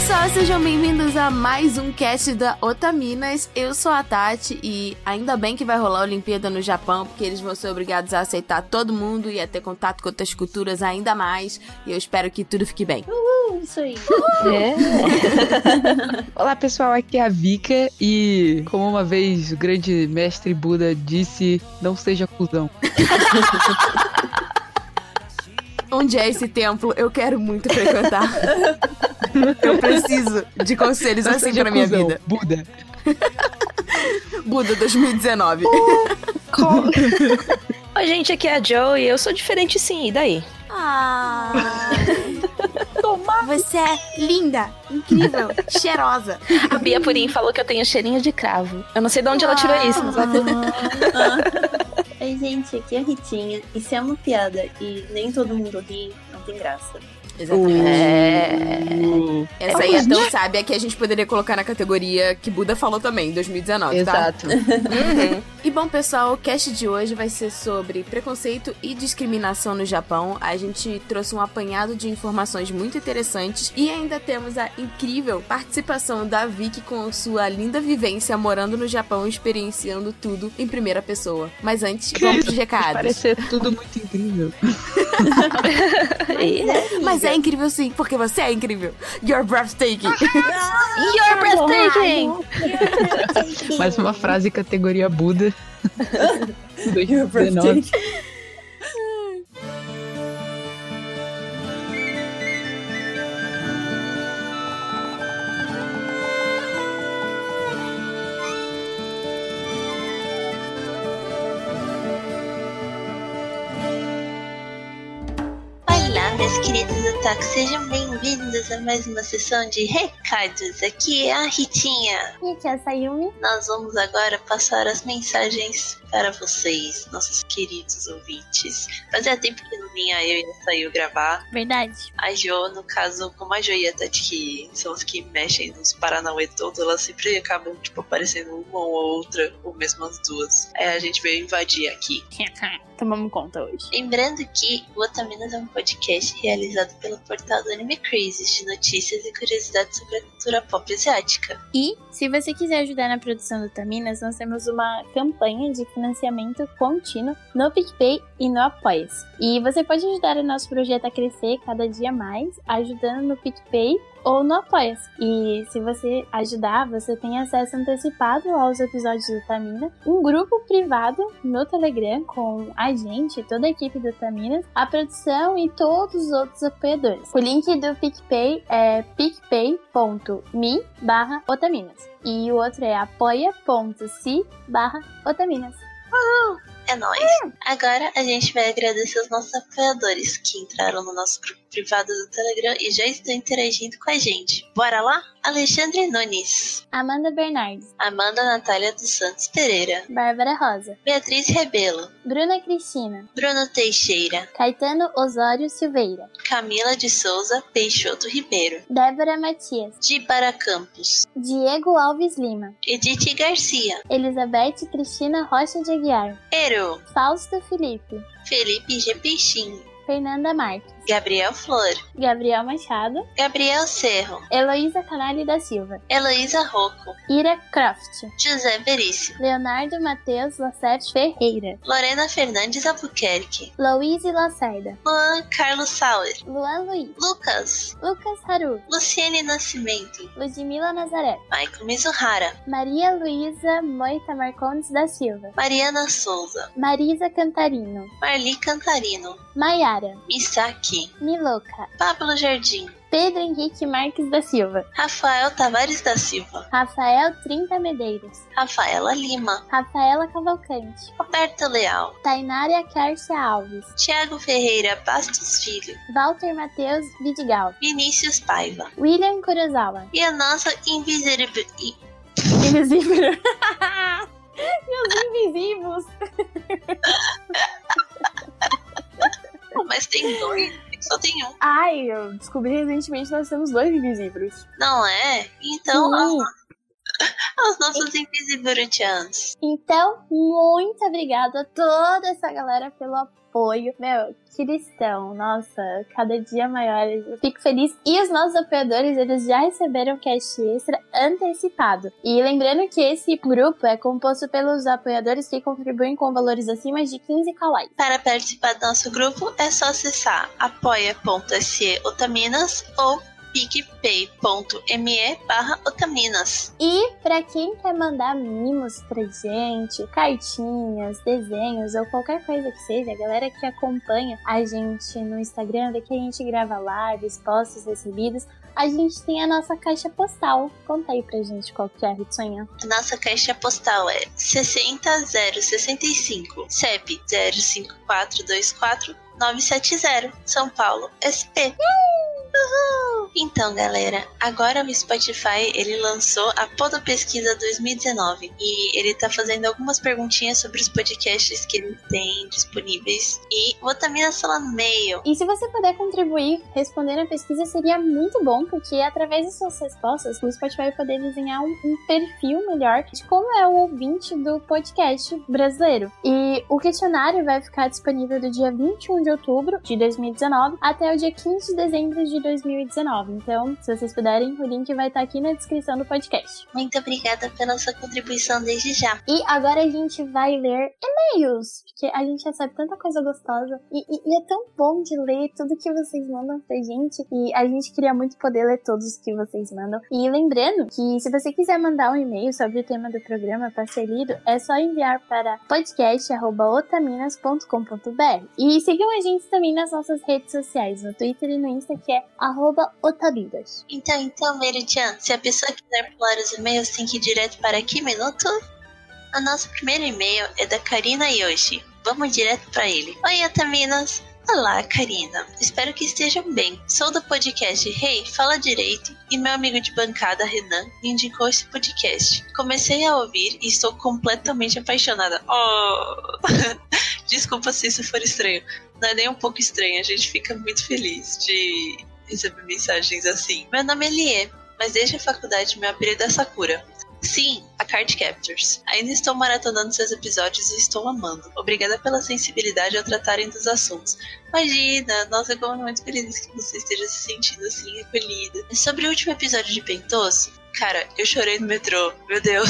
pessoal, sejam bem-vindos a mais um cast da Otaminas. Eu sou a Tati e ainda bem que vai rolar a Olimpíada no Japão, porque eles vão ser obrigados a aceitar todo mundo e a ter contato com outras culturas ainda mais. E eu espero que tudo fique bem. Uhul, isso aí. É. Olá pessoal, aqui é a Vika e como uma vez o grande mestre Buda disse, não seja cuzão. Onde é esse templo? Eu quero muito frequentar. Eu preciso de conselhos assim seja pra minha cuzão, vida. Buda. Buda 2019. Oi, gente, aqui é a Joe e eu sou diferente sim, e daí? Ah. Você é linda, incrível, cheirosa. A Bia Purim falou que eu tenho cheirinho de cravo. Eu não sei de onde ela tirou isso, mas ela Oi, gente, aqui é a Ritinha. E se é uma piada e nem todo mundo ri, não tem graça. Exatamente. É. Essa aí é tão sábia que a gente poderia colocar na categoria que Buda falou também, 2019, tá? Exato. Uhum. E bom, pessoal, o cast de hoje vai ser sobre preconceito e discriminação no Japão. A gente trouxe um apanhado de informações muito interessantes e ainda temos a incrível participação da Vicky com sua linda vivência morando no Japão e experienciando tudo em primeira pessoa. Mas antes, vamos pros recados. Parece tudo muito incrível. E- Mas é incrível sim, porque você é incrível. You're breathtaking. You're breathtaking! Mais uma frase categoria Buda. You're 2019. Meus queridos otakus, sejam bem-vindos a mais uma sessão de recados. Aqui é a Ritinha. Gente, é a Sayumi. Nós vamos agora passar as mensagens para vocês, nossos queridos ouvintes. Fazia tempo que não vinha eu e a Sayu gravar. Verdade. A Jo, no caso, como a Jo e a Tati, que são os que mexem nos Paranauê todo, elas sempre acabam, tipo, aparecendo uma ou outra, ou mesmo as duas. Aí a gente veio invadir aqui. Tomamos conta hoje. Lembrando que o Otaminas é um podcast realizado pelo portal do Anime Crazes de notícias e curiosidades sobre a cultura pop asiática. E, se você quiser ajudar na produção do Taminas, nós temos uma campanha de financiamento contínuo no PicPay e no Apoia-se. E você pode ajudar o nosso projeto a crescer cada dia mais, ajudando no PicPay ou no Apoia-se. E se você ajudar, você tem acesso antecipado aos episódios do Tamina, um grupo privado no Telegram com a gente, toda a equipe do Taminas, a produção e todos os outros apoiadores. O link do PicPay é picpay.me barra otaminas. E o outro é apoia.se barra otaminas. É nóis! Agora a gente vai agradecer os nossos apoiadores que entraram no nosso grupo privado do Telegram e já estão interagindo com a gente. Bora lá? Alexandre Nunes, Amanda Bernardes, Amanda Natália dos Santos Pereira, Bárbara Rosa, Beatriz Rebelo, Bruna Cristina, Bruno Teixeira, Caetano Osório Silveira, Camila de Souza Peixoto Ribeiro, Débora Matias, Dibara Campos, Diego Alves Lima, Edith Garcia, Elizabeth Cristina Rocha de Aguiar, Eru, Fausto Felipe, Felipe G. Peixinho, Fernanda Marques, Gabriel Flor, Gabriel Machado, Gabriel Cerro, Heloísa Canali da Silva, Heloísa Rocco, Ira Croft, José Veríssimo, Leonardo Matheus Lacerda Ferreira, Lorena Fernandes Albuquerque, Louise Lacerda, Luan Carlos Sauer, Luan Luiz, Lucas, Lucas Haru, Luciene Nascimento, Ludmila Nazaré, Michael Mizuhara, Maria Luísa Moita Marcondes da Silva, Mariana Souza, Marisa Cantarino, Marli Cantarino, Maiara, Misaki, Miloca, Pablo Jardim, Pedro Henrique Marques da Silva, Rafael Tavares da Silva, Rafael Trinta Medeiros, Rafaela Lima, Rafaela Cavalcante, Roberto Leal, Tainária Kárcia Alves, Tiago Ferreira Bastos Filho, Walter Matheus Vidigal, Vinícius Paiva. William Kurosawa, e a nossa invisível. Invisível. Meus invisíveis. Mas tem dois, só tem um. Ai, eu descobri recentemente que nós temos dois invisíveis. Não é? Então Sim. a, Os nossos Invisibility Então, muito obrigada a toda essa galera pelo apoio. Meu, cristão, nossa, cada dia maior. Eu fico feliz. E os nossos apoiadores, eles já receberam cash extra antecipado. E lembrando que esse grupo é composto pelos apoiadores que contribuem com valores acima de 15 kawaii. Para participar do nosso grupo, é só acessar apoia.se otaminas ou picpay.me barra otaminas. E para quem quer mandar mimos pra gente, cartinhas, desenhos ou qualquer coisa que seja, a galera que acompanha a gente no Instagram, vê que a gente grava lives, posts recebidos, a gente tem a nossa caixa postal. Conta aí pra gente qual que é, Ritsonha. A nossa caixa postal é 60065 CEP 05424 970 São Paulo SP. Uhul! Então, galera, agora o Spotify ele lançou a Podo Pesquisa 2019 e ele tá fazendo algumas perguntinhas sobre os podcasts que ele tem disponíveis e vou também lançar no meio. E se você puder contribuir respondendo a pesquisa, seria muito bom, porque através das suas respostas, o Spotify vai poder desenhar um, um perfil melhor de como é o ouvinte do podcast brasileiro. E o questionário vai ficar disponível do dia 21 de outubro de 2019 até o dia 15 de dezembro de 2019. Então, se vocês puderem, o link vai estar aqui na descrição do podcast. Muito obrigada pela sua contribuição desde já. E agora a gente vai ler e-mails, porque a gente recebe tanta coisa gostosa e, e, e, é tão bom de ler tudo que vocês mandam pra gente e a gente queria muito poder ler todos que vocês mandam. E lembrando que se você quiser mandar um e-mail sobre o tema do programa para ser lido, é só enviar para podcast@otaminas.com.br. E sigam a gente também nas nossas redes sociais, no Twitter e no Insta, que é arroba otabidas. Então, então, Meridian, se a pessoa quiser pular os e-mails, tem que ir direto para que minuto? O nosso primeiro e-mail é da Karina Yoshi. Vamos direto para ele. Oi, Otaminas! Olá, Karina. Espero que estejam bem. Sou do podcast Hey, Fala Direito e meu amigo de bancada Renan me indicou esse podcast. Comecei a ouvir e estou completamente apaixonada. Oh! Desculpa se isso for estranho. Não é nem um pouco estranho, a gente fica muito feliz de receber mensagens assim. Meu nome é Lie, mas desde a faculdade meu apelido é Sakura. Sim, a Card Captors. Ainda estou maratonando seus episódios e estou amando. Obrigada pela sensibilidade ao tratarem dos assuntos. Imagina, nossa, como é muito feliz que você esteja se sentindo assim acolhida. Sobre o último episódio de Pentos, cara, eu chorei no metrô. Meu Deus.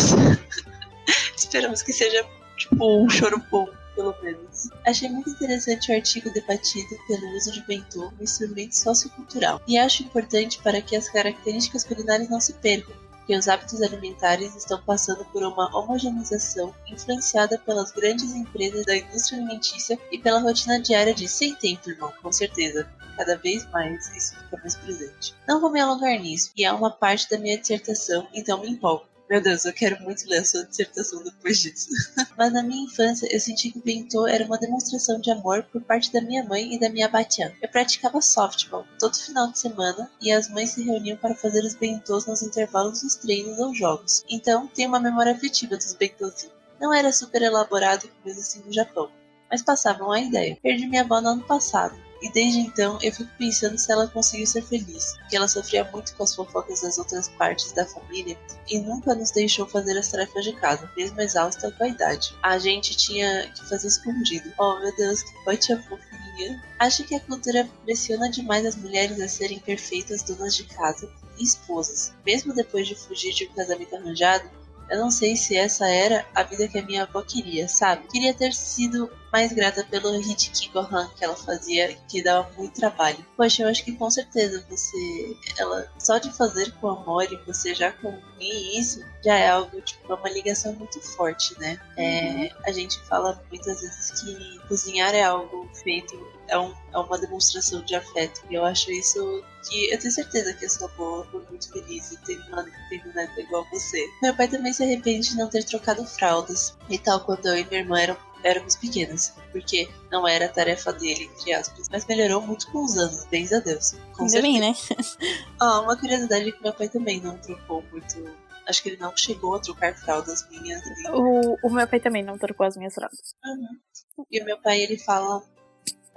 Esperamos que seja tipo um choro pouco pelo menos. Achei muito interessante o artigo debatido pelo uso de bentô como instrumento sociocultural, e acho importante para que as características culinárias não se percam, que os hábitos alimentares estão passando por uma homogeneização influenciada pelas grandes empresas da indústria alimentícia e pela rotina diária de sem tempo, irmão, com certeza. Cada vez mais isso fica mais presente. Não vou me alongar nisso, e é uma parte da minha dissertação, então me empolgo. Meu Deus, eu quero muito ler a sua dissertação depois disso. Mas na minha infância, eu senti que o bentô era uma demonstração de amor por parte da minha mãe e da minha batiã. Eu praticava softball todo final de semana e as mães se reuniam para fazer os bentôs nos intervalos dos treinos ou jogos. Então, tenho uma memória afetiva dos bentôs. Não era super elaborado como assim no Japão, mas passavam a ideia. Perdi minha avó no ano passado, e desde então eu fico pensando se ela conseguiu ser feliz, porque ela sofria muito com as fofocas das outras partes da família e nunca nos deixou fazer as tarefas de casa, mesmo exausta com a idade. A gente tinha que fazer escondido. Oh meu Deus, que botinha fofinha. Acho que a cultura pressiona demais as mulheres a serem perfeitas donas de casa e esposas. Mesmo depois de fugir de um casamento arranjado, eu não sei se essa era a vida que a minha avó queria, sabe? Queria ter sido mais grata pelo Hitiki Gohan que ela fazia, que dava muito trabalho. Poxa, eu acho que com certeza você, ela só de fazer com amor e você já comer isso, já é algo, tipo, é uma ligação muito forte, né? É, uhum. a gente fala muitas vezes que cozinhar é algo feito é, um, é uma demonstração de afeto. E eu acho isso que eu tenho certeza que a sua avó foi muito feliz em ter uma, uma neta igual você. Meu pai também se arrepende de não ter trocado fraldas e tal quando eu e minha irmã eram éramos pequenas, porque não era tarefa dele, entre aspas. Mas melhorou muito com os anos, bens a Deus. Com Ainda bem, né? Ah, uma curiosidade é que meu pai também não trocou muito. Acho que ele não chegou a trocar fraldas minhas. O, o meu pai também não trocou as minhas fraldas. Uhum. E o meu pai, ele fala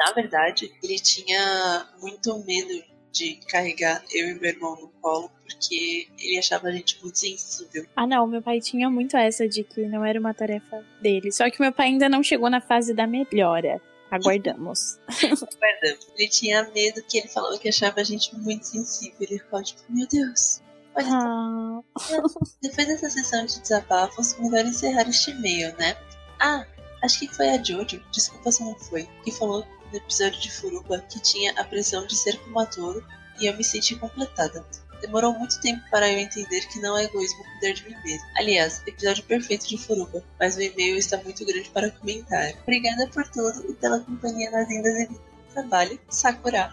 na verdade, ele tinha muito medo de carregar eu e meu irmão no colo, porque ele achava a gente muito sensível. Ah, não, meu pai tinha muito essa de que não era uma tarefa dele. Só que meu pai ainda não chegou na fase da melhora. Aguardamos. Aguardamos. Ele tinha medo que ele falou que achava a gente muito sensível. Ele ficou tipo, meu Deus. Olha, Ah, depois dessa sessão de desabafos, melhor encerrar este e-mail, né? Ah, acho que foi a Jojo, desculpa se não foi, que falou no episódio de Furuba que tinha a pressão de ser como a Toro e eu me senti completada. Demorou muito tempo para eu entender que não é egoísmo cuidar de mim mesmo. Aliás, episódio perfeito de Furuba, mas o e-mail está muito grande para comentar. Obrigada por tudo e pela companhia nas indas e do trabalho. Sakura.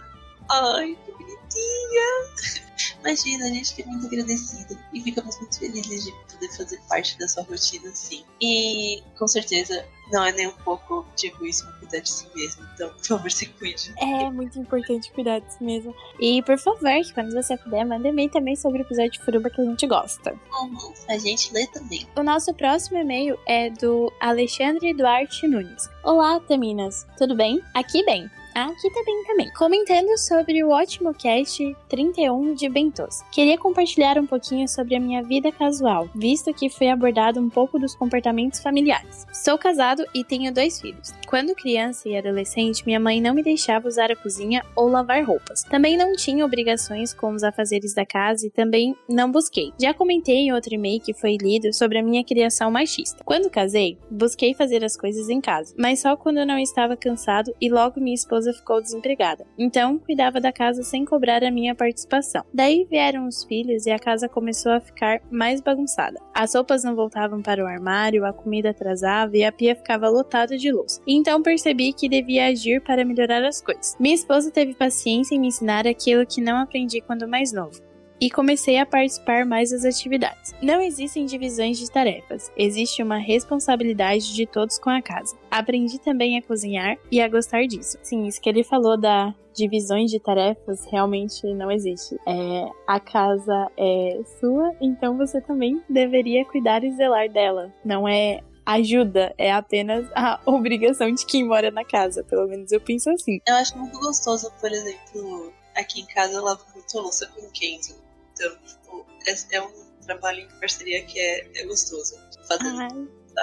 Ai, que bonitinha! Imagina, a gente fica muito agradecida e ficamos muito felizes de poder fazer parte da sua rotina, sim. E com certeza não é nem um pouco de egoísmo cuidar de si mesmo. Então, por favor, se cuide. é muito importante cuidar de si mesmo. E por favor, que quando você puder, manda e-mail também sobre o episódio de Furuba que a gente gosta. Uhum, a gente lê também. O nosso próximo e-mail é do Alexandre Duarte Nunes. Olá, Taminas, tudo bem? Aqui bem. Aqui bem também. Comentando sobre o ótimo cast 31 de Bentos. Queria compartilhar um pouquinho sobre a minha vida casual, visto que foi abordado um pouco dos comportamentos familiares. Sou casado e tenho dois filhos. Quando criança e adolescente, minha mãe não me deixava usar a cozinha ou lavar roupas. Também não tinha obrigações com os afazeres da casa e também não busquei. Já comentei em outro e-mail que foi lido sobre a minha criação machista. Quando casei, busquei fazer as coisas em casa, mas só quando não estava cansado e logo minha esposa ficou desempregada. Então, cuidava da casa sem cobrar a minha participação. Daí vieram os filhos e a casa começou a ficar mais bagunçada. As roupas não voltavam para o armário, a comida atrasava e a pia ficava lotada de luz. Então percebi que devia agir para melhorar as coisas. Minha esposa teve paciência em me ensinar aquilo que não aprendi quando mais novo e comecei a participar mais das atividades. Não existem divisões de tarefas, existe uma responsabilidade de todos com a casa. Aprendi também a cozinhar e a gostar disso. Sim, isso que ele falou da divisões de tarefas realmente não existe. É, a casa é sua, então você também deveria cuidar e zelar dela. Não é ajuda, é apenas a obrigação de quem mora na casa. Pelo menos eu penso assim. Eu acho muito gostoso, por exemplo, aqui em casa eu lavo muito louça com Kenzo. Então, tipo, é, é um trabalho em parceria que é, é gostoso. Fazer Ai,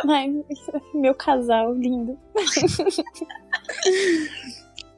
ai, meu casal lindo.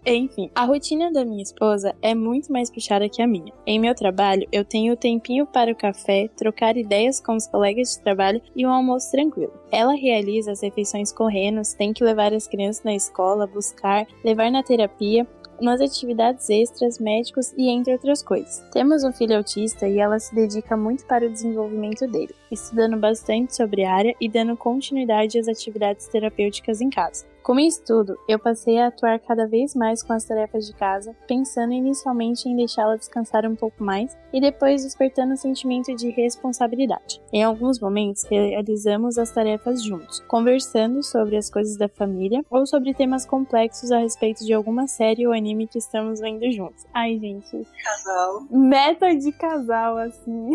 Enfim, a rotina da minha esposa é muito mais puxada que a minha. Em meu trabalho, eu tenho tempinho para o café, trocar ideias com os colegas de trabalho e um almoço tranquilo. Ela realiza as refeições correndo, tem que levar as crianças na escola, buscar, levar na terapia, nas atividades extras, médicos e entre outras coisas. Temos um filho autista e ela se dedica muito para o desenvolvimento dele, estudando bastante sobre a área e dando continuidade às atividades terapêuticas em casa. Com isso tudo, eu passei a atuar cada vez mais com as tarefas de casa, pensando inicialmente em deixá-la descansar um pouco mais e depois despertando o sentimento de responsabilidade. Em alguns momentos, realizamos as tarefas juntos, conversando sobre as coisas da família ou sobre temas complexos a respeito de alguma série ou anime que estamos vendo juntos. Ai, gente, casal. meta de casal, assim.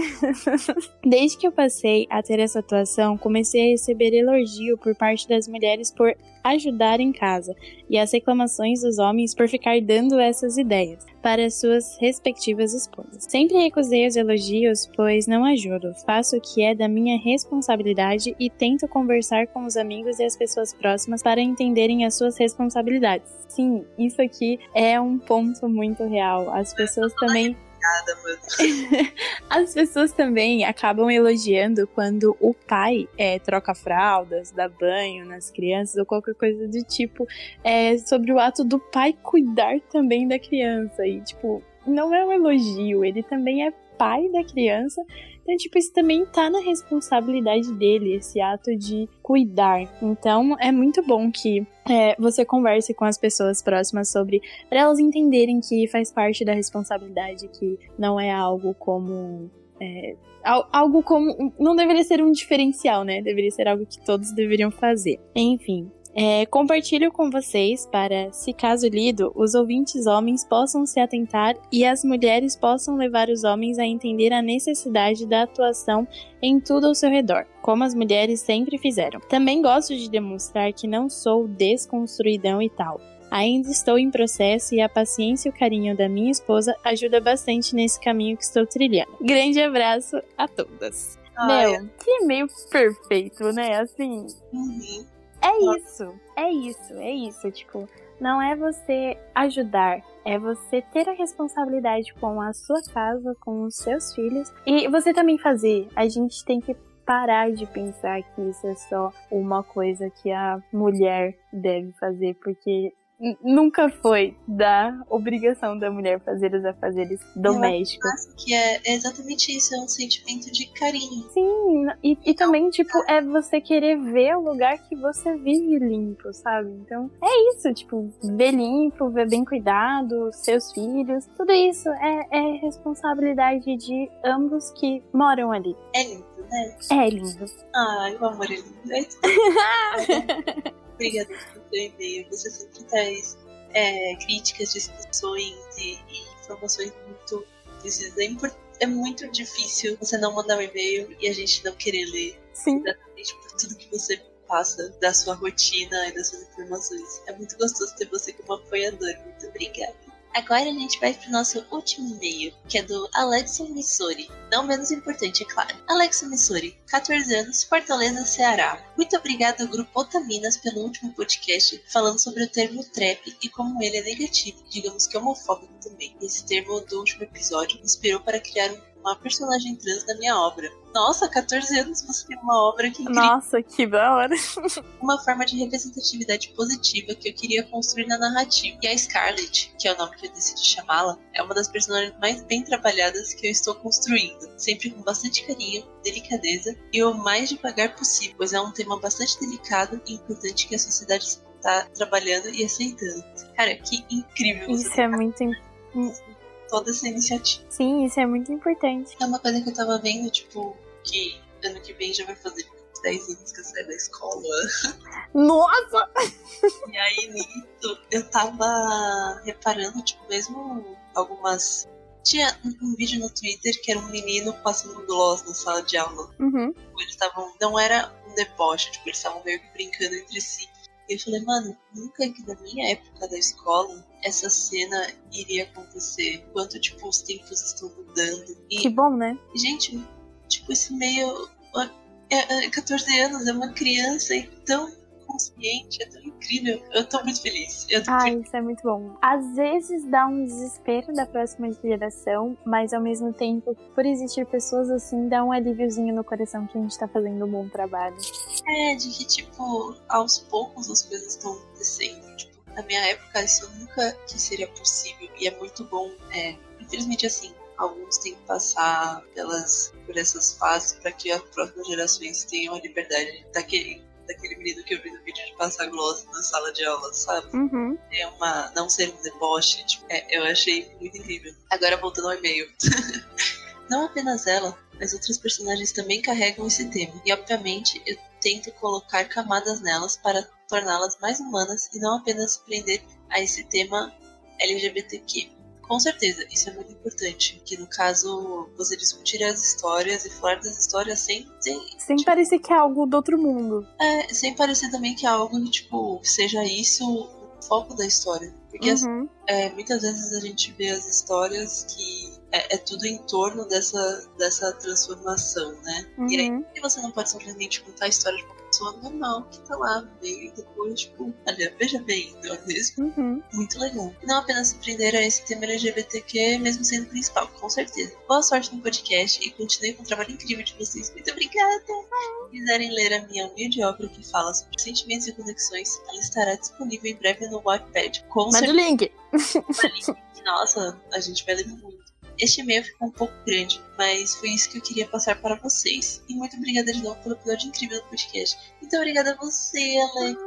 Desde que eu passei a ter essa atuação, comecei a receber elogio por parte das mulheres por ajudar em casa e as reclamações dos homens por ficar dando essas ideias para suas respectivas esposas. Sempre recusei os elogios, pois não ajudo, faço o que é da minha responsabilidade e tento conversar com os amigos e as pessoas próximas para entenderem as suas responsabilidades. Sim, isso aqui é um ponto muito real. As pessoas também Mano. as pessoas também acabam elogiando quando o pai é, troca fraldas, dá banho nas crianças ou qualquer coisa do tipo, é, sobre o ato do pai cuidar também da criança. E, tipo, não é um elogio, ele também é pai da criança. Então, tipo, isso também tá na responsabilidade dele, esse ato de cuidar. Então, é muito bom que é, você converse com as pessoas próximas sobre, para elas entenderem que faz parte da responsabilidade, que não é algo como. É, al- algo como. Não deveria ser um diferencial, né? Deveria ser algo que todos deveriam fazer. Enfim. É, compartilho com vocês para, se caso lido, os ouvintes homens possam se atentar e as mulheres possam levar os homens a entender a necessidade da atuação em tudo ao seu redor, como as mulheres sempre fizeram. Também gosto de demonstrar que não sou desconstruidão e tal. Ainda estou em processo e a paciência e o carinho da minha esposa ajuda bastante nesse caminho que estou trilhando. Grande abraço a todas. Ai, Meu, que e-mail perfeito, né? Assim, uhum. É isso, é isso, é isso. Tipo, não é você ajudar, é você ter a responsabilidade com a sua casa, com os seus filhos e você também fazer. A gente tem que parar de pensar que isso é só uma coisa que a mulher deve fazer, porque nunca foi da obrigação da mulher fazer os afazeres domésticos. Acho que é exatamente isso, é um sentimento de carinho. Sim, e, e também, tipo, é você querer ver o lugar que você vive limpo, sabe? Então, é isso, tipo, ver limpo, ver bem cuidado, seus filhos, tudo isso é, é responsabilidade de ambos que moram ali. É lindo, né? É lindo. Ai, o amor é lindo. É. Obrigada seu e-mail. Você sempre traz é, críticas, discussões e, e informações muito precisas. É, é muito difícil você não mandar um e-mail e a gente não querer ler Sim. exatamente por tudo que você passa da sua rotina e das suas informações. É muito gostoso ter você como apoiador. Muito obrigada. Agora a gente vai pro nosso último e-mail, que é do Alexo Missori. Não menos importante, é claro. Alexo Missori, 14 anos, Fortaleza, Ceará. Muito obrigado ao grupo Otaminas pelo último podcast falando sobre o termo trap e como ele é negativo, digamos que homofóbico também. Esse termo do último episódio inspirou para criar um- uma personagem trans na minha obra. Nossa, 14 anos você tem uma obra que incrível Nossa, que da hora. uma forma de representatividade positiva que eu queria construir na narrativa. E a Scarlett, que é o nome que eu decidi chamá-la, é uma das personagens mais bem trabalhadas que eu estou construindo, sempre com bastante carinho, delicadeza e o mais devagar possível, pois é um tema bastante delicado e importante que a sociedade está trabalhando e aceitando. Cara, que incrível Isso é muito. im- toda essa iniciativa. Sim, isso é muito importante. É uma coisa que eu tava vendo, tipo, que ano que vem já vai fazer 10 anos que eu saio da escola. Nossa! E aí nisso eu tava reparando, tipo, mesmo algumas. Tinha um um vídeo no Twitter que era um menino passando gloss na sala de aula. Uhum. Eles estavam. Não era um deboche, tipo, eles estavam meio que brincando entre si. E eu falei, mano, nunca que na minha época da escola essa cena iria acontecer. Quanto, tipo, os tempos estão mudando. E, Que bom, né? gente, tipo, esse meio. É, é 14 anos, é uma criança e tão consciente, é tão incrível. Eu tô muito feliz. Eu tô Ai, isso é muito bom. Às vezes dá um desespero da próxima geração, mas ao mesmo tempo, por existir pessoas assim, dá um alíviozinho no coração que a gente tá fazendo um bom trabalho. É, de que, tipo, aos poucos as coisas estão acontecendo. Tipo, na minha época isso nunca que seria possível. E é muito bom. É, infelizmente, assim, alguns têm que passar pelas, por essas fases para que as próximas gerações tenham a liberdade daquele, daquele menino que eu vi no vídeo de passar gloss na sala de aula, sabe? Uhum. É uma. não ser um deboche. Tipo, é, eu achei muito incrível. Agora voltando ao e-mail. não apenas ela, mas outros personagens também carregam esse tema. E obviamente eu tento colocar camadas nelas para torná-las mais humanas e não apenas prender a esse tema LGBTQ. Com certeza, isso é muito importante. Que no caso, você discutir as histórias e falar das histórias sem, sem, Sem parecer que é algo do outro mundo. é, sem parecer também que é algo tipo, seja isso o foco da história. Porque Uhum. é, muitas vezes a gente vê as histórias que é, é tudo em torno dessa, dessa transformação, né? E aí Uhum. e você não pode simplesmente contar a história de uma pessoa normal que tá lá, veio e depois, tipo, olha, veja bem, é mesmo? Uhum. Muito legal. Não apenas se prender a esse tema LGBTQ, mesmo sendo principal, com certeza. Boa sorte no podcast e continue com o trabalho incrível de vocês. Muito obrigada! Se quiserem ler a minha humilde obra que fala sobre sentimentos e conexões, ela estará disponível em breve no Wattpad. Com Manda o link. Nossa, a gente vai ler muito. Este e-mail ficou um pouco grande, mas foi isso que eu queria passar para vocês. E muito obrigada de novo pelo episódio incrível do podcast. Muito obrigada a você, Alex.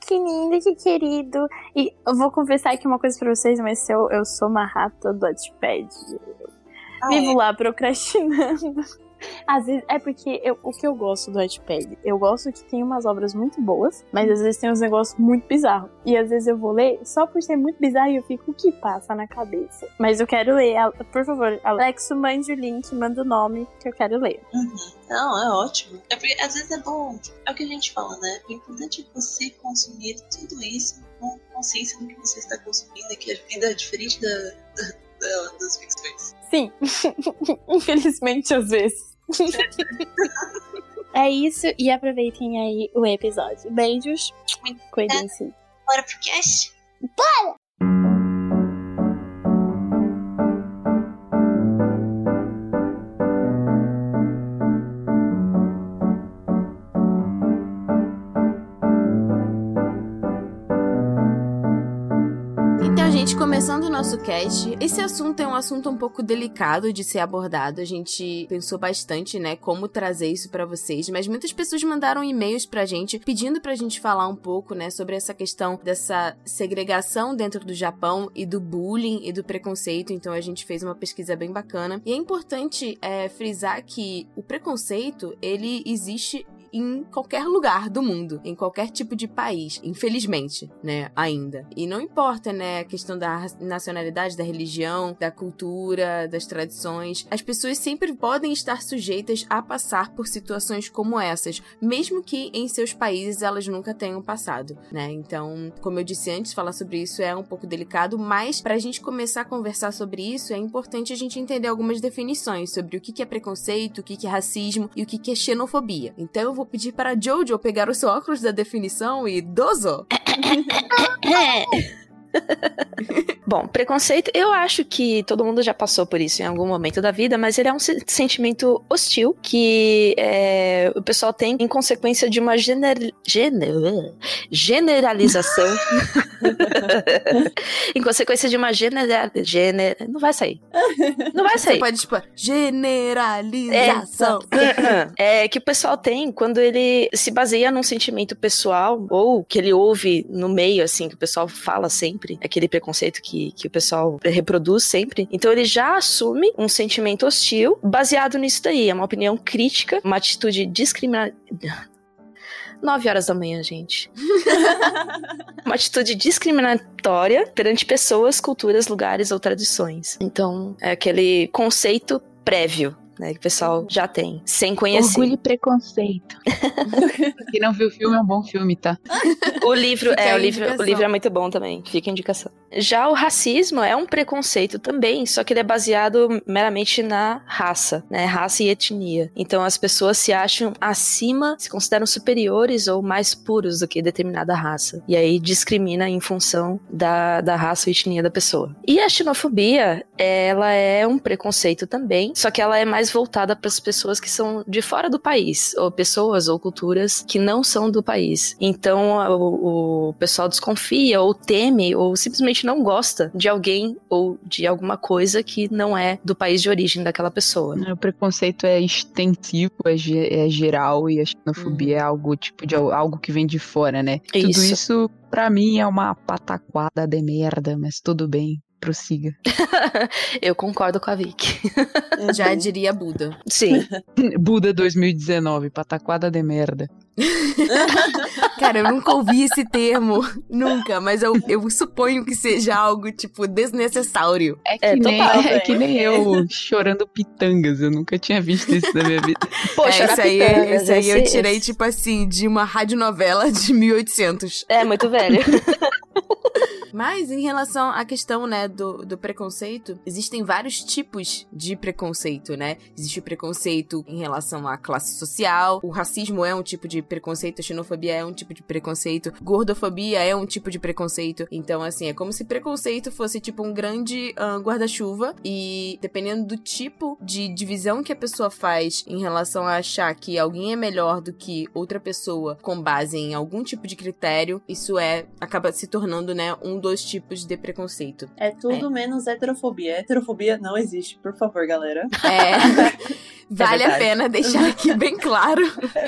Que lindo, que querido. E eu vou confessar aqui uma coisa pra vocês, mas eu, eu sou uma rata do Wattpad. Ah, Vivo é? lá procrastinando. Às vezes, é porque eu- o que eu gosto do Wattpad, eu gosto que tem umas obras muito boas, mas às vezes tem uns negócios muito bizarros. E às vezes eu vou ler só por ser muito bizarro e eu fico, o que passa na cabeça? Mas eu quero ler, por favor, Alex, mande o link, manda o nome que eu quero ler. Não, é ótimo. É porque às vezes é bom. É o que a gente fala, né? O importante é você consumir tudo isso com consciência do que você está consumindo, que a vida é diferente da- da- das ficções. Sim, infelizmente às vezes. é isso, e aproveitem aí o episódio. Beijos, cuidem-se. Bora pro cast? Então, começando o nosso cast, esse assunto é um assunto um pouco delicado de ser abordado. A gente pensou bastante, né, como trazer isso pra vocês, mas muitas pessoas mandaram e-mails pra gente pedindo pra gente falar um pouco, né, sobre essa questão dessa segregação dentro do Japão e do bullying e do preconceito. Então, a gente fez uma pesquisa bem bacana. E é importante é, frisar que o preconceito, ele existe em qualquer lugar do mundo, em qualquer tipo de país, infelizmente, né, ainda. E não importa, né, a questão da nacionalidade, da religião, da cultura, das tradições, as pessoas sempre podem estar sujeitas a passar por situações como essas, mesmo que em seus países elas nunca tenham passado, né? Então, como eu disse antes, falar sobre isso é um pouco delicado, mas pra gente começar a conversar sobre isso, é importante a gente entender algumas definições sobre o que é preconceito, o que é racismo e o que é xenofobia. Então, eu vou pedir para Jojo pegar o seu óculos da definição e dozo. Bom, preconceito, eu acho que todo mundo já passou por isso em algum momento da vida, mas ele é um se- sentimento hostil que é, o pessoal tem em consequência de uma gener- gener- generalização. em consequência de uma general, gener, não vai sair. Não vai Você sair. pode, tipo, generalização. É que o pessoal tem quando ele se baseia num sentimento pessoal ou que ele ouve no meio, assim, que o pessoal fala sempre, aquele preconceito que, que o pessoal reproduz sempre. Então ele já assume um sentimento hostil baseado nisso daí. É uma opinião crítica, uma atitude discriminatória. 9 horas da manhã, gente. uma atitude discriminatória perante pessoas, culturas, lugares ou tradições. Então, é aquele conceito prévio. Né, que o pessoal já tem, sem conhecer. Orgulho e preconceito. Quem não viu o filme é um bom filme, tá? O livro, Fica é, o livro, o livro é muito bom também, fica a indicação. Já o racismo é um preconceito também, só que ele é baseado meramente na raça, né? Raça e etnia. Então as pessoas se acham acima, se consideram superiores ou mais puros do que determinada raça. E aí discrimina em função da, da raça e etnia da pessoa. E a xenofobia, ela é um preconceito também, só que ela é mais voltada para as pessoas que são de fora do país, ou pessoas ou culturas que não são do país. Então o, o pessoal desconfia ou teme ou simplesmente não gosta de alguém ou de alguma coisa que não é do país de origem daquela pessoa. O preconceito é extensivo, é, é geral e a xenofobia é algo tipo de al- algo que vem de fora, né? Tudo Isso. isso, pra mim, é uma pataquada de merda, mas tudo bem, prossiga. Eu concordo com a Vicky. Já diria Buda. Sim. Buda 2019, pataquada de merda. Cara, eu nunca ouvi esse termo. Nunca, mas eu, eu suponho que seja algo, tipo, desnecessário. É que, É, nem, total, é que nem eu chorando pitangas, eu nunca tinha visto isso na minha vida. Poxa, é, esse aí, Arapitangas, esse aí eu tirei, esse- tipo assim, de uma radionovela de 1800. É muito velho. Mas em relação à questão, né, do, do preconceito, existem vários tipos de preconceito, né? Existe o preconceito em relação à classe social, o racismo é um tipo de preconceito, xenofobia é um tipo de preconceito, gordofobia é um tipo de preconceito. Então, assim, é como se preconceito fosse tipo um grande ah, guarda-chuva e dependendo do tipo de divisão que a pessoa faz em relação a achar que alguém é melhor do que outra pessoa com base em algum tipo de critério, isso é acaba se tornando, né, um dos tipos de preconceito. É tudo menos heterofobia. Heterofobia não existe, por favor, galera. É. Vale a verdade. pena deixar aqui bem claro.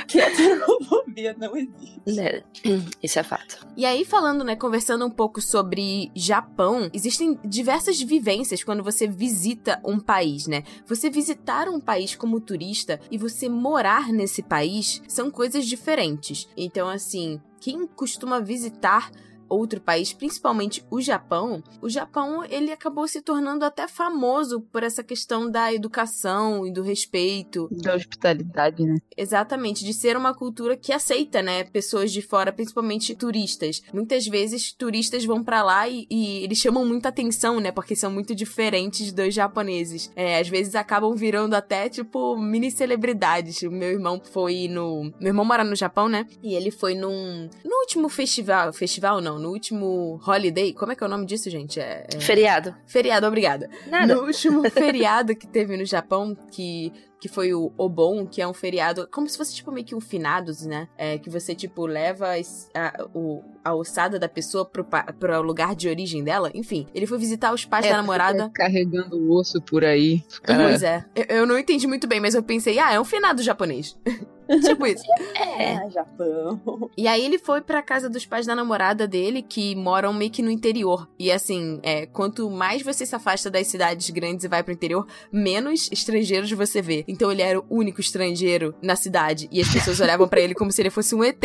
Que a heterofobia não existe. Né, Isso é fato. E aí, falando, né, conversando um pouco sobre Japão, existem diversas vivências quando você visita um país, né? Você visitar um país como turista e você morar nesse país são coisas diferentes. Então, assim, quem costuma visitar outro país, principalmente o Japão, o Japão ele acabou se tornando até famoso por essa questão da educação e do respeito, Da hospitalidade, né? Exatamente, de ser uma cultura que aceita, né, pessoas de fora, principalmente turistas. Muitas vezes turistas vão pra lá e, e eles chamam muita atenção, né, porque são muito diferentes dos japoneses. É, às vezes acabam virando até tipo mini celebridades. O meu irmão foi no, meu irmão mora no Japão, né? E ele foi num no último festival, festival não, no último holiday. Como é que é o nome disso, gente? É, é... Feriado. feriado, obrigada. Nada. No último feriado que teve no Japão, que, que foi o Obon, que é um feriado, como se fosse tipo meio que um finados, né? É, que você, tipo, leva a, o, a ossada da pessoa pro, pro lugar de origem dela. Enfim, ele foi visitar os pais É, da namorada. fica Carregando o osso por aí. Cara- Pois é. Eu, eu não entendi muito bem, mas eu pensei, ah, é um finado japonês. tipo isso. É. Ah, Japão. E aí ele foi pra casa dos pais da namorada dele, que moram meio que no interior. E assim, é, quanto mais você se afasta das cidades grandes e vai pro interior, menos estrangeiros você vê. Então ele era o único estrangeiro na cidade. E as pessoas olhavam pra ele como se ele fosse um ET.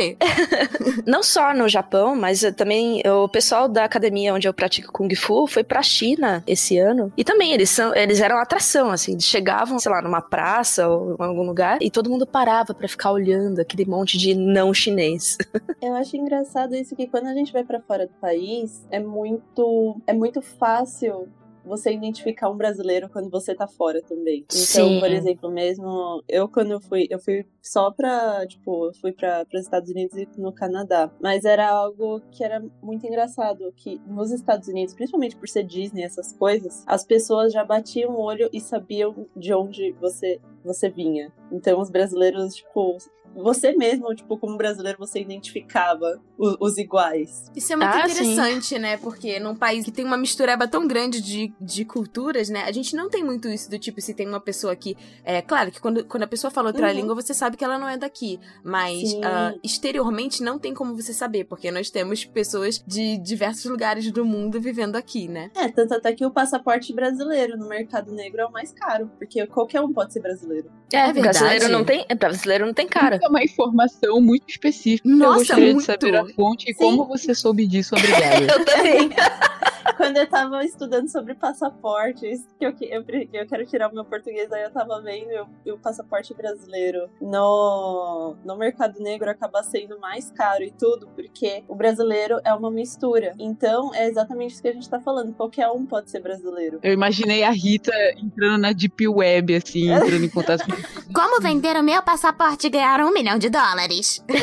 Não só no Japão, mas eh, também o pessoal da academia onde eu pratico Kung Fu foi pra China esse ano. E também eles, são, eles eram atração, assim. Eles chegavam, sei lá, numa praça ou em algum lugar e todo mundo parava pra ficar olhando aquele monte de não chinês. Eu acho engraçado isso que quando a gente vai pra fora do país, é muito é muito fácil você identificar um brasileiro quando você tá fora também. Então, Sim. por exemplo, mesmo eu quando eu fui, eu fui só pra, tipo, eu fui para os Estados Unidos e no Canadá, mas era algo que era muito engraçado, que nos Estados Unidos, principalmente por ser Disney essas coisas, as pessoas já batiam o olho e sabiam de onde você você vinha. Então os brasileiros, tipo, você mesmo, tipo, como brasileiro, você identificava o- os iguais. Isso é muito Ah, sim. interessante, né? Porque num país que tem uma mistureba tão grande de, de culturas, né? A gente não tem muito isso do tipo, se tem uma pessoa aqui. É claro que quando, quando a pessoa fala outra Uhum. língua, você sabe que ela não é daqui. Mas Sim. ah, exteriormente não tem como você saber, porque nós temos pessoas de diversos lugares do mundo vivendo aqui, né? É, tanto até que o passaporte brasileiro no mercado negro é o mais caro, porque qualquer um pode ser brasileiro. É, verdade. brasileiro não tem, é, brasileiro não tem cara. É uma informação muito específica. Nossa, eu gostaria muito. de saber a fonte e Sim. como você soube disso. Obrigada. Eu também. Quando eu tava estudando sobre passaportes, que eu, eu, eu quero tirar o meu português, aí eu tava vendo o- o passaporte brasileiro no, no mercado negro acaba sendo mais caro e tudo, porque o brasileiro é uma mistura. Então, é exatamente isso que a gente tá falando. Qualquer um pode ser brasileiro. Eu imaginei a Rita entrando na Deep Web, assim, entrando em contato com Como vender o meu passaporte e ganhar um milhão de dólares?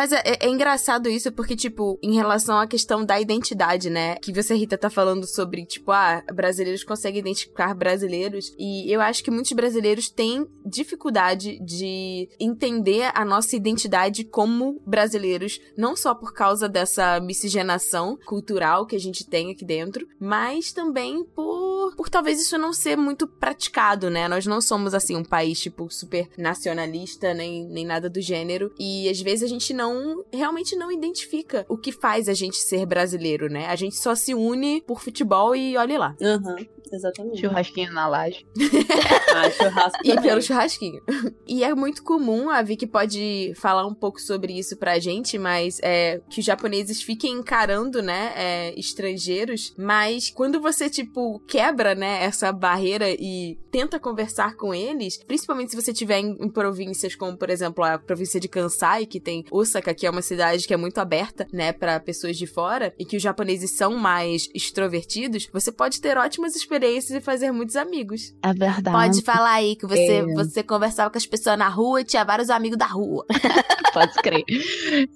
Mas é, é- é engraçado isso porque, tipo, em relação à questão da identidade, né? Que você, Rita, tá falando sobre, tipo, ah, brasileiros conseguem identificar brasileiros. E eu acho que muitos brasileiros têm dificuldade de entender a nossa identidade como brasileiros, não só por causa dessa miscigenação cultural que a gente tem aqui dentro, mas também por, por talvez isso não ser muito praticado, né? Nós não somos, assim, um país, tipo, super nacionalista, nem, nem nada do gênero. E às vezes a gente não, realmente não identifica o que faz a gente ser brasileiro, né? A gente só se une por futebol e olhe lá. Aham, exatamente. churrasquinho na laje. Ah, churrasco E pelo churrasquinho. E é muito comum, a Vicky pode falar um pouco sobre isso pra gente, mas é que os japoneses fiquem encarando, né, é, estrangeiros, mas quando você, tipo, quebra, né, essa barreira e tenta conversar com eles, principalmente se você estiver em, em províncias como, por exemplo, a província de Kansai, que tem Osaka, que é uma cidade que é muito aberta, né, pra pessoas de fora, e que os japoneses são mais extrovertidos, você pode ter ótimas experiências e fazer muitos amigos. É verdade. Pode falar aí que você, É. você conversava com as pessoas na rua e tinha vários amigos da rua. Pode crer.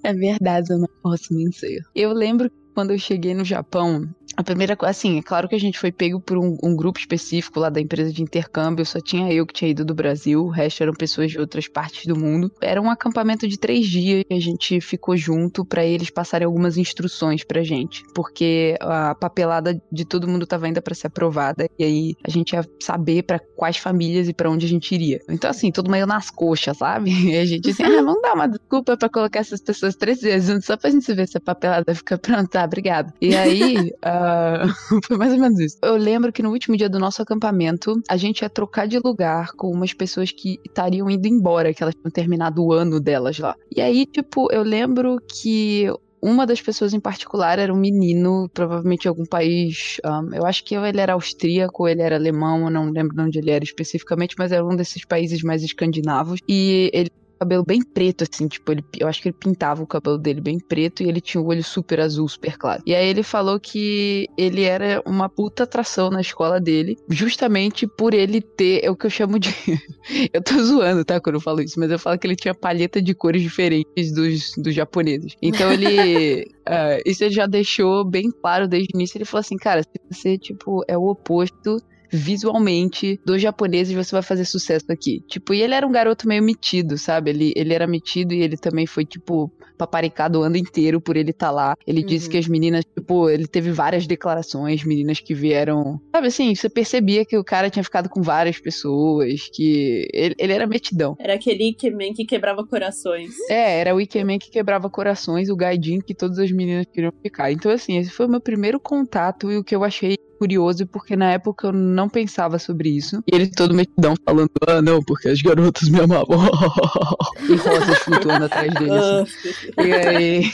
É verdade, eu não posso mentir. Eu lembro que quando eu cheguei no Japão, A primeira coisa, assim, é claro que a gente foi pego por um, um, grupo específico lá da empresa de intercâmbio, só tinha eu que tinha ido do Brasil, o resto eram pessoas de outras partes do mundo. Era um acampamento de três dias que a gente ficou junto para eles passarem algumas instruções pra gente, porque a papelada de todo mundo tava ainda para ser aprovada, e aí a gente ia saber para quais famílias e para onde a gente iria. Então, assim, todo meio nas coxas, sabe? E a gente assim, ah, vamos dar uma desculpa para colocar essas pessoas três vezes só pra gente ver se a papelada fica pronta, tá, obrigado. E aí, uh, foi mais ou menos isso. Eu lembro que no último dia do nosso acampamento, a gente ia trocar de lugar com umas pessoas que estariam indo embora, que elas tinham terminado o ano delas lá. E aí, tipo, eu lembro que uma das pessoas em particular era um menino, provavelmente de algum país. Um, eu acho que ele era austríaco, ele era alemão, eu não lembro de onde ele era especificamente, mas era um desses países mais escandinavos. E ele cabelo bem preto, assim, tipo, ele, eu acho que ele pintava o cabelo dele bem preto e ele tinha o olho super azul, super claro. E aí ele falou que ele era uma puta atração na escola dele, justamente por ele ter, é o que eu chamo de. eu tô zoando, tá, quando eu falo isso, mas eu falo que ele tinha palheta de cores diferentes dos, dos japoneses. Então ele. uh, isso ele já deixou bem claro desde o início. Ele falou assim, cara, se você, tipo, é o oposto visualmente dos japoneses você vai fazer sucesso aqui. Tipo, e ele era um garoto meio metido, sabe? Ele, ele era metido e ele também foi, tipo, paparicado o ano inteiro por ele estar tá lá. Ele uhum. disse que as meninas, tipo, ele teve várias declarações, meninas que vieram. Sabe assim, você percebia que o cara tinha ficado com várias pessoas, que ele, ele era metidão. Era aquele Ikemen que quebrava corações. É, era o Ikemen que quebrava corações, o Gaidin que todas as meninas queriam ficar. Então, assim, esse foi o meu primeiro contato e o que eu achei curioso porque na época eu não pensava sobre isso. E ele todo metidão falando, ah, não, porque as garotas me amavam. e rosas flutuando atrás dele, assim. e aí,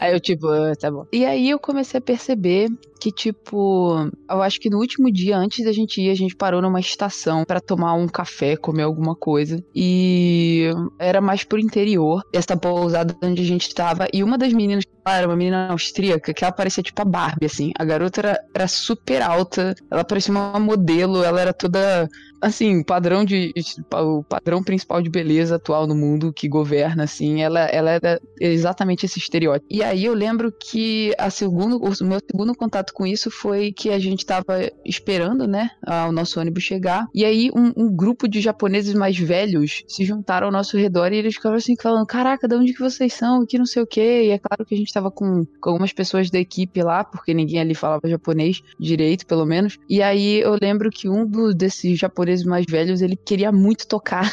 aí eu tipo, ah, tá bom. E aí eu comecei a perceber que, tipo, eu acho que no último dia antes da gente ir, a gente parou numa estação para tomar um café, comer alguma coisa. E era mais pro interior, essa pousada onde a gente tava. E uma das meninas, era uma menina austríaca, que ela parecia tipo a Barbie, assim. A garota era, era super alta, ela parecia uma modelo, ela era toda assim, o padrão de o padrão principal de beleza atual no mundo que governa assim, ela ela é exatamente esse estereótipo. E aí eu lembro que a segundo o meu segundo contato com isso foi que a gente tava esperando, né, o nosso ônibus chegar. E aí um, um, grupo de japoneses mais velhos se juntaram ao nosso redor e eles ficavam assim falando: "Caraca, de onde que vocês são? Que não sei o quê". E é claro que a gente tava com, com algumas pessoas da equipe lá, porque ninguém ali falava japonês direito, pelo menos. E aí eu lembro que um desses japoneses mais velhos, ele queria muito tocar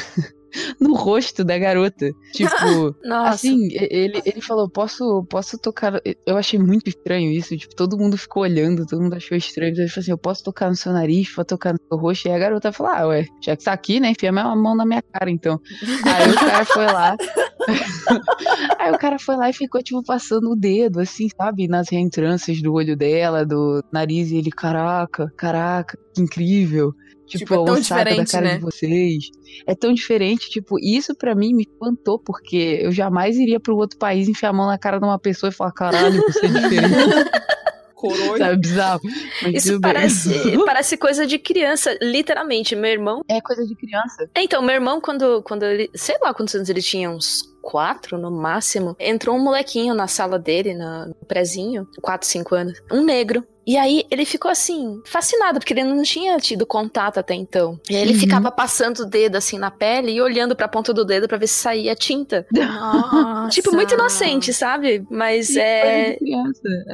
no rosto da garota. Tipo, assim, ele, ele falou: posso, posso tocar. Eu achei muito estranho isso. Tipo, todo mundo ficou olhando, todo mundo achou estranho. Ele falou assim: eu posso tocar no seu nariz, posso tocar no seu rosto. E a garota falou: ah, ué, já que tá aqui, né? Enfia a mão na minha cara, então. Aí o cara foi lá. Aí o cara foi lá e ficou, tipo, passando o dedo, assim, sabe? Nas reentrâncias do olho dela, do nariz. E ele, caraca, caraca, que incrível. Tipo, tipo é tão diferente, da cara né? de vocês. É tão diferente, tipo, isso para mim me espantou, porque eu jamais iria para outro país enfiar a mão na cara de uma pessoa e falar, caralho, você é diferente. Coronha. Sabe, bizarro. Mas Isso parece, parece coisa de criança, literalmente. Meu irmão. É coisa de criança. Então, meu irmão, quando, quando ele. Sei lá quantos anos ele tinha, uns quatro no máximo. Entrou um molequinho na sala dele, no prezinho, quatro, cinco anos. Um negro. E aí ele ficou assim, fascinado, porque ele não tinha tido contato até então. E aí ele uhum. ficava passando o dedo assim na pele e olhando pra ponta do dedo para ver se saía tinta. Nossa. tipo, muito inocente, sabe? Mas é.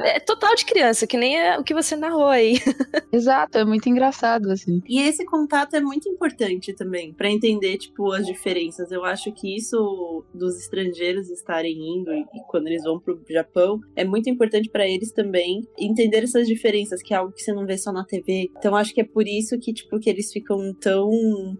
É total de criança, que nem é o que você narrou aí. Exato, é muito engraçado, assim. E esse contato é muito importante também, para entender, tipo, as diferenças. Eu acho que isso dos estrangeiros estarem indo e, e quando eles vão pro Japão, é muito importante para eles também entender essas diferenças diferenças, que é algo que você não vê só na TV. Então acho que é por isso que, tipo, que eles ficam tão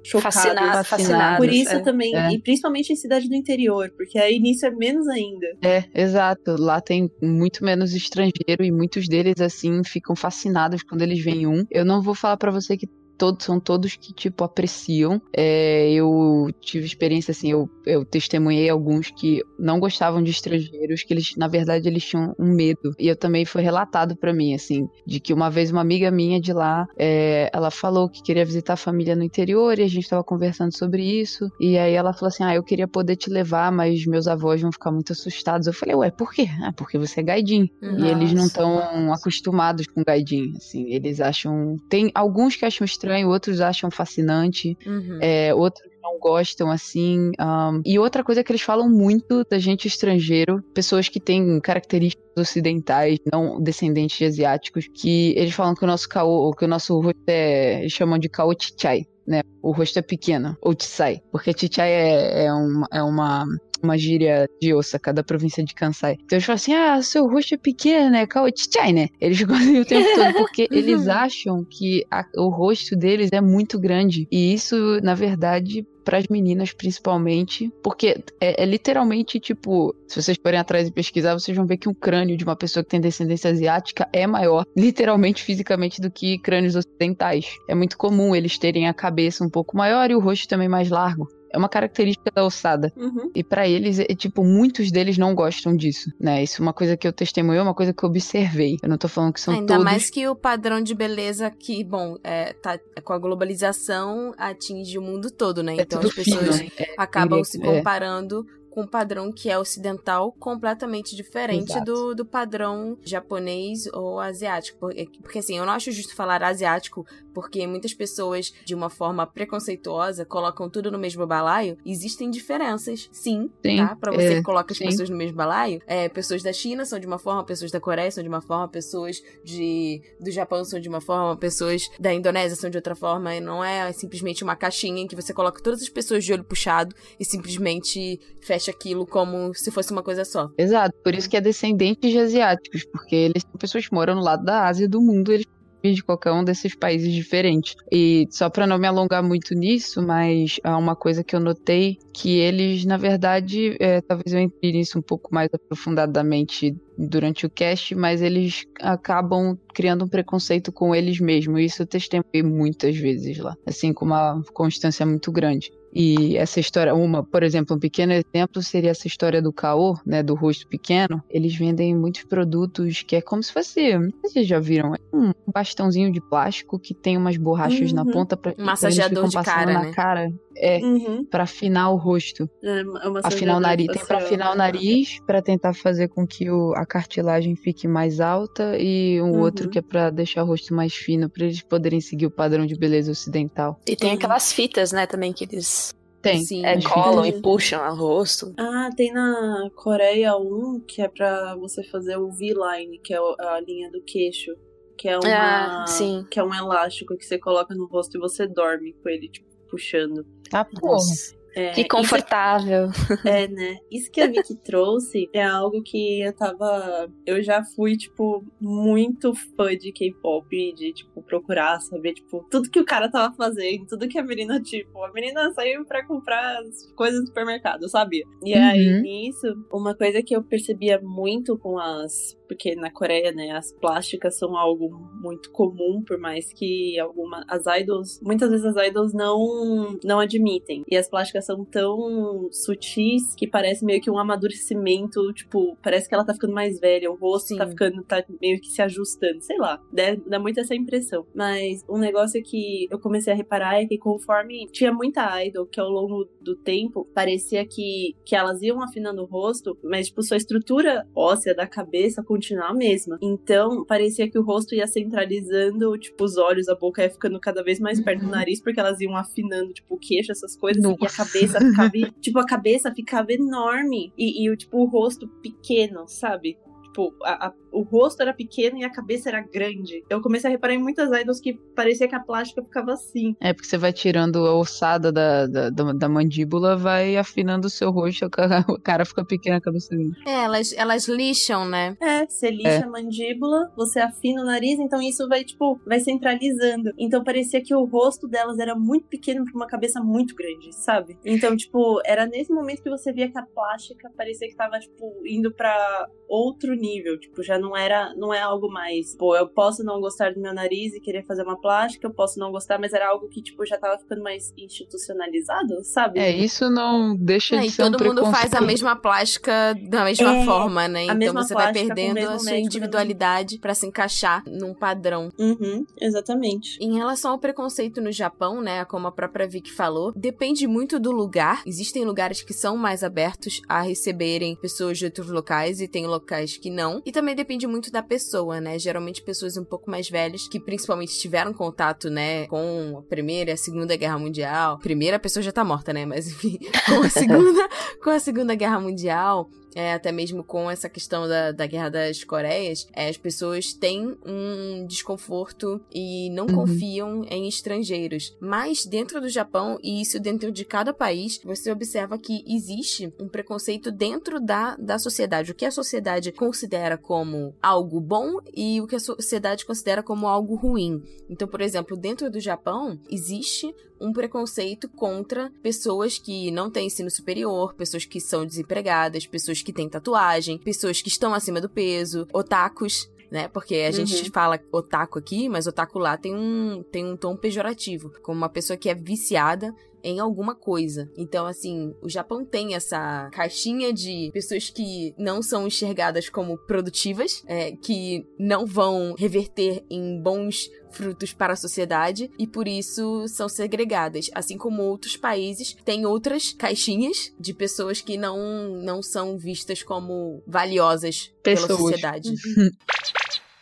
chocados. Fascinados, fascinados. Por isso é, também, é. e principalmente em cidade do interior, porque aí nisso é menos ainda. É, exato. Lá tem muito menos estrangeiro e muitos deles, assim, ficam fascinados quando eles veem um. Eu não vou falar para você que todos são todos que, tipo, apreciam. É, eu tive experiência, assim, eu, eu testemunhei alguns que não gostavam de estrangeiros, que eles, na verdade, eles tinham um medo. E eu também foi relatado para mim, assim, de que uma vez uma amiga minha de lá, é, ela falou que queria visitar a família no interior e a gente tava conversando sobre isso. E aí ela falou assim: Ah, eu queria poder te levar, mas meus avós vão ficar muito assustados. Eu falei, ué, por quê? Ah, porque você é gaidin. E eles não estão acostumados com gaidin, assim. Eles acham. Tem alguns que acham estranho, outros acham fascinante, Uhum. é, outros não gostam, assim. um, E outra coisa que eles falam muito da gente estrangeiro, pessoas que têm características ocidentais, não descendentes de asiáticos, que eles falam que o nosso caô, que o nosso rosto é. Eles chamam de caô chichai. Né? O rosto é pequeno, ou chissai, porque chichai é, é, uma, é uma, uma gíria de Osaka, da província de Kansai. Então eles falam assim: ah, seu rosto é pequeno, né? Kao chichai, né? Eles ficam assim o tempo todo, porque eles acham que a- o rosto deles é muito grande. E isso, na verdade, para as meninas principalmente, porque é, é literalmente tipo, se vocês forem atrás e pesquisar, vocês vão ver que um crânio de uma pessoa que tem descendência asiática é maior, literalmente fisicamente, do que crânios ocidentais. É muito comum eles terem a cabeça um pouco maior e o rosto também mais largo. É uma característica da ossada. Uhum. E pra eles, é, tipo, muitos deles não gostam disso, né? Isso é uma coisa que eu testemunhei, uma coisa que eu observei. Eu não tô falando que são Ainda todos. mais que o padrão de beleza que, bom, é, tá, com a globalização atinge o mundo todo, né? É então as pessoas fino, né? acabam diria se é. comparando com um padrão que é ocidental completamente diferente Exato. do, do padrão japonês ou asiático. Porque, porque, assim, eu não acho justo falar asiático porque muitas pessoas, de uma forma preconceituosa, colocam tudo no mesmo balaio. Existem diferenças, sim, Sim, tá? Pra você é, que coloca as sim. pessoas no mesmo balaio. É, pessoas da China são de uma forma, pessoas da Coreia são de uma forma, pessoas de, do Japão são de uma forma, pessoas da Indonésia são de outra forma. E não é simplesmente uma caixinha em que você coloca todas as pessoas de olho puxado e simplesmente fecha aquilo como se fosse uma coisa só. Exato, por isso que é descendente de asiáticos, porque eles são pessoas que moram no lado da Ásia do mundo, eles de qualquer um desses países diferentes. E só pra não me alongar muito nisso, mas há uma coisa que eu notei que eles, na verdade, é, talvez eu entre nisso um pouco mais aprofundadamente durante o cast, mas eles acabam criando um preconceito com eles mesmos. Isso eu testemunhei muitas vezes lá, assim, com uma constância muito grande. E essa história, uma, por exemplo, um pequeno exemplo seria essa história do caô, né, do rosto pequeno. Eles vendem muitos produtos que é como se fosse, vocês já viram, é um bastãozinho de plástico que tem umas borrachas na Uhum. ponta para massageador de cara, na né? cara. É, Uhum. para afinar o rosto. É Afinar o nariz, tem para facial. afinar o nariz, para tentar fazer com que o, a cartilagem fique mais alta e um Uhum. outro que é para deixar o rosto mais fino, para eles poderem seguir o padrão de beleza ocidental. E tem Uhum. aquelas fitas, né, também que eles Tem. Sim. é, colam fitas. e puxam o rosto. Ah, tem na Coreia um que é pra você fazer o V-line, que é a linha do queixo. Que é uma. Ah, sim. Que é um elástico que você coloca no rosto e você dorme com ele, tipo, puxando. Tá, porra. Nossa, É, que confortável. É, né? Isso que a Vicky trouxe é algo que eu tava. Eu já fui, tipo, muito fã de K-pop, de, tipo, procurar saber, tipo, tudo que o cara tava fazendo, tudo que a menina, tipo, a menina saiu pra comprar as coisas do supermercado, eu sabia. E aí, Uhum. nisso, uma coisa que eu percebia muito com as. Porque na Coreia, né, as plásticas são algo muito comum, por mais que alguma. As idols. Muitas vezes as idols não, não admitem. E as plásticas são tão sutis que parece meio que um amadurecimento. Tipo, parece que ela tá ficando mais velha, o rosto Sim. tá ficando. tá meio que se ajustando. Sei lá. Dá, dá muito essa impressão. Mas um negócio que eu comecei a reparar é que conforme tinha muita idol que ao longo do tempo parecia que, que elas iam afinando o rosto, mas tipo, sua estrutura óssea da cabeça continuava a mesma. Então, parecia que o rosto ia centralizando, tipo, os olhos, a boca ia ficando cada vez mais perto do Uhum. nariz, porque elas iam afinando, tipo, o queixo, essas coisas, e a Nossa. cabeça ficava, tipo, a cabeça ficava enorme e, e o, tipo, o rosto pequeno, sabe? Tipo, a- a- o rosto era pequeno e a cabeça era grande. Eu comecei a reparar em muitas idols que parecia que a plástica ficava assim. É porque você vai tirando a ossada da, da, da- da mandíbula, vai afinando o seu rosto, a cara fica pequena, a cabeça grande. É, elas, elas lixam, né? É, você lixa a mandíbula, você afina o nariz, então isso vai, tipo, vai centralizando. Então parecia que o rosto delas era muito pequeno pra uma cabeça muito grande, sabe? Então, tipo, era nesse momento que você via que a plástica parecia que tava, tipo, indo pra outro nível. Tipo, já não era, não é algo mais, pô, eu posso não gostar do meu nariz e querer fazer uma plástica, eu posso não gostar, mas era algo que, tipo, já tava ficando mais institucionalizado, sabe? É, isso não deixa É, de ser um todo mundo faz a mesma plástica da mesma É, forma, né? Então você vai perdendo a sua médico, individualidade pra se encaixar num padrão. Uhum, exatamente. Em relação ao preconceito no Japão, né, como a própria Vicky falou, depende muito do lugar. Existem lugares que são mais abertos a receberem pessoas de outros locais e tem locais que não. E também depende muito da pessoa, né? Geralmente pessoas um pouco mais velhas que principalmente tiveram contato, né, com a Primeira e a Segunda Guerra Mundial. Primeira pessoa já tá morta, né? Mas enfim, com a Segunda, com a Segunda Guerra Mundial, é, até mesmo com essa questão da, da Guerra das Coreias, é, as pessoas têm um desconforto e não Uhum. confiam em estrangeiros. Mas dentro do Japão, e isso dentro de cada país, você observa que existe um preconceito dentro da, da sociedade. O que a sociedade considera como algo bom e o que a sociedade considera como algo ruim. Então, por exemplo, dentro do Japão, existe um preconceito contra pessoas que não têm ensino superior, pessoas que são desempregadas, pessoas que têm tatuagem, pessoas que estão acima do peso, otakus. Né? Porque a gente Uhum. fala otaku aqui, mas otaku lá tem um, tem um tom pejorativo, como uma pessoa que é viciada em alguma coisa. Então, assim, o Japão tem essa caixinha de pessoas que não são enxergadas como produtivas, é, que não vão reverter em bons frutos para a sociedade e por isso são segregadas. Assim como outros países têm outras caixinhas de pessoas que não, não são vistas como valiosas pela Pessoas. sociedade.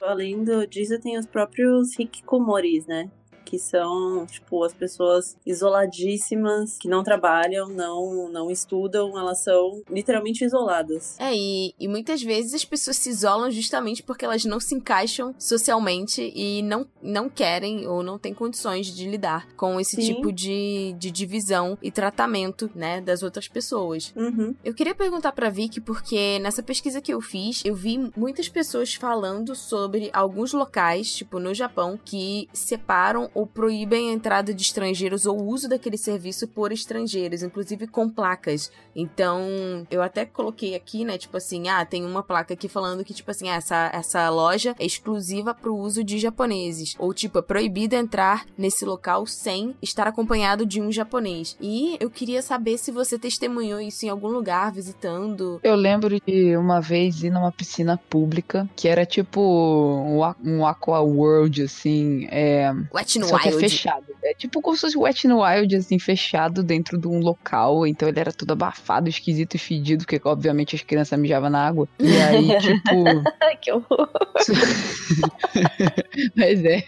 Além do, disso, tem os próprios hikikomoris, né? Que são, tipo, as pessoas isoladíssimas, que não trabalham, não, não estudam, elas são literalmente isoladas. É, e, e muitas vezes as pessoas se isolam justamente porque elas não se encaixam socialmente e não, não querem ou não têm condições de lidar com esse Sim. tipo de, de divisão e tratamento, né, das outras pessoas. Uhum. Eu queria perguntar pra Vicky, porque nessa pesquisa que eu fiz, eu vi muitas pessoas falando sobre alguns locais, tipo no Japão, que separam ou proíbem a entrada de estrangeiros ou o uso daquele serviço por estrangeiros, inclusive com placas. Então, eu até coloquei aqui, né, tipo assim, ah, tem uma placa aqui falando que, tipo assim, ah, essa, essa loja é exclusiva pro uso de japoneses. Ou, tipo, é proibido entrar nesse local sem estar acompanhado de um japonês. E eu queria saber se você testemunhou isso em algum lugar, visitando. Eu lembro de uma vez ir numa piscina pública, que era tipo um, um Aqua World, assim, é, Wet n só que é Wild. fechado. É tipo como se fosse Wet n Wild, assim, fechado dentro de um local, então ele era todo abafado, esquisito e fedido, porque obviamente as crianças mijavam na água. E aí, tipo... Que horror. Mas é,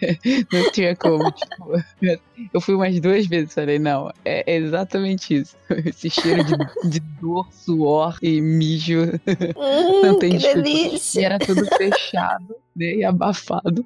não tinha como, tipo, eu fui umas duas vezes, falei, não, é exatamente isso. Esse cheiro de, de dor, suor e mijo, não Hum, tem que desculpa. delícia. E era tudo fechado, né, e abafado.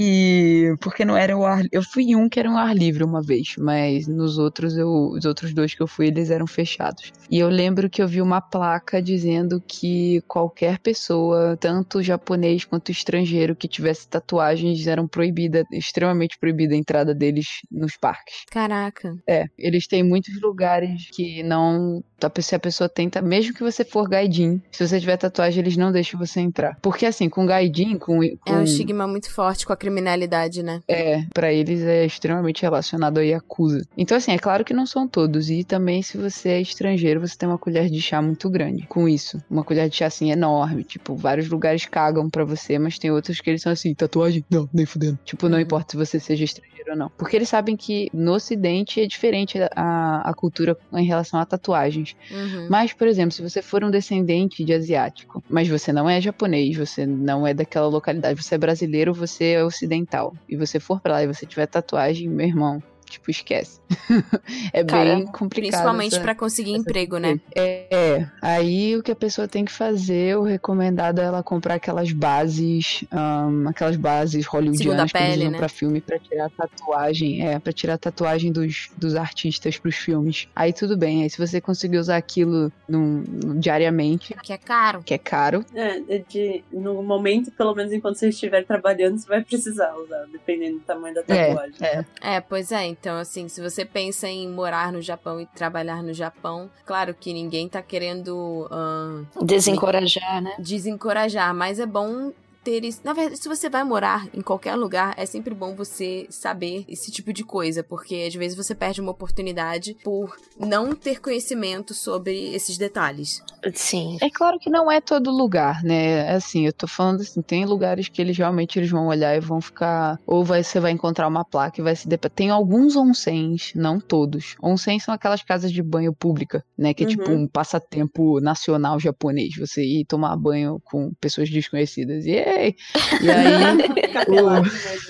E porque não era o ar, eu fui em um que era um ar livre uma vez, mas nos outros eu, os outros dois que eu fui, eles eram fechados. E eu lembro que eu vi uma placa dizendo que qualquer pessoa, tanto japonês quanto estrangeiro que tivesse tatuagens eram proibida, extremamente proibida a entrada deles nos parques. Caraca. É, eles têm muitos lugares que não. Se a pessoa tenta, mesmo que você for gaidin, se você tiver tatuagem, eles não deixam você entrar. Porque assim, com gaidin, com. com É um estigma muito forte com a criminalidade, né? é, pra eles é extremamente relacionado ao Yakuza. Então, assim, é claro que não são todos. E também, se você é estrangeiro, você tem uma colher de chá muito grande com isso. Uma colher de chá, assim, enorme. Tipo, vários lugares cagam pra você, mas tem outros que eles são assim, tatuagem? Não, nem fudendo. Tipo, não Uhum. importa se você seja estrangeiro ou não. Porque eles sabem que no ocidente é diferente a, a cultura em relação a tatuagens. Uhum. Mas, por exemplo, se você for um descendente de asiático, mas você não é japonês, você não é daquela localidade, você é brasileiro, você é ocidental, e você for pra lá e você tiver tatuagem, meu irmão, tipo, esquece. é Cara, bem complicado. Principalmente pra conseguir essa emprego, né? É, é, aí o que a pessoa tem que fazer, o recomendado é ela comprar aquelas bases, ahn, aquelas bases hollywoodianas que eles pele, usam né? pra filme pra tirar tatuagem, é, pra tirar tatuagem dos, dos artistas pros filmes. Aí tudo bem, aí se você conseguir usar aquilo num- diariamente, Que é caro. que é caro, É, é de, no momento, pelo menos enquanto você estiver trabalhando, você vai precisar usar, dependendo do tamanho da É, tatuagem. é. É, pois é. Então, assim, se você pensa em morar no Japão e trabalhar no Japão, claro que ninguém tá querendo uh, Desencorajar, né? desencorajar, mas é bom ter isso. Na verdade, se você vai morar em qualquer lugar, é sempre bom você saber esse tipo de coisa, porque às vezes você perde uma oportunidade por não ter conhecimento sobre esses detalhes. Sim. É claro que não é todo lugar, né? Assim, eu tô falando assim, tem lugares que eles realmente eles vão olhar e vão ficar. Ou vai, você vai encontrar uma placa e vai se. Tem alguns onsens, não todos. Onsens são aquelas casas de banho pública, né? Que é tipo Uhum. um passatempo nacional japonês. Você ir tomar banho com pessoas desconhecidas. E, ei! e aí,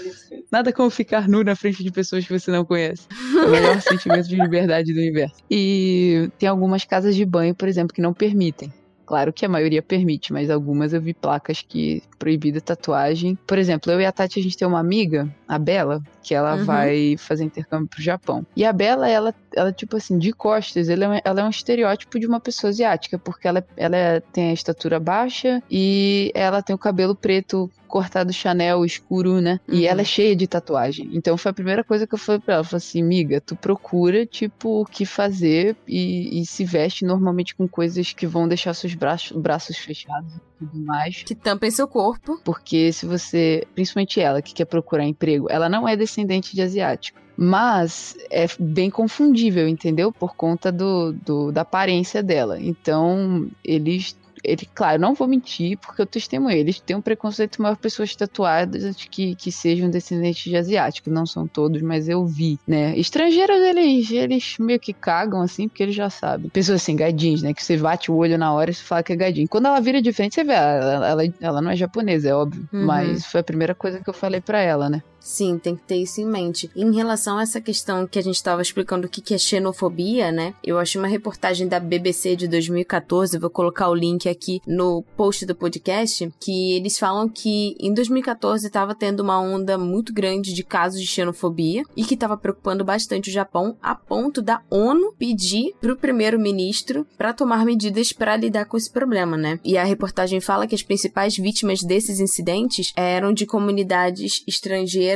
isso. nada como ficar nu na frente de pessoas que você não conhece. É o melhor sentimento de liberdade do universo. E tem algumas casas de banho, por exemplo, que não permitem. Claro que a maioria permite, mas algumas eu vi placas que proibida tatuagem. Por exemplo, eu e a Tati, a gente tem uma amiga, a Bela, que ela Uhum. vai fazer intercâmbio pro Japão. E a Bela, ela, ela tipo assim, de costas, ela é, um- ela é um estereótipo de uma pessoa asiática, porque ela, ela tem a estatura baixa e ela tem o cabelo preto cortado Chanel escuro, né? E Uhum. ela é cheia de tatuagem. Então foi a primeira coisa que eu falei pra ela. Eu falei assim, miga, tu procura, tipo, o que fazer e, e se veste normalmente com coisas que vão deixar seus braços, braços fechados e tudo mais. Que tampem seu corpo. Porque se você, principalmente ela que quer procurar emprego, ela não é descendente de asiático. Mas é bem confundível, entendeu? Por conta do, do- da aparência dela. Então, eles. Ele, claro, não vou mentir, porque eu testemunhei. Eles têm um preconceito maior pessoas tatuadas que, que sejam descendentes de asiáticos. Não são todos, mas eu vi, né? Estrangeiros, eles, eles meio que cagam, assim, porque eles já sabem. Pessoas assim, gaidins, né? Que você bate o olho na hora e você fala que é gaidinho. Quando ela vira de frente, você vê, ela, ela, ela não é japonesa, é óbvio. Uhum. Mas foi a primeira coisa que eu falei pra ela, né? Sim, tem que ter isso em mente. Em relação a essa questão que a gente estava explicando o que que é xenofobia, né? Eu achei uma reportagem da BBC de 2014, vou colocar o link aqui no post do podcast, que eles falam que em 2014 estava tendo uma onda muito grande de casos de xenofobia e que estava preocupando bastante o Japão, a ponto da ONU pedir pro primeiro-ministro para tomar medidas para lidar com esse problema, né? E a reportagem fala que as principais vítimas desses incidentes eram de comunidades estrangeiras,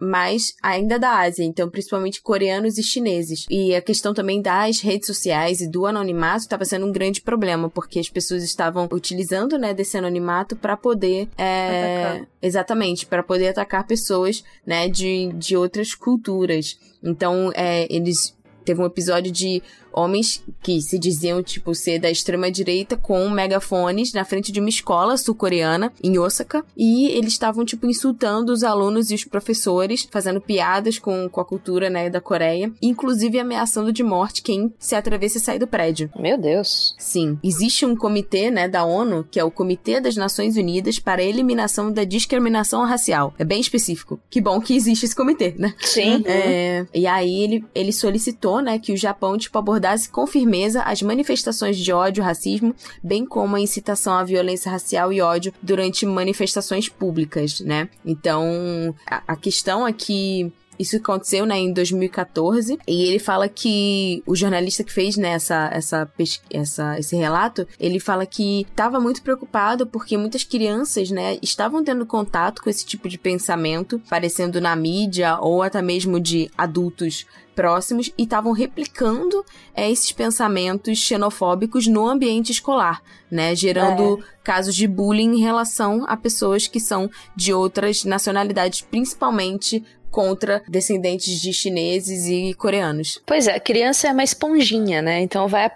mas ainda da Ásia, então principalmente coreanos e chineses. E a questão também das redes sociais e do anonimato estava sendo um grande problema, porque as pessoas estavam utilizando, né, desse anonimato para poder é, exatamente, para poder atacar pessoas, né, de, de outras culturas. Então, é, eles teve um episódio de homens que se diziam, tipo, ser da extrema-direita com megafones na frente de uma escola sul-coreana, em Osaka, e eles estavam, tipo, insultando os alunos e os professores, fazendo piadas com, com a cultura, né, da Coreia, inclusive ameaçando de morte quem se atrevesse a sair do prédio. Meu Deus. Sim, existe um comitê, né, da ONU, que é o Comitê das Nações Unidas para a Eliminação da Discriminação Racial. É bem específico. Que bom que existe esse comitê, né? Sim. É, e aí ele, ele solicitou, né, que o Japão, tipo, abordasse com firmeza as manifestações de ódio, racismo, bem como a incitação à violência racial e ódio durante manifestações públicas, né? Então, a, a questão é que isso aconteceu, né, em 2014, e ele fala que o jornalista que fez, né, essa, essa, essa, esse relato, ele fala que estava muito preocupado porque muitas crianças, né, estavam tendo contato com esse tipo de pensamento, aparecendo na mídia ou até mesmo de adultos próximos e estavam replicando é, esses pensamentos xenofóbicos no ambiente escolar, né, gerando casos de bullying em relação a pessoas que são de outras nacionalidades, principalmente contra descendentes de chineses e coreanos. Pois é, a criança é uma esponjinha, né? Então vai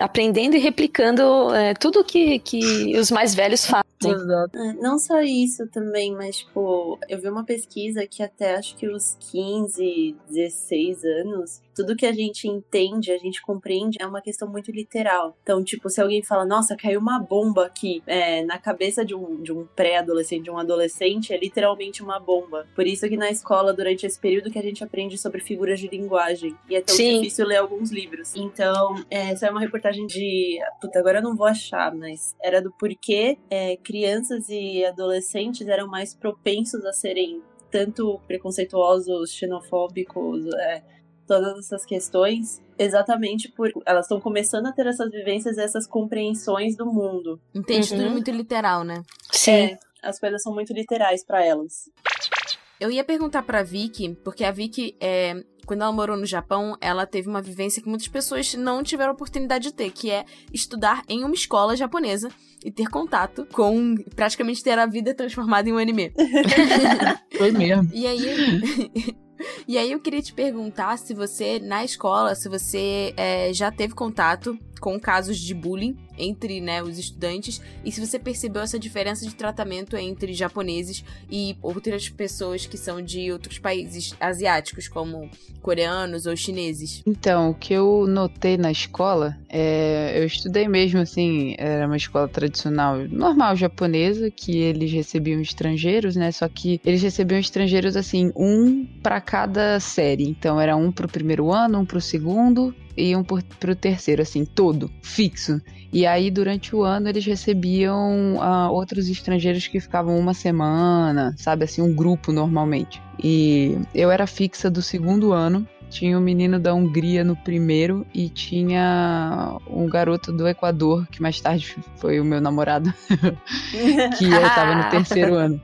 aprendendo e replicando é, tudo que, que os mais velhos fazem. É, Não só isso também, mas, tipo, eu vi uma pesquisa que até acho que os 15, 16 anos, tudo que a gente entende, a gente compreende, é uma questão muito literal. Então, tipo, se alguém fala, nossa, caiu uma bomba aqui é, na cabeça de um, de um pré-adolescente, de um adolescente, é literalmente uma bomba. Por isso que na escola, durante esse período que a gente aprende sobre figuras de linguagem. E é tão Sim. difícil ler alguns livros. Então, essa é uma reportagem de. Puta, agora eu não vou achar, mas era do porquê é, crianças e adolescentes eram mais propensos a serem tanto preconceituosos, xenofóbicos, é, todas essas questões, exatamente por elas estão começando a ter essas vivências, essas compreensões do mundo. Entende Uhum. tudo muito literal, né? Sim. É, as coisas são muito literais para elas. Eu ia perguntar pra Vicky, porque a Vicky, é, quando ela morou no Japão, ela teve uma vivência que muitas pessoas não tiveram oportunidade de ter, que é estudar em uma escola japonesa e ter contato com praticamente ter a vida transformada em um anime. Foi mesmo. E aí. E aí eu queria te perguntar se você, na escola, se você é, já teve contato com casos de bullying entre né, os estudantes e se você percebeu essa diferença de tratamento entre japoneses e outras pessoas que são de outros países asiáticos, como coreanos ou chineses. Então, o que eu notei na escola, é, eu estudei mesmo assim, era uma escola tradicional, normal japonesa, que eles recebiam estrangeiros, né? Só que eles recebiam estrangeiros assim, um para cada série. Então era um pro primeiro ano, um pro segundo e um pro terceiro, assim, todo, fixo. E aí, durante o ano, eles recebiam uh, outros estrangeiros que ficavam uma semana, sabe, assim, um grupo normalmente. E eu era fixa do segundo ano. Tinha um menino da Hungria no primeiro e tinha um garoto do Equador, que mais tarde foi o meu namorado, que estava no terceiro ano.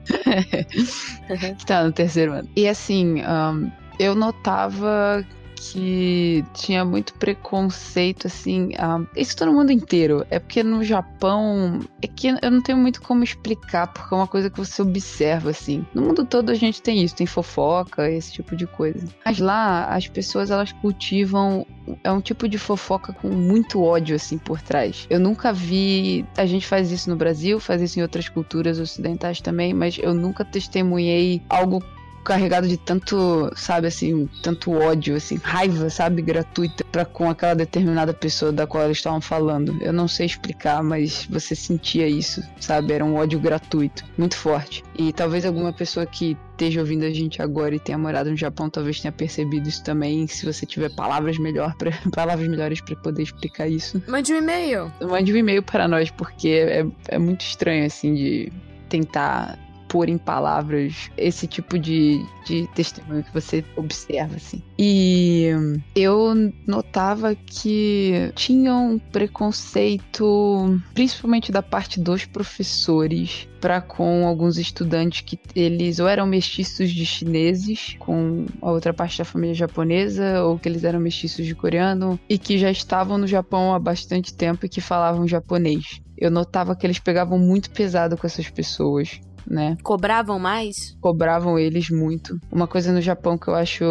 que tava no terceiro ano. E assim, um, eu notava que tinha muito preconceito, assim. Isso todo mundo inteiro. É porque no Japão. É que eu não tenho muito como explicar, porque é uma coisa que você observa, assim. No mundo todo a gente tem isso, tem fofoca, esse tipo de coisa. Mas lá, as pessoas elas cultivam. É um tipo de fofoca com muito ódio, assim, por trás. Eu nunca vi. A gente faz isso no Brasil, faz isso em outras culturas ocidentais também, mas eu nunca testemunhei algo carregado de tanto, sabe, assim, tanto ódio, assim, raiva, sabe, gratuita para com aquela determinada pessoa da qual eles estavam falando. Eu não sei explicar, mas você sentia isso, sabe? Era um ódio gratuito, muito forte. E talvez alguma pessoa que esteja ouvindo a gente agora e tenha morado no Japão, talvez tenha percebido isso também. Se você tiver palavras melhor pra, palavras melhores para poder explicar isso, mande um e-mail. Mande um e-mail para nós, porque é, é muito estranho assim de tentar pôr em palavras esse tipo de, de testemunho que você observa, assim. E eu notava que tinha um preconceito, principalmente da parte dos professores, para com alguns estudantes que eles ou eram mestiços de chineses com a outra parte da família japonesa, ou que eles eram mestiços de coreano e que já estavam no Japão há bastante tempo e que falavam japonês. Eu notava que eles pegavam muito pesado com essas pessoas né? Cobravam mais? Cobravam eles muito. Uma coisa no Japão que eu acho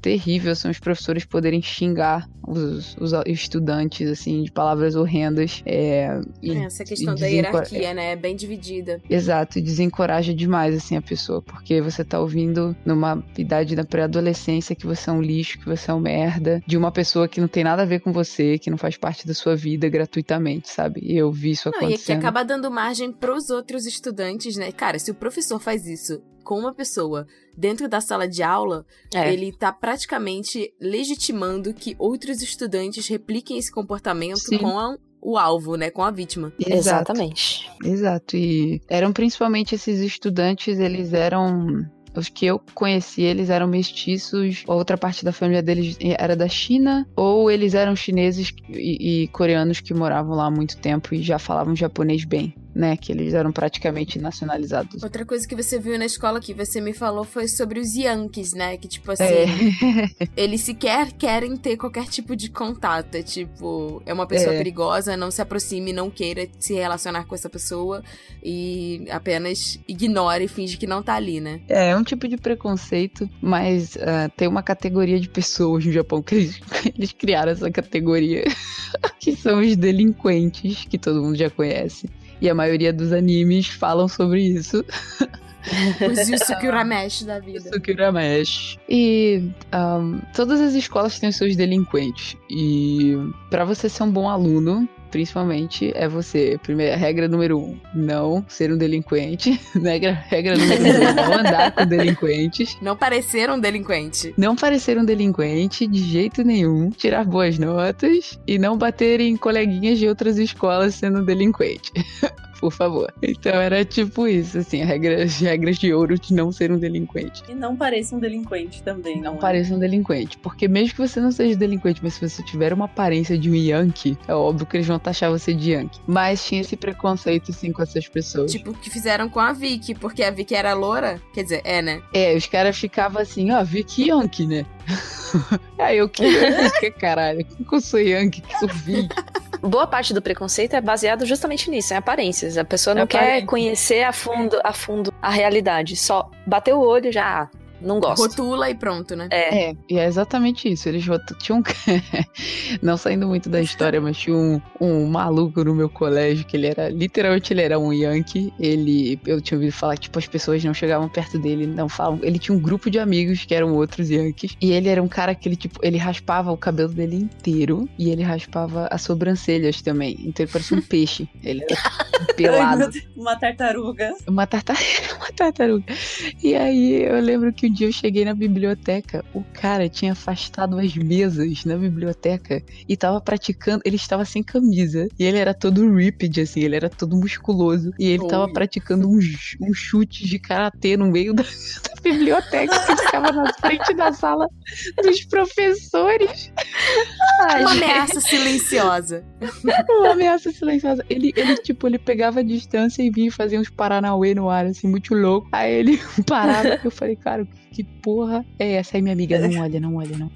terrível são os professores poderem xingar os, os estudantes, assim, de palavras horrendas. É, e, Essa questão da hierarquia, né? É bem dividida. Exato, e desencoraja demais, assim, a pessoa, porque você tá ouvindo numa idade da pré-adolescência que você é um lixo, que você é um merda, de uma pessoa que não tem nada a ver com você, que não faz parte da sua vida gratuitamente, sabe? E eu vi isso não, acontecendo. E que acaba dando margem pros outros estudantes, né? Cara, se o professor faz isso com uma pessoa dentro da sala de aula, é. ele tá praticamente legitimando que outros estudantes repliquem esse comportamento Sim. com a, o alvo, né, com a vítima. Exatamente. Exato. E eram principalmente esses estudantes, eles eram os que eu conheci, eles eram mestiços, outra parte da família deles era da China, ou eles eram chineses e, e coreanos que moravam lá há muito tempo e já falavam japonês bem né? Que eles eram praticamente nacionalizados. Outra coisa que você viu na escola que você me falou foi sobre os Yankees, né? Que, tipo assim, é. eles sequer querem ter qualquer tipo de contato. É tipo, é uma pessoa é. perigosa, não se aproxime, não queira se relacionar com essa pessoa e apenas ignore e finge que não tá ali, né? É, é um tipo de preconceito, mas uh, tem uma categoria de pessoas no Japão que eles, eles criaram essa categoria, que são os delinquentes, que todo mundo já conhece. E a maioria dos animes falam sobre isso. Os Yusuke Uramesh da vida. Yusuke Uramesh. E um, todas as escolas têm os seus delinquentes. E para você ser um bom aluno, principalmente, é você. Primeira regra número um: não ser um delinquente. regra, regra número dois: não andar com delinquentes. Não parecer um delinquente. Não parecer um delinquente de jeito nenhum. Tirar boas notas e não bater em coleguinhas de outras escolas sendo delinquente. por favor. Então era tipo isso, assim, regras, regras de ouro de não ser um delinquente. E não pareça um delinquente também. Não Não, é? pareça um delinquente. Porque mesmo que você não seja delinquente, mas se você tiver uma aparência de um Yankee, é óbvio que eles vão taxar você de Yankee. Mas tinha esse preconceito, sim, com essas pessoas. Tipo, o que fizeram com a Vicky, porque a Vicky era loura. Quer dizer, é, né? É, os caras ficavam assim, ó, Vicky Yankee, né? Aí eu, que, que caralho, que eu sou Yankee, que sou Vicky. Boa parte do preconceito é baseado justamente nisso, em aparências. A pessoa não É quer conhecer a fundo, a fundo a realidade. Só bateu o olho já, ah, não gosto. Rotula e pronto, né? É, É, e é exatamente isso. Eles tinham um. Não saindo muito da história, mas tinha um, um maluco no meu colégio que ele era. Literalmente ele era um Yankee. Ele. Eu tinha ouvido falar que, tipo, as pessoas não chegavam perto dele, não falavam. Ele tinha um grupo de amigos que eram outros Yankees. E ele era um cara que ele, tipo, ele raspava o cabelo dele inteiro. E ele raspava as sobrancelhas também. Então ele parecia um peixe. Ele era pelado. Uma tartaruga. Uma, tartar... uma tartaruga. E aí eu lembro que um dia eu cheguei na biblioteca, o cara tinha afastado as mesas na biblioteca e tava praticando. Ele estava sem camisa. E ele era todo ripped, assim, ele era todo musculoso. E ele tava Ui. praticando um, ch- um chute de karatê no meio da, da biblioteca que ficava na frente da sala dos professores. Uma ameaça silenciosa. Uma ameaça silenciosa. Ele, ele, tipo, ele pegava a distância e vinha fazia uns Paranauê no ar, assim, muito louco. Aí ele parava eu falei, cara, que porra é essa? Aí minha amiga, não olha, não olha, não.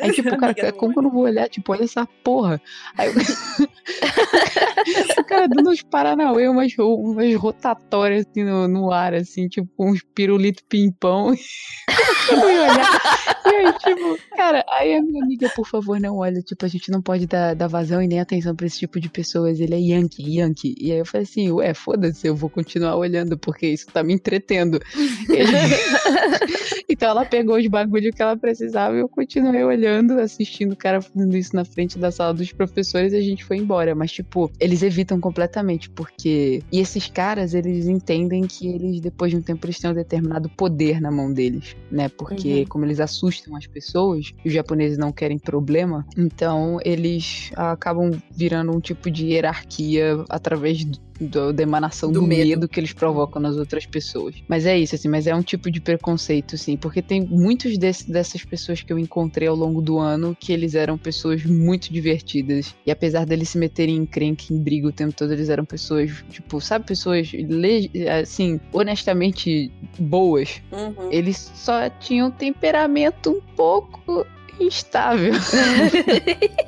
Aí, tipo, cara, Amiga, como que eu não vou olhar? Tipo, olha essa porra. Aí o cara dando uns Paranauê, umas, umas rotatórias assim no, no ar, assim, tipo, uns pirulito pimpão. eu fui olhar. E aí, tipo, cara, aí a minha amiga, por favor, não olha. Tipo, a gente não pode dar, dar vazão e nem atenção pra esse tipo de pessoas. Ele é Yankee, Yankee. E aí eu falei assim, ué, foda-se, eu vou continuar olhando, porque isso tá me entretendo. então ela pegou os bagulhos que ela precisava e eu continuei olhando, assistindo o cara fazendo isso na frente da sala dos professores e a gente foi embora. Mas, tipo, eles evitam completamente, porque. E esses caras, eles entendem que eles, depois de um tempo, eles têm um determinado poder na mão deles, né? Porque, Uhum. como eles assustam as pessoas, e os japoneses não querem problema, então eles acabam virando um tipo de hierarquia através do- do- da emanação Do do, medo. medo. que eles provocam nas outras pessoas. Mas é isso, assim, mas é um tipo de preconceito, sim, porque tem muitos desse- dessas pessoas que eu encontrei ao longo do ano que eles eram pessoas muito divertidas. E apesar deles se meterem em crenca, em briga o tempo todo, eles eram pessoas, tipo, sabe, pessoas, assim, honestamente boas. Uhum. Eles só tinham temperamento um pouco instável.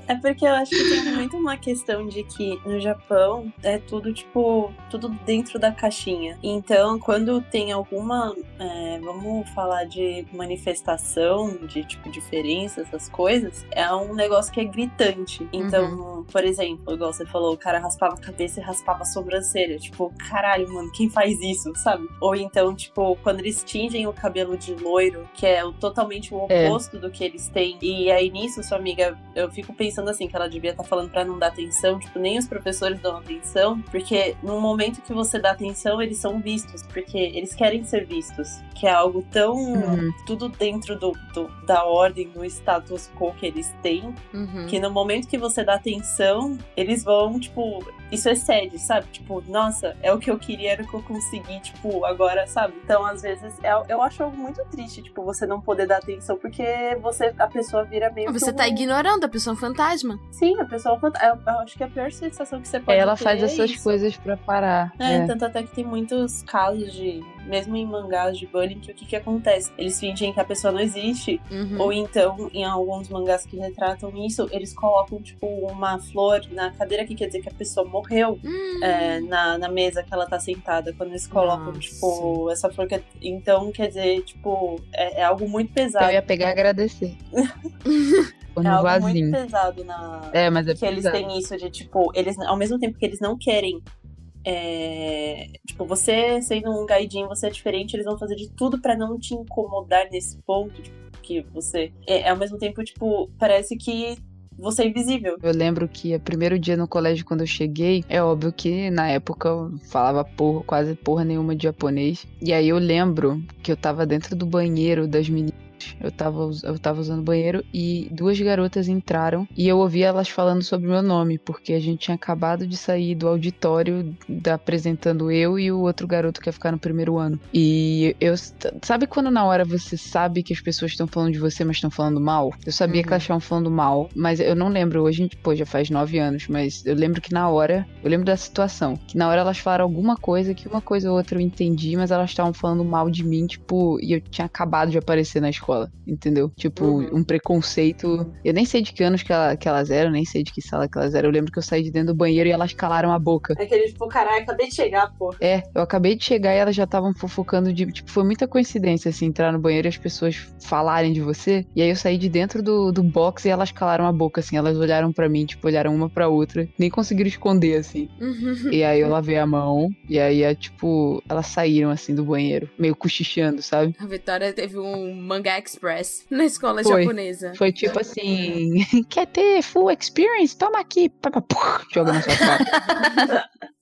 É porque eu acho que tem muito uma questão de que no Japão é tudo, tipo, tudo dentro da caixinha. Então, quando tem alguma, é, vamos falar de manifestação, de, tipo, diferença, essas coisas, é um negócio que é gritante. Então, por exemplo, igual você falou, o cara raspava a cabeça e raspava a sobrancelha. Tipo, caralho, mano, quem faz isso, sabe? Ou então, tipo, quando eles tingem o cabelo de loiro, que é totalmente o É. oposto do que eles têm. E aí nisso, sua amiga, eu fico pensando assim, que ela devia estar falando pra não dar atenção. Tipo, nem os professores dão atenção, porque no momento que você dá atenção, eles são vistos, porque eles querem ser vistos. Que é algo tão. Uhum. tudo dentro do, do- da ordem, do status quo que eles têm, Uhum. que no momento que você dá atenção, eles vão, tipo, isso excede, sabe? Tipo, nossa, é o que eu queria, era o que eu consegui, tipo, agora, sabe? Então, às vezes, é, eu acho algo muito triste, tipo, você não poder dar atenção, porque você, a pessoa vira meio Você tá um- ignorando a pessoa fantasma. Sim, a pessoa, fanta- eu, eu acho que a pior sensação que você pode Ela ter faz é essas isso. coisas pra parar. É, É. tanto até que tem muitos casos de, mesmo em mangás de bullying, que o que que acontece? Eles fingem que a pessoa não existe, Uhum. ou então, em alguns mangás que retratam isso, eles colocam, tipo, uma flor na cadeira que quer dizer que a pessoa morreu Hum. é, na, na mesa que ela tá sentada. Quando eles colocam, Nossa. tipo, essa flor. Que... Então, quer dizer, tipo, é, é algo muito pesado. Eu ia pegar e agradecer. É algo vasinho. muito pesado na. É, mas é que eles pesado. têm isso de, tipo, eles, ao mesmo tempo que eles não querem. É, tipo, você sendo um gaidinho, você é diferente, eles vão fazer de tudo pra não te incomodar nesse ponto, tipo, que você. É, ao mesmo tempo, tipo, parece que você é invisível. Eu lembro que o primeiro dia no colégio, quando eu cheguei, é óbvio que na época eu falava porra, quase porra nenhuma de japonês. E aí eu lembro que eu tava dentro do banheiro das meninas Eu tava, eu tava usando banheiro e duas garotas entraram e eu ouvi elas falando sobre meu nome, porque a gente tinha acabado de sair do auditório da, apresentando eu e o outro garoto que ia ficar no primeiro ano. E eu. Sabe quando na hora você sabe que as pessoas estão falando de você, mas estão falando mal? Eu sabia uhum. que elas estavam falando mal, mas eu não lembro. Hoje, pô, já faz nove anos, mas eu lembro que na hora. Eu lembro da situação. Que na hora elas falaram alguma coisa que uma coisa ou outra eu entendi, mas elas estavam falando mal de mim, tipo, e eu tinha acabado de aparecer na escola, entendeu? Tipo, uhum. um preconceito. Eu nem sei de que anos que, ela, que elas eram, nem sei de que sala que elas eram. Eu lembro que eu saí de dentro do banheiro e elas calaram a boca. É aquele tipo, caralho, acabei de chegar, pô. É, eu acabei de chegar e elas já estavam fofocando de. Tipo, foi muita coincidência, assim, entrar no banheiro e as pessoas falarem de você. E aí eu saí de dentro do, do box e elas calaram a boca, assim. Elas olharam para mim, tipo, olharam uma pra outra. Nem conseguiram esconder, assim. Uhum. E aí eu lavei a mão. E aí, é, tipo, elas saíram, assim, do banheiro, meio cochichando, sabe? A Vitória teve um express na escola foi. japonesa. Foi tipo assim: quer ter full experience? Toma aqui. Joga na sua cara.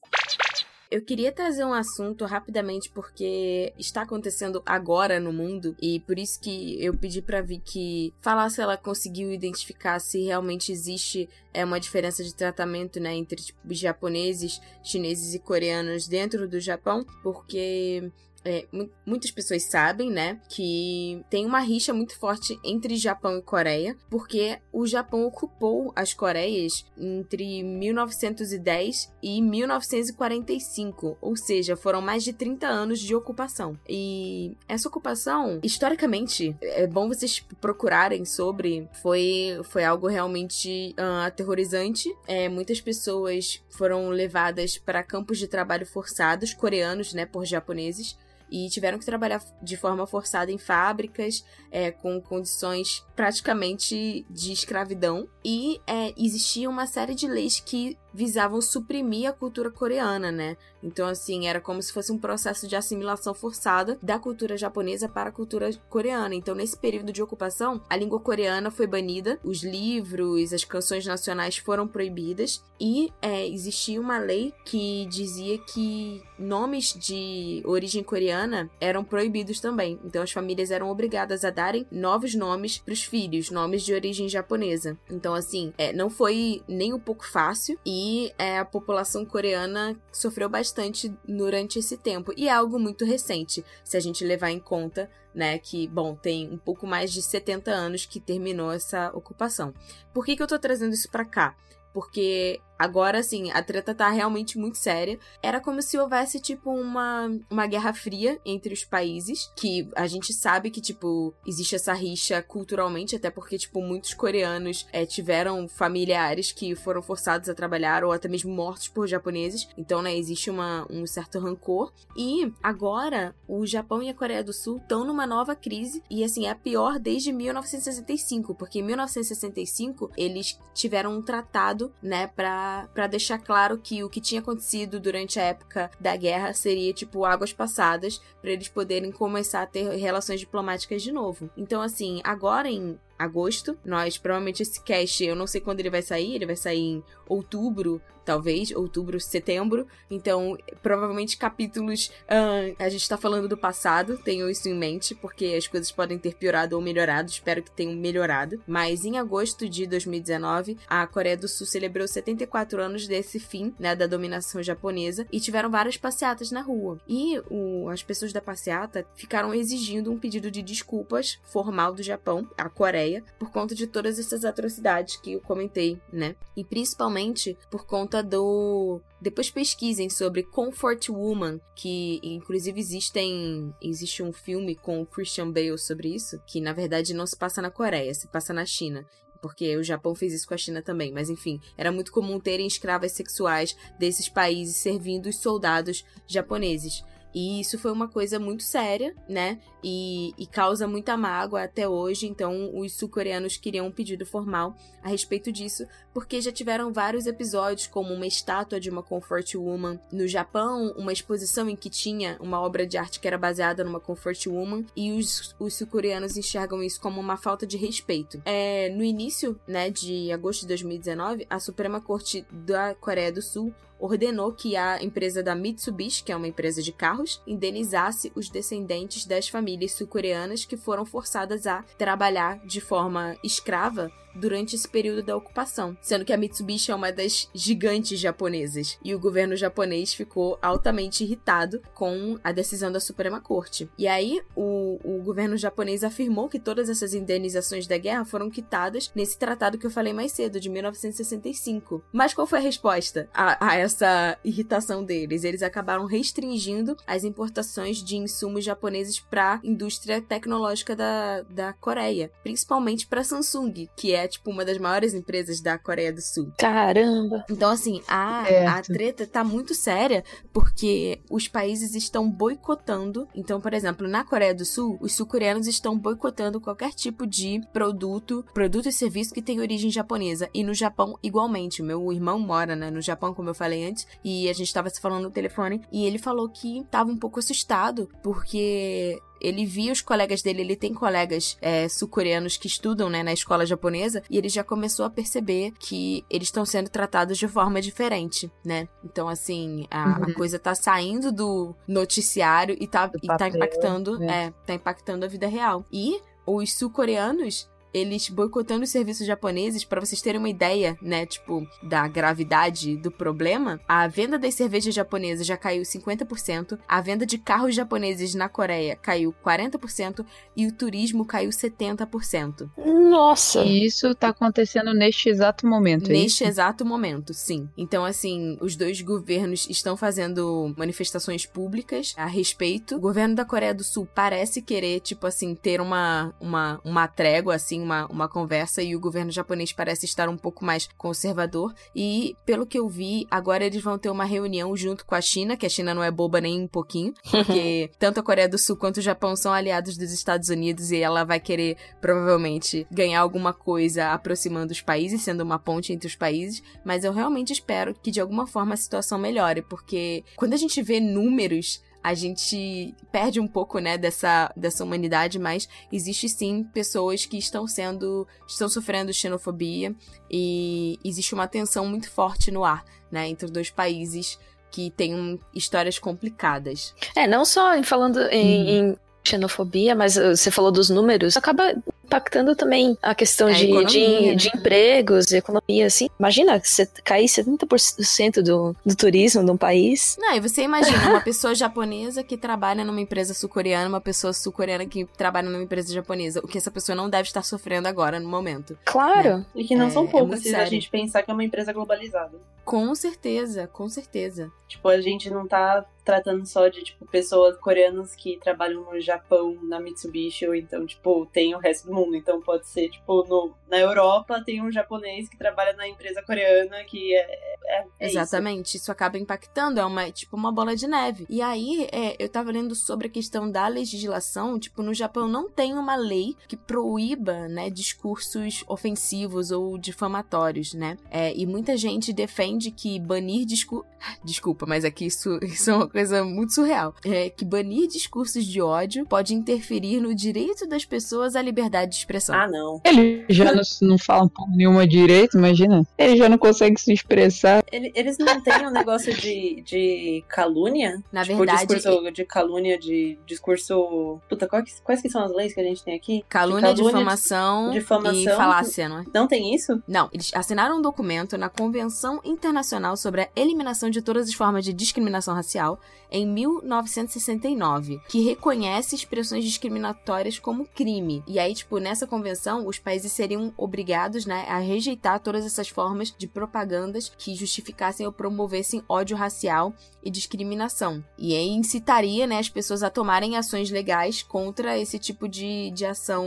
Eu queria trazer um assunto rapidamente porque está acontecendo agora no mundo e por isso que eu pedi para Vicky falar se ela conseguiu identificar se realmente existe é uma diferença de tratamento, né, entre tipo, japoneses, chineses e coreanos dentro do Japão, porque é, muitas pessoas sabem, né, que tem uma rixa muito forte entre Japão e Coreia, porque o Japão ocupou as Coreias entre 1910 e 1945, ou seja, foram mais de 30 anos de ocupação. E essa ocupação, historicamente, é bom vocês procurarem sobre, foi, foi algo realmente uh, aterrorizante. É, muitas pessoas foram levadas para campos de trabalho forçados, coreanos, né, por japoneses e tiveram que trabalhar de forma forçada em fábricas, é, com condições praticamente de escravidão. E é, existia uma série de leis que visavam suprimir a cultura coreana, né? Então, assim, era como se fosse um processo de assimilação forçada da cultura japonesa para a cultura coreana. Então, nesse período de ocupação, a língua coreana foi banida, os livros, as canções nacionais foram proibidas e é, existia uma lei que dizia que nomes de origem coreana eram proibidos também. Então, as famílias eram obrigadas a darem novos nomes para os filhos, nomes de origem japonesa. Então, assim, é, não foi nem um pouco fácil e é, a população coreana sofreu bastante durante esse tempo. E é algo muito recente, se a gente levar em conta, né, que, bom, tem um pouco mais de 70 anos que terminou essa ocupação. Por que, que eu tô trazendo isso para cá? Porque Agora, assim, a treta tá realmente muito séria. Era como se houvesse, tipo, uma, uma guerra fria entre os países. Que a gente sabe que, tipo, existe essa rixa culturalmente, até porque, tipo, muitos coreanos é, tiveram familiares que foram forçados a trabalhar ou até mesmo mortos por japoneses. Então, né, existe uma, um certo rancor. E agora, o Japão e a Coreia do Sul estão numa nova crise. E, assim, é a pior desde 1965. Porque em 1965 eles tiveram um tratado, né, pra para deixar claro que o que tinha acontecido durante a época da guerra seria tipo águas passadas para eles poderem começar a ter relações diplomáticas de novo. Então assim, agora em agosto, nós provavelmente esse cast, eu não sei quando ele vai sair, ele vai sair em outubro talvez, outubro, setembro. Então, provavelmente capítulos. Uh, a gente tá falando do passado, tenham isso em mente, porque as coisas podem ter piorado ou melhorado. Espero que tenham melhorado. Mas em agosto de 2019, a Coreia do Sul celebrou 74 anos desse fim, né, da dominação japonesa, e tiveram várias passeatas na rua. E o, as pessoas da passeata ficaram exigindo um pedido de desculpas formal do Japão, a Coreia, por conta de todas essas atrocidades que eu comentei, né? E principalmente por conta conta do. Depois pesquisem sobre Comfort Woman, que inclusive existem. Existe um filme com o Christian Bale sobre isso, que na verdade não se passa na Coreia, se passa na China porque o Japão fez isso com a China também, mas enfim, era muito comum terem escravas sexuais desses países servindo os soldados japoneses. E isso foi uma coisa muito séria, né? E, e causa muita mágoa até hoje. Então, os sul-coreanos queriam um pedido formal a respeito disso, porque já tiveram vários episódios, como uma estátua de uma Comfort Woman no Japão, uma exposição em que tinha uma obra de arte que era baseada numa Comfort Woman, e os, os sul-coreanos enxergam isso como uma falta de respeito. É, no início né, de agosto de 2019, a Suprema Corte da Coreia do Sul ordenou que a empresa da Mitsubishi, que é uma empresa de carros, indenizasse os descendentes das famílias sul-coreanas que foram forçadas a trabalhar de forma escrava durante esse período da ocupação, sendo que a Mitsubishi é uma das gigantes japonesas e o governo japonês ficou altamente irritado com a decisão da Suprema Corte. E aí o, o governo japonês afirmou que todas essas indenizações da guerra foram quitadas nesse tratado que eu falei mais cedo, de 1965. Mas qual foi a resposta a, a essa irritação deles? Eles acabaram restringindo as importações de insumos japoneses para a indústria tecnológica da, da Coreia, principalmente para Samsung, que é tipo uma das maiores empresas da Coreia do Sul. Caramba! Então, assim, a, a treta tá muito séria porque os países estão boicotando. Então, por exemplo, na Coreia do Sul, os sul-coreanos estão boicotando qualquer tipo de produto, produto e serviço que tem origem japonesa. E no Japão, igualmente. O meu irmão mora né, no Japão, como eu falei antes, e a gente tava se falando no telefone, e ele falou que tava um pouco assustado porque ele via os colegas dele, ele tem colegas é, sul-coreanos que estudam né, na escola japonesa, e ele já começou a perceber que eles estão sendo tratados de forma diferente, né? Então, assim, a, uhum. a coisa tá saindo do noticiário e tá, e tá impactando, né? é, tá impactando a vida real. E os sul-coreanos eles boicotando os serviços japoneses, para vocês terem uma ideia, né, tipo, da gravidade do problema, a venda das cervejas japonesas já caiu 50%, a venda de carros japoneses na Coreia caiu 40% e o turismo caiu 70%. Nossa! E isso tá acontecendo neste exato momento, é Neste exato momento, sim. Então, assim, os dois governos estão fazendo manifestações públicas a respeito. O governo da Coreia do Sul parece querer, tipo assim, ter uma, uma, uma trégua, assim, uma, uma conversa e o governo japonês parece estar um pouco mais conservador. E, pelo que eu vi, agora eles vão ter uma reunião junto com a China, que a China não é boba nem um pouquinho, porque tanto a Coreia do Sul quanto o Japão são aliados dos Estados Unidos e ela vai querer, provavelmente, ganhar alguma coisa aproximando os países, sendo uma ponte entre os países. Mas eu realmente espero que de alguma forma a situação melhore, porque quando a gente vê números a gente perde um pouco, né, dessa, dessa humanidade, mas existe sim pessoas que estão sendo, estão sofrendo xenofobia e existe uma tensão muito forte no ar, né, entre dois países que têm histórias complicadas. É, não só em falando em, hum. em xenofobia, mas uh, você falou dos números, acaba impactando também a questão é, de, economia, de, né? de, empregos, economia, assim. Imagina você cair 70% do, do turismo de um país. Não, e você imagina uma pessoa japonesa que trabalha numa empresa sul-coreana, uma pessoa sul-coreana que trabalha numa empresa japonesa. O que essa pessoa não deve estar sofrendo agora, no momento. Claro. Né? E que não é, são é poucos, se a gente pensar que é uma empresa globalizada. Com certeza, com certeza. Tipo, a gente não tá tratando só de, tipo, pessoas coreanas que trabalham no Japão, na Mitsubishi, ou então, tipo, tem o resto do mundo. Então pode ser, tipo, no, na Europa tem um japonês que trabalha na empresa coreana, que é. é, é Exatamente, isso. isso. acaba impactando, é uma, tipo, uma bola de neve. E aí, é, eu tava lendo sobre a questão da legislação, tipo, no Japão não tem uma lei que proíba, né, discursos ofensivos ou difamatórios, né? É, e muita gente defende que banir discursos. Desculpa, mas aqui isso, isso é uma coisa muito surreal. É que banir discursos de ódio pode interferir no direito das pessoas à liberdade de expressão. Ah, não. Ele já não, não fala nenhuma direito, imagina. Ele já não consegue se expressar. Ele, eles não têm um negócio de, de calúnia? Na tipo, verdade. discurso de calúnia, de discurso. Puta, quais, quais que são as leis que a gente tem aqui? Calúnia, de calúnia difamação, difamação e falácia, não é? Não tem isso? Não. Eles assinaram um documento na Convenção Internacional sobre a Eliminação de Todas as Formas de Discriminação Racial em 1969, que reconhece expressões discriminatórias como crime. E aí, tipo, nessa convenção, os países seriam obrigados, né, a rejeitar todas essas formas de propagandas que justificassem ou promovessem ódio racial e discriminação. E aí incitaria, né, as pessoas a tomarem ações legais contra esse tipo de, de ação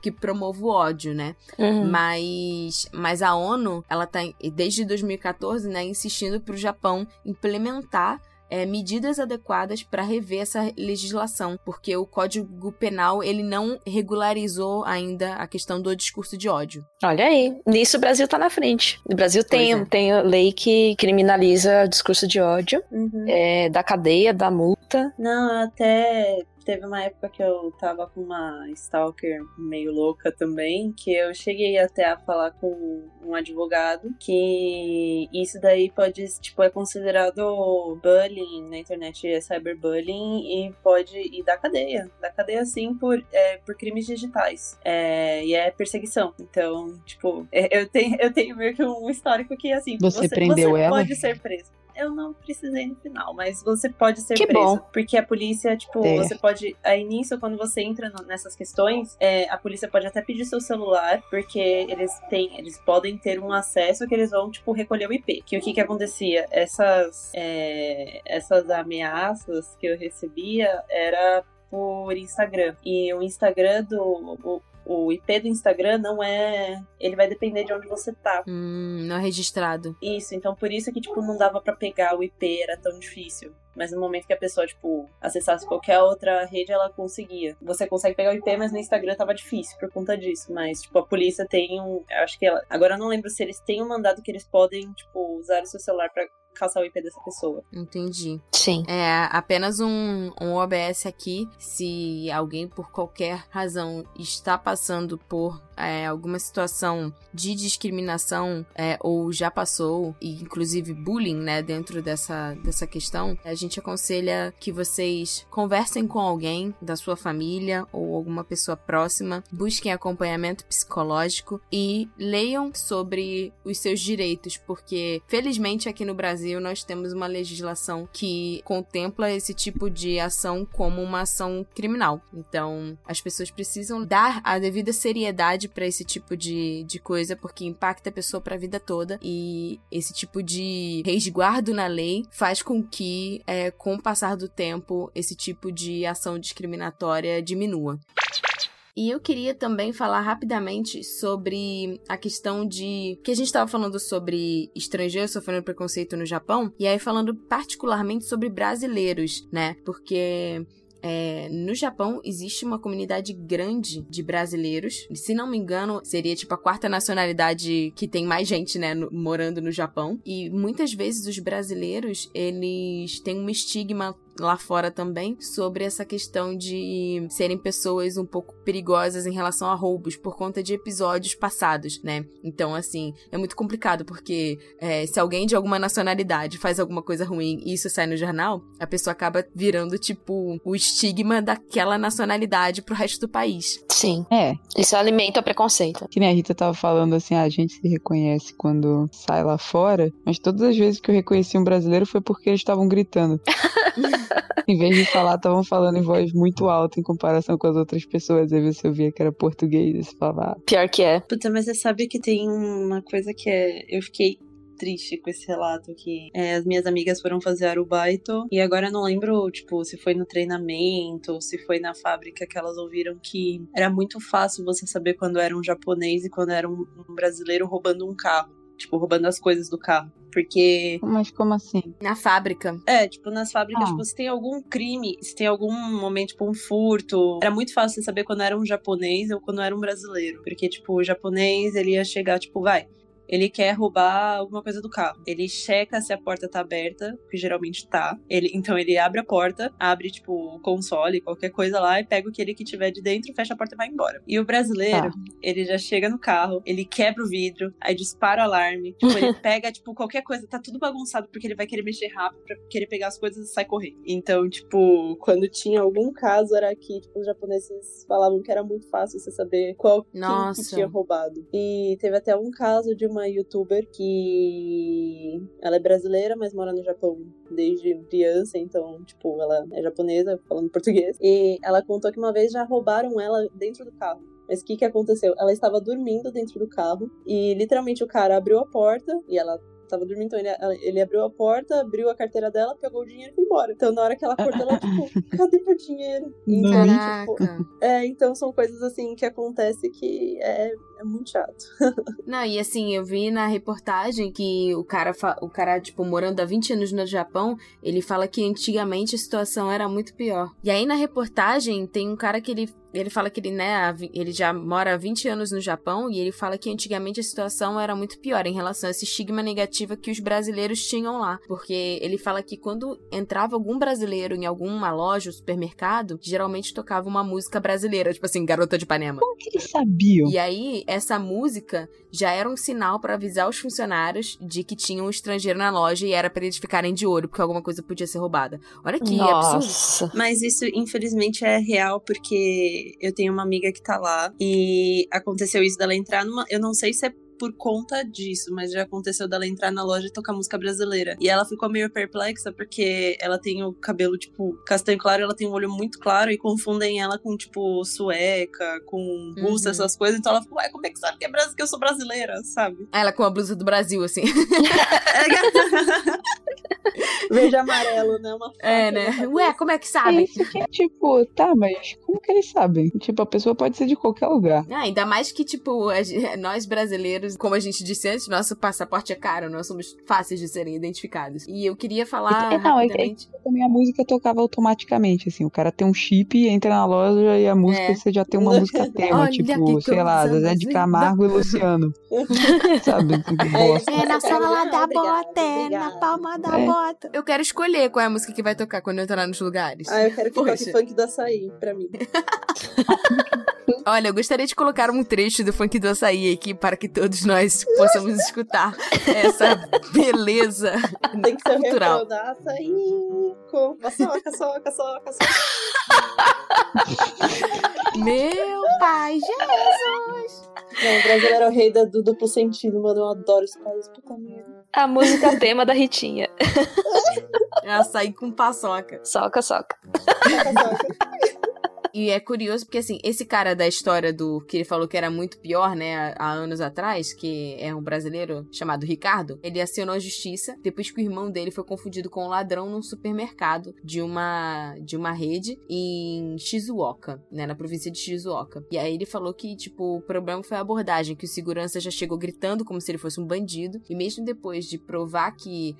que promove o ódio, né? Uhum. Mas, mas a ONU, ela tá desde 2014, né, insistindo para o Japão implementar é, medidas adequadas para rever essa legislação, porque o Código Penal ele não regularizou ainda a questão do discurso de ódio. Olha aí, nisso o Brasil está na frente. O Brasil tem, é. tem lei que criminaliza o discurso de ódio, uhum. é, da cadeia, da multa? Não, até teve uma época que eu tava com uma stalker meio louca também, que eu cheguei até a falar com um advogado que isso daí pode, tipo, é considerado bullying na internet, é cyberbullying e pode ir da cadeia. Da cadeia, sim, por, é, por crimes digitais. É, e é perseguição. Então, tipo, é, eu tenho, eu tenho meio que um histórico que, assim, Você você, prendeu você ela? pode ser preso. Eu não precisei no final, mas você pode ser Que preso. bom. Porque a polícia, tipo, É. você pode. Aí nisso, quando você entra no- nessas questões, é, a polícia pode até pedir seu celular, porque eles têm. Eles podem ter um acesso que eles vão, tipo, recolher o IP. Que o que que acontecia? Essas. é, essas ameaças que eu recebia era por Instagram. E o Instagram do. O, o IP do Instagram não é. Ele vai depender de onde você tá. Hum, não é registrado. Isso, então por isso que, tipo, não dava pra pegar o IP, era tão difícil. Mas no momento que a pessoa, tipo, acessasse qualquer outra rede, ela conseguia. Você consegue pegar o IP, mas no Instagram tava difícil por conta disso. Mas, tipo, a polícia tem um. eu Acho que ela. Agora eu não lembro se eles têm um mandado que eles podem, tipo, usar o seu celular pra caçar o IP dessa pessoa. Entendi. Sim. É apenas um, um OBS aqui. Se alguém, por qualquer razão, está passando por é, alguma situação de discriminação é, ou já passou, e inclusive bullying, né, dentro dessa, dessa questão, a gente aconselha que vocês conversem com alguém da sua família ou alguma pessoa próxima, busquem acompanhamento psicológico e leiam sobre os seus direitos, porque felizmente aqui no Brasil nós temos uma legislação que contempla esse tipo de ação como uma ação criminal. Então, as pessoas precisam dar a devida seriedade para esse tipo de, de coisa, porque impacta a pessoa para a vida toda e esse tipo de resguardo na lei faz com que, é, com o passar do tempo, esse tipo de ação discriminatória diminua. E eu queria também falar rapidamente sobre a questão de. que a gente estava falando sobre estrangeiros sofrendo preconceito no Japão, e aí falando particularmente sobre brasileiros, né? Porque. é, no Japão existe uma comunidade grande de brasileiros. Se não me engano, seria tipo a quarta nacionalidade que tem mais gente, né, no- morando no Japão. E muitas vezes os brasileiros, eles têm um estigma lá fora também sobre essa questão de serem pessoas um pouco perigosas em relação a roubos por conta de episódios passados, né? Então, assim, é muito complicado porque é, se alguém de alguma nacionalidade faz alguma coisa ruim e isso sai no jornal, a pessoa acaba virando, tipo, o estigma daquela nacionalidade pro resto do país. Sim. É, Isso alimenta o preconceito. que nem a Rita tava falando assim, ah, a gente se reconhece quando sai lá fora, mas todas as vezes que eu reconheci um brasileiro foi porque eles estavam gritando. em vez de falar, estavam falando em voz muito alta em comparação com as outras pessoas. Aí você ouvia que era português, e falava, ah, Pior que é. Puta, mas você sabe que tem uma coisa que é. Eu fiquei triste com esse relato que é, as minhas amigas foram fazer arubaito e agora eu não lembro, tipo, se foi no treinamento ou se foi na fábrica que elas ouviram que era muito fácil você saber quando era um japonês e quando era um, um brasileiro roubando um carro. Tipo, roubando as coisas do carro. Porque mas como assim? Na fábrica. é, tipo, nas fábricas, Ah. tipo, se tem algum crime, se tem algum momento, tipo, um furto, era muito fácil você saber quando era um japonês ou quando era um brasileiro. Porque, tipo, o japonês, ele ia chegar, tipo, vai. Ele quer roubar alguma coisa do carro. Ele checa se a porta tá aberta, que geralmente tá. Ele, então ele abre a porta, abre, tipo, o console, qualquer coisa lá, e pega o que ele que tiver de dentro, fecha a porta e vai embora. E o brasileiro, Tá. ele já chega no carro, ele quebra o vidro, aí dispara o alarme, tipo, ele pega, tipo, qualquer coisa, tá tudo bagunçado porque ele vai querer mexer rápido pra querer pegar as coisas e sai correndo. Então, tipo, quando tinha algum caso, era que, tipo, os japoneses falavam que era muito fácil você saber qual que tinha roubado. E teve até um caso de uma youtuber que ela é brasileira, mas mora no Japão desde criança, então, tipo, ela é japonesa, falando português. E ela contou que uma vez já roubaram ela dentro do carro. Mas o que, que aconteceu? Ela estava dormindo dentro do carro e literalmente o cara abriu a porta e ela tava dormindo, então ele, ele abriu a porta, abriu a carteira dela, pegou o dinheiro e foi embora. Então na hora que ela acordou, ela tipo, cadê meu dinheiro? Então, tipo, Caraca. é, então são coisas assim que acontece que é É muito chato. Não, e assim, eu vi na reportagem que o cara, o cara, tipo, morando há 20 anos no Japão, ele fala que antigamente a situação era muito pior. E aí na reportagem tem um cara que ele ele fala que ele, né, ele já mora há 20 anos no Japão e ele fala que antigamente a situação era muito pior em relação a esse estigma negativo que os brasileiros tinham lá. Porque ele fala que quando entrava algum brasileiro em alguma loja ou supermercado, geralmente tocava uma música brasileira, tipo assim, Garota de Ipanema. Como que eles sabiam? E aí, essa música já era um sinal para avisar os funcionários de que tinha um estrangeiro na loja e era para eles ficarem de olho, porque alguma coisa podia ser roubada. Olha que Nossa. absurdo. Mas isso, infelizmente, é real, porque eu tenho uma amiga que tá lá e aconteceu isso dela entrar numa. Eu não sei se é por conta disso, mas já aconteceu dela entrar na loja e tocar música brasileira. E ela ficou meio perplexa porque ela tem o cabelo, tipo, castanho claro, ela tem um olho muito claro e confundem ela com, tipo, sueca, com russa, uhum. essas coisas. Então ela ficou, ué, como é que sabe que, é que eu sou brasileira, sabe? Ela com a blusa do Brasil, assim. Verde amarelo, né? Uma é, né? Ué, como é que sabe? Isso que é tipo, tá, mas como que eles sabem? Tipo, a pessoa pode ser de qualquer lugar. Ah, ainda mais que, tipo, nós brasileiros, como a gente disse antes, nosso passaporte é caro, nós somos fáceis de serem identificados. E eu queria falar. É, não, rapidamente... é, é, também a música tocava automaticamente, assim. O cara tem um chip, entra na loja e a música é. você já tem uma música tema, Olha tipo, sei lá, Zé de Camargo e Luciano. Sabe? É, na sala da bota, é na palma da é. bota. Eu quero escolher qual é a música que vai tocar quando eu entrar nos lugares. Ah, eu quero que toque funk do açaí pra mim. Olha, eu gostaria de colocar um trecho do funk do açaí aqui para que todos nós possamos escutar essa beleza Tem que ser cultural. Com soca, soca, soca, soca. Meu pai, Jesus! Não, o brasileiro é o rei do duplo sentido, mano. Eu adoro isso, caras, puta merda. A música tema da Ritinha. É açaí com paçoca. Soca, soca. Soca, soca. E é curioso porque, assim, esse cara da história do que ele falou que era muito pior, né, há anos atrás, que é um brasileiro chamado Ricardo, ele acionou a justiça depois que o irmão dele foi confundido com um ladrão num supermercado de uma, de uma rede em Shizuoka, né, na província de Shizuoka. E aí ele falou que, tipo, o problema foi a abordagem, que o segurança já chegou gritando como se ele fosse um bandido, e mesmo depois de provar que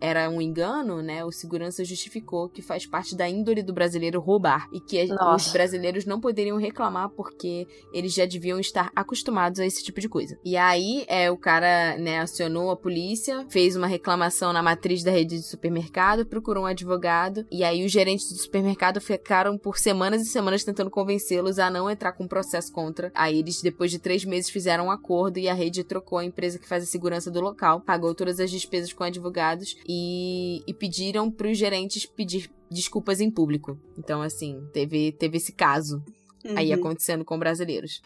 era um engano, né, o segurança justificou que faz parte da índole do brasileiro roubar e que Nossa. Os brasileiros não poderiam reclamar porque eles já deviam estar acostumados a esse tipo de coisa. E aí, é, o cara, né, acionou a polícia, fez uma reclamação na matriz da rede de supermercado, procurou um advogado, e aí os gerentes do supermercado ficaram por semanas e semanas tentando convencê-los a não entrar com processo contra. Aí eles, depois de três meses, fizeram um acordo e a rede trocou a empresa que faz a segurança do local, pagou todas as despesas com advogados e, e pediram para os gerentes pedir desculpas em público. Então, assim, teve, teve esse caso uhum. aí acontecendo com brasileiros.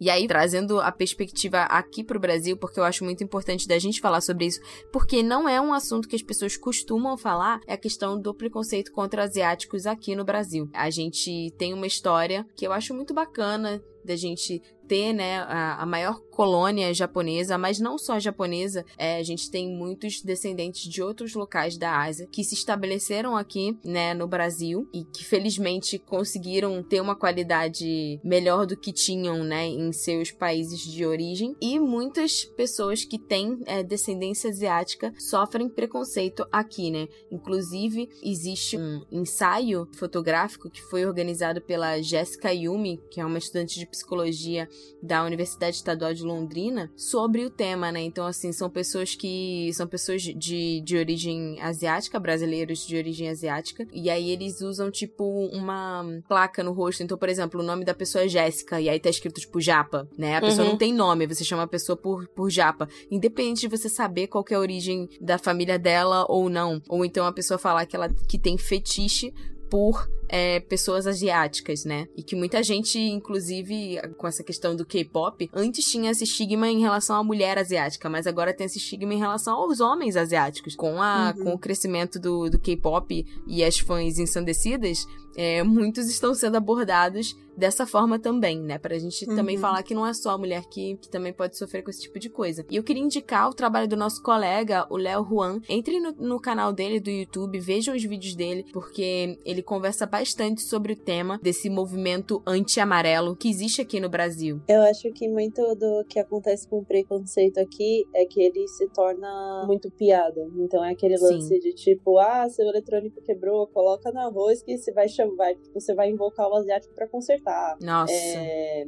E aí, trazendo a perspectiva aqui pro Brasil, porque eu acho muito importante da gente falar sobre isso, porque não é um assunto que as pessoas costumam falar, é a questão do preconceito contra asiáticos aqui no Brasil. A gente tem uma história que eu acho muito bacana da gente ter, né, a, a, maior colônia japonesa, mas não só japonesa, é, a gente tem muitos descendentes de outros locais da Ásia que se estabeleceram aqui, né, no Brasil e que felizmente conseguiram ter uma qualidade melhor do que tinham, né, em seus países de origem. E muitas pessoas que têm é, descendência asiática sofrem preconceito aqui, né? Inclusive, existe um ensaio fotográfico que foi organizado pela Jessica Yumi, que é uma estudante de psicologia da Universidade Estadual de Londrina sobre o tema, né? Então, assim, são pessoas que são pessoas de, de origem asiática, brasileiros de origem asiática, e aí eles usam, tipo, uma placa no rosto. Então, por exemplo, o nome da pessoa é Jéssica, e aí tá escrito, tipo, Japa, né? A pessoa uhum. não tem nome, você chama a pessoa por, por Japa. Independente de você saber qual é a origem da família dela ou não. Ou então a pessoa falar que ela que tem fetiche por é, pessoas asiáticas, né? E que muita gente, inclusive, com essa questão do K-pop, antes tinha esse estigma em relação à mulher asiática, mas agora tem esse estigma em relação aos homens asiáticos. Com, a, uhum. com o crescimento do, do K-pop e as fãs ensandecidas, é, muitos estão sendo abordados dessa forma também, né? Pra gente Uhum. também falar que não é só a mulher que, que também pode sofrer com esse tipo de coisa. E eu queria indicar o trabalho do nosso colega, o Léo Juan. Entre no, no canal dele do YouTube, vejam os vídeos dele, porque ele conversa bastante sobre o tema desse movimento anti-amarelo que existe aqui no Brasil. Eu acho que muito do que acontece com o preconceito aqui é que ele se torna muito piada. Então é aquele Sim. lance de tipo, ah, seu eletrônico quebrou, coloca no arroz que você vai chamar, tipo, você vai invocar o asiático pra consertar. Nossa. É...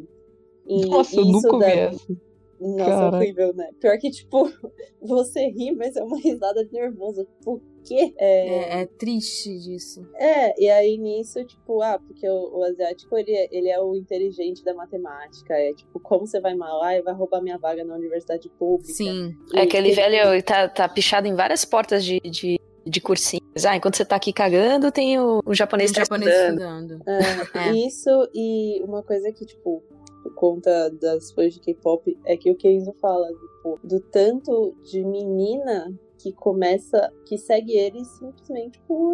E Nossa, eu isso nunca essa. Nossa, Cara. horrível, né? Pior que, tipo, você ri, mas é uma risada nervosa. Por quê? É, É, é triste disso. é, e aí nisso, tipo, ah, porque o, o asiático, ele, é- ele é o inteligente da matemática. É tipo, como você vai malar e vai roubar minha vaga na universidade pública. Sim. E, É aquele tipo, velho tá, tá pichado em várias portas de, de, de cursinhos. Ah, enquanto você tá aqui cagando, tem o, o japonês Um tá japonês estudando. estudando. É, É. Isso e uma coisa que, tipo, por conta das coisas de K-pop, é que o Kenzo fala, tipo, do tanto de menina que começa, que segue ele simplesmente por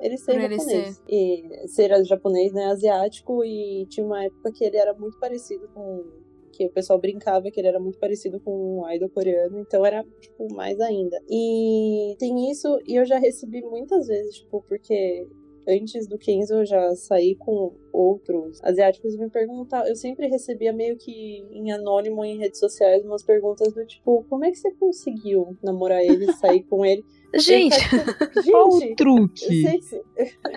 ele ser Por ele japonês. E ser japonês, né, asiático, e tinha uma época que ele era muito parecido com. Que o pessoal brincava que ele era muito parecido com um idol coreano, então era, tipo, mais ainda. E tem isso, e eu já recebi muitas vezes, tipo, porque antes do Kenzo eu já saí com outros asiáticos e me perguntavam. Eu sempre recebia meio que em anônimo em redes sociais umas perguntas do tipo: como é que você conseguiu namorar ele, sair com ele? Gente, Qual o Gente, truque? vocês-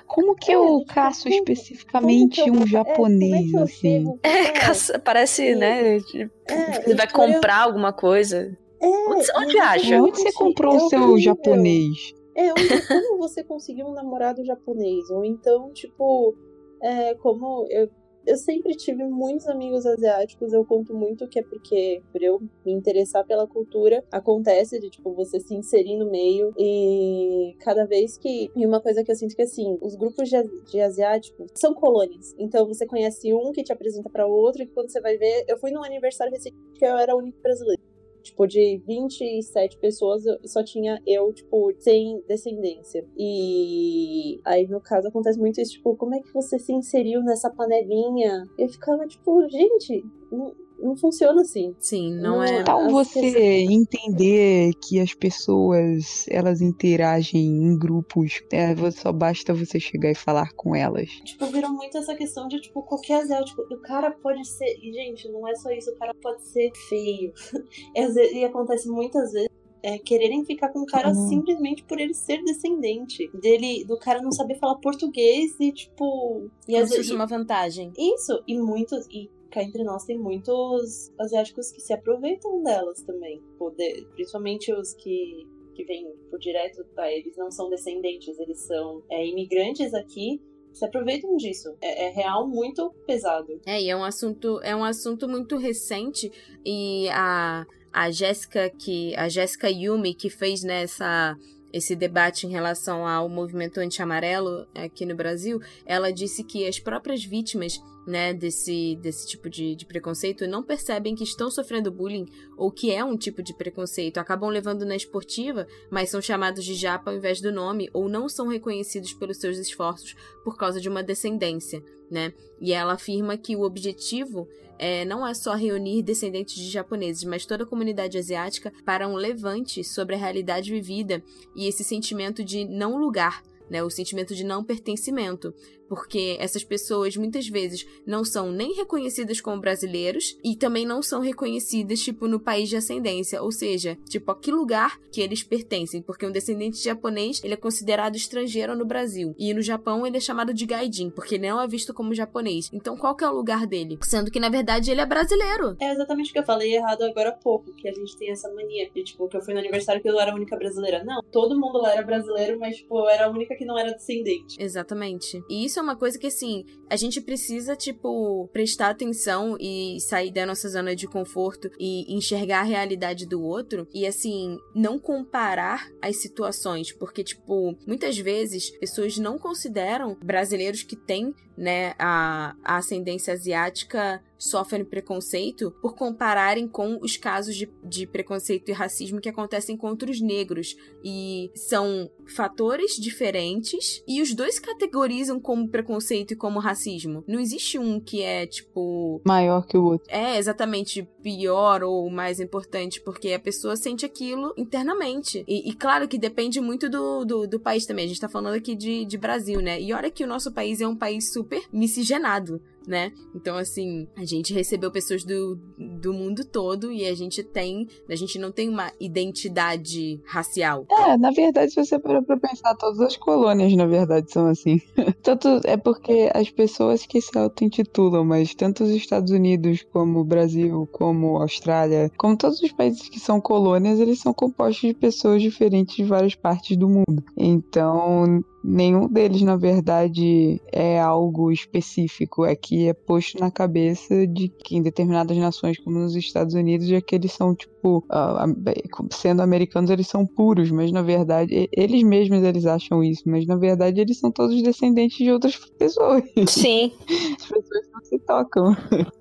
Como que É, eu tipo, caço como- especificamente como que eu- um é, japonês, como é eu assim? é, é, caça- parece, né? tipo, é, Você vai coreano- comprar alguma coisa. É, Onde- onde acha? Onde você comprou é o seu japonês? É, onde, como você conseguiu um namorado japonês? Ou então, tipo, é, como eu, eu sempre tive muitos amigos asiáticos, eu conto muito que é porque, por eu me interessar pela cultura, acontece de, tipo, você se inserir no meio e cada vez que. E uma coisa que eu sinto que, assim, os grupos de, de asiáticos são colônias. Então você conhece um que te apresenta pra outro, e quando você vai ver. Eu fui num aniversário recente que eu era a única brasileira. Tipo, de 27 pessoas, só tinha eu, tipo, sem descendência. E aí, no caso, acontece muito isso, tipo, como é que você se inseriu nessa panelinha? Eu ficava, tipo, gente, não, não funciona assim. Sim, não é. Não, Tal as você pessoas- entender que as pessoas elas interagem em grupos, é, só basta você chegar e falar com elas. Tipo, virou muito essa questão de, tipo, qualquer asiático. O cara pode ser. E, gente, não é só isso, o cara pode ser feio. E, acontece muitas vezes. É, quererem ficar com o cara Uhum. simplesmente por ele ser descendente. Dele, do cara não saber falar português e, tipo. E Como às vezes. uma vantagem. Isso, e muitos. E cá entre nós tem muitos asiáticos que se aproveitam delas também. De- principalmente os que, que vêm por direto, tá? Eles não são descendentes, eles são é, imigrantes aqui. Se aproveitam disso. É, é real muito pesado. É, e é um assunto, é um assunto muito recente e a a Jéssica que a Jéssica Yumi que fez nessa esse debate em relação ao movimento anti-amarelo aqui no Brasil, ela disse que as próprias vítimas né, desse, desse tipo de, de preconceito não percebem que estão sofrendo bullying ou que é um tipo de preconceito. Acabam levando na esportiva, mas são chamados de japa ao invés do nome ou não são reconhecidos pelos seus esforços por causa de uma descendência, né? E ela afirma que o objetivo é, não é só reunir descendentes de japoneses, mas toda a comunidade asiática para um levante sobre a realidade vivida e esse sentimento de não lugar, né, o sentimento de não pertencimento, porque essas pessoas muitas vezes não são nem reconhecidas como brasileiros e também não são reconhecidas tipo no país de ascendência, ou seja, tipo a que lugar que eles pertencem, porque um descendente de japonês ele é considerado estrangeiro no Brasil e no Japão ele é chamado de gaijin, porque ele não é visto como japonês. Então qual que é o lugar dele? Sendo que na verdade ele é brasileiro. É exatamente o que eu falei errado agora há pouco, que a gente tem essa mania de, tipo, que eu fui no aniversário que eu era a única brasileira. Não, todo mundo lá era brasileiro, mas, tipo, eu era a única que não era descendente. Exatamente. E isso é uma coisa que, assim, a gente precisa, tipo, prestar atenção e sair da nossa zona de conforto e enxergar a realidade do outro. E, assim, não comparar as situações. Porque, tipo, muitas vezes pessoas não consideram brasileiros que têm né, a, a ascendência asiática sofrem preconceito por compararem com os casos de, de preconceito e racismo que acontecem contra os negros. E são fatores diferentes e os dois categorizam como preconceito e como racismo. Não existe um que é, tipo. Maior que o outro. É, exatamente, pior ou mais importante, porque a pessoa sente aquilo internamente. E, e claro que depende muito do, do, do, país também. A gente tá falando aqui de, de Brasil, né? E olha que o nosso país é um país super miscigenado né? Então, assim, a gente recebeu pessoas do, do mundo todo e a gente tem. A gente não tem uma identidade racial. É, na verdade, se você parar pra pensar, todas as colônias, na verdade, são assim. tanto é porque as pessoas que se auto-intitulam, mas tanto os Estados Unidos, como o Brasil, como a Austrália, como todos os países que são colônias, eles são compostos de pessoas diferentes de várias partes do mundo. Então, nenhum deles, na verdade, é algo específico. É que é posto na cabeça de que em determinadas nações, como nos Estados Unidos, é que eles são, tipo, uh, sendo americanos, eles são puros, mas na verdade, eles mesmos eles acham isso, mas na verdade eles são todos descendentes de outras pessoas. Sim. As pessoas não se tocam.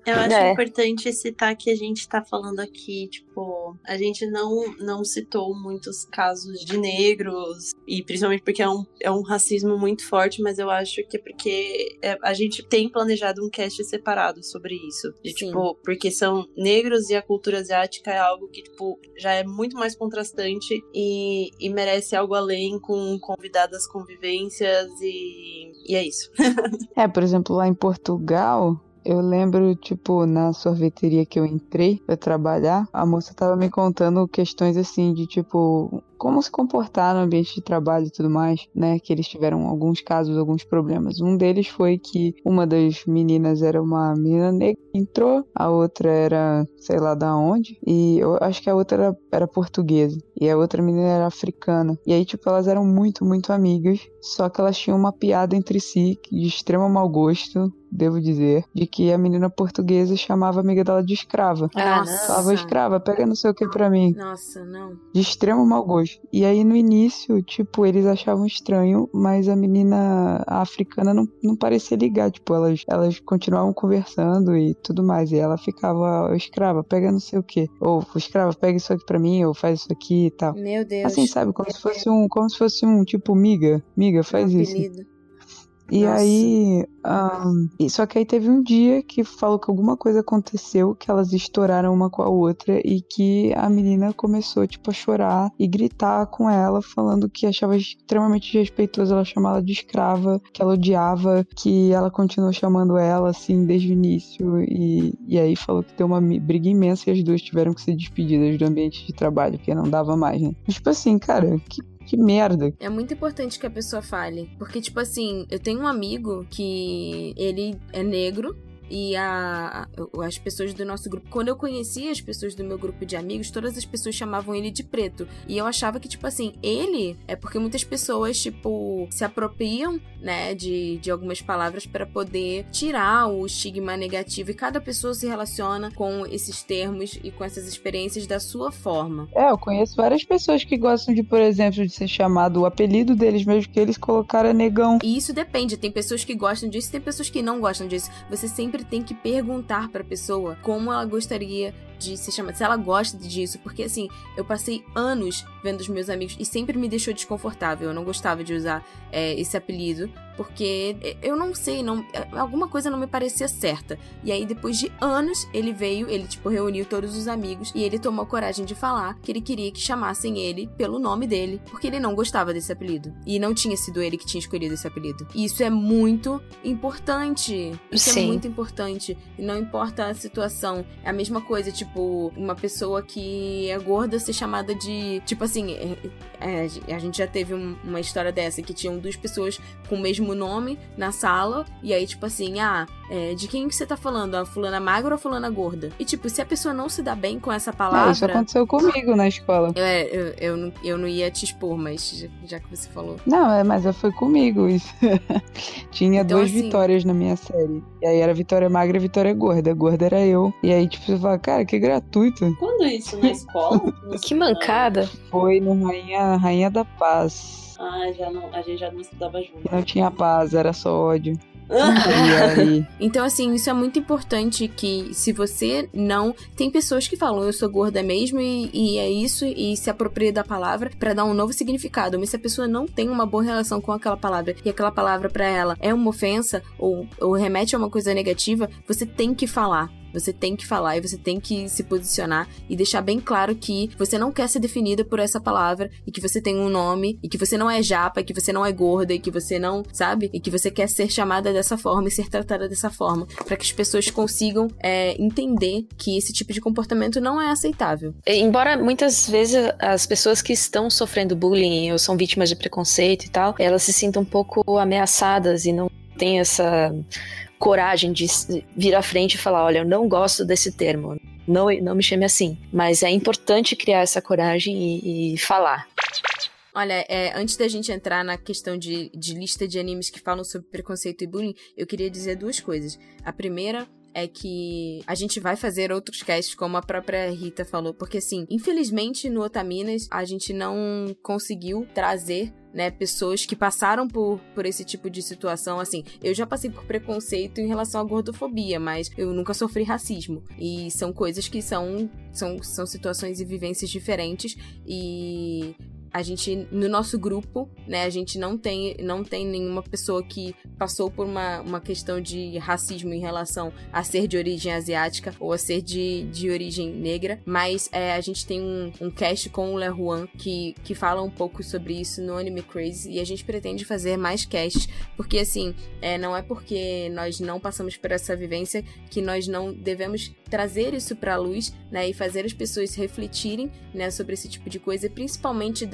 Eu acho é. importante citar que a gente tá falando aqui, tipo, a gente não, não citou muitos casos de negros, e principalmente porque é um, é um racismo muito forte, mas eu acho que é porque é, a gente tem planejado um cast separado sobre isso. De, tipo, porque são negros e a cultura asiática é algo que, tipo, já é muito mais contrastante e, e merece algo além com convidadas convivências e, e é isso. é, por exemplo, lá em Portugal, eu lembro, tipo, na sorveteria que eu entrei pra trabalhar, a moça tava me contando questões assim de tipo, como se comportar no ambiente de trabalho e tudo mais, né? Que eles tiveram alguns casos, alguns problemas. Um deles foi que uma das meninas era uma menina negra, entrou, a outra era, sei lá da onde, e eu acho que a outra era, era portuguesa, e a outra menina era africana. E aí, tipo, elas eram muito, muito amigas, só que elas tinham uma piada entre si de extremo mau gosto, devo dizer, de que a menina portuguesa chamava a amiga dela de escrava. Nossa. Falava escrava, pega não sei o que pra mim. Nossa, não. De extremo mau gosto. E aí no início, tipo, eles achavam estranho, mas a menina africana não, não parecia ligar. Tipo, elas, elas continuavam conversando e tudo mais. E ela ficava, escrava, pega não sei o que. Ou escrava, pega isso aqui pra mim, ou faz isso aqui e tal. Meu Deus. Assim, sabe? Como se fosse um, como se fosse um tipo, miga, miga, faz um isso. Apelido. E Nossa. aí. Um, só que aí teve um dia que falou que alguma coisa aconteceu, que elas estouraram uma com a outra e que a menina começou, tipo, a chorar e gritar com ela, falando que achava extremamente desrespeitoso ela chamar ela de escrava, que ela odiava, que ela continuou chamando ela, assim, desde o início. E, e aí falou que deu uma briga imensa e as duas tiveram que ser despedidas do ambiente de trabalho, porque não dava mais, né? Tipo assim, cara, que que merda. É muito importante que a pessoa fale. Porque, tipo assim, eu tenho um amigo que ele é negro e a, as pessoas do nosso grupo. Quando eu conhecia as pessoas do meu grupo de amigos, todas as pessoas chamavam ele de preto. E eu achava que, tipo assim, ele é porque muitas pessoas, tipo, se apropriam, né, de, de algumas palavras para poder tirar o estigma negativo. E cada pessoa se relaciona com esses termos e com essas experiências da sua forma. É, eu conheço várias pessoas que gostam de, por exemplo, de ser chamado o apelido deles mesmo que eles colocaram é negão. E isso depende. Tem pessoas que gostam disso, tem pessoas que não gostam disso. Você sempre sempre tem que perguntar para a pessoa como ela gostaria de se chamar, se ela gosta disso, porque assim, eu passei anos vendo os meus amigos e sempre me deixou desconfortável. Eu não gostava de usar é, esse apelido, porque eu não sei, não, alguma coisa não me parecia certa. E aí, depois de anos, ele veio, ele tipo reuniu todos os amigos e ele tomou coragem de falar que ele queria que chamassem ele pelo nome dele, porque ele não gostava desse apelido. E não tinha sido ele que tinha escolhido esse apelido. E isso é muito importante. Isso é Sim. é muito importante. E não importa a situação. É a mesma coisa, tipo, tipo, uma pessoa que é gorda ser chamada de. Tipo assim, é, é, a gente já teve um, uma história dessa que tinham duas pessoas com o mesmo nome na sala. E aí, tipo assim, ah, é, de quem que você tá falando? A fulana magra ou a fulana gorda? E tipo, se a pessoa não se dá bem com essa palavra. Não, isso aconteceu comigo na escola. É, eu, eu, não, eu não ia te expor, mas já, já que você falou. Não, é, mas foi comigo isso. Tinha então, duas assim... vitórias na minha série. E aí era Vitória Magra e Vitória Gorda. Gorda era eu. E aí, tipo, você fala, cara, que gratuito. Quando isso? Na escola? que mancada. Foi no Rainha, Rainha da Paz. Ah, já não, a gente já não estudava junto. Não tinha paz, era só ódio. E aí, Então, assim, isso é muito importante que se você não. Tem pessoas que falam, eu sou gorda mesmo e, e é isso, e se apropria da palavra pra dar um novo significado. Mas se a pessoa não tem uma boa relação com aquela palavra e aquela palavra pra ela é uma ofensa ou, ou remete a uma coisa negativa, você tem que falar. Você tem que falar e você tem que se posicionar e deixar bem claro que você não quer ser definida por essa palavra e que você tem um nome e que você não é japa, e que você não é gorda e que você não, sabe? E que você quer ser chamada dessa forma e ser tratada dessa forma, para que as pessoas consigam é, entender que esse tipo de comportamento não é aceitável. Embora muitas vezes as pessoas que estão sofrendo bullying ou são vítimas de preconceito e tal, elas se sintam um pouco ameaçadas e não têm essa coragem de vir à frente e falar, olha, eu não gosto desse termo. Não, não me chame assim. Mas é importante criar essa coragem e, e falar. Olha, é, antes da gente entrar na questão de, de lista de animes que falam sobre preconceito e bullying, eu queria dizer duas coisas. A primeira é que a gente vai fazer outros casts, como a própria Rita falou, porque assim, infelizmente no Otaminas a gente não conseguiu trazer né, pessoas que passaram por, por esse tipo de situação, assim, eu já passei por preconceito em relação à gordofobia, mas eu nunca sofri racismo, e são coisas que são, são, são situações e vivências diferentes, e a gente, no nosso grupo, né, a gente não tem, não tem nenhuma pessoa que passou por uma, uma questão de racismo em relação a ser de origem asiática ou a ser de, de origem negra, mas é, a gente tem um, um cast com o Le que, que fala um pouco sobre isso no Anime Crazy e a gente pretende fazer mais casts, porque assim, é, não é porque nós não passamos por essa vivência que nós não devemos trazer isso pra luz, né, e fazer as pessoas refletirem, né, sobre esse tipo de coisa principalmente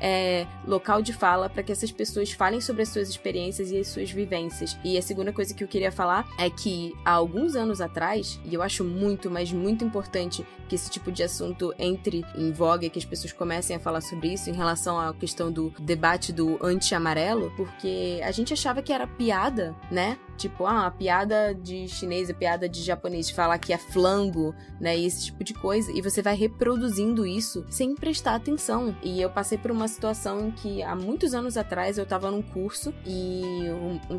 é, local de fala para que essas pessoas falem sobre as suas experiências e as suas vivências. E a segunda coisa que eu queria falar é que há alguns anos atrás, e eu acho muito, mas muito importante que esse tipo de assunto entre em voga, que as pessoas comecem a falar sobre isso em relação à questão do debate do anti-amarelo, porque a gente achava que era piada, né? Tipo, ah, a piada de chinês, a piada de japonês, falar que é flango, né? E esse tipo de coisa. E você vai reproduzindo isso sem prestar atenção. E eu passei por uma situação em que há muitos anos atrás eu tava num curso e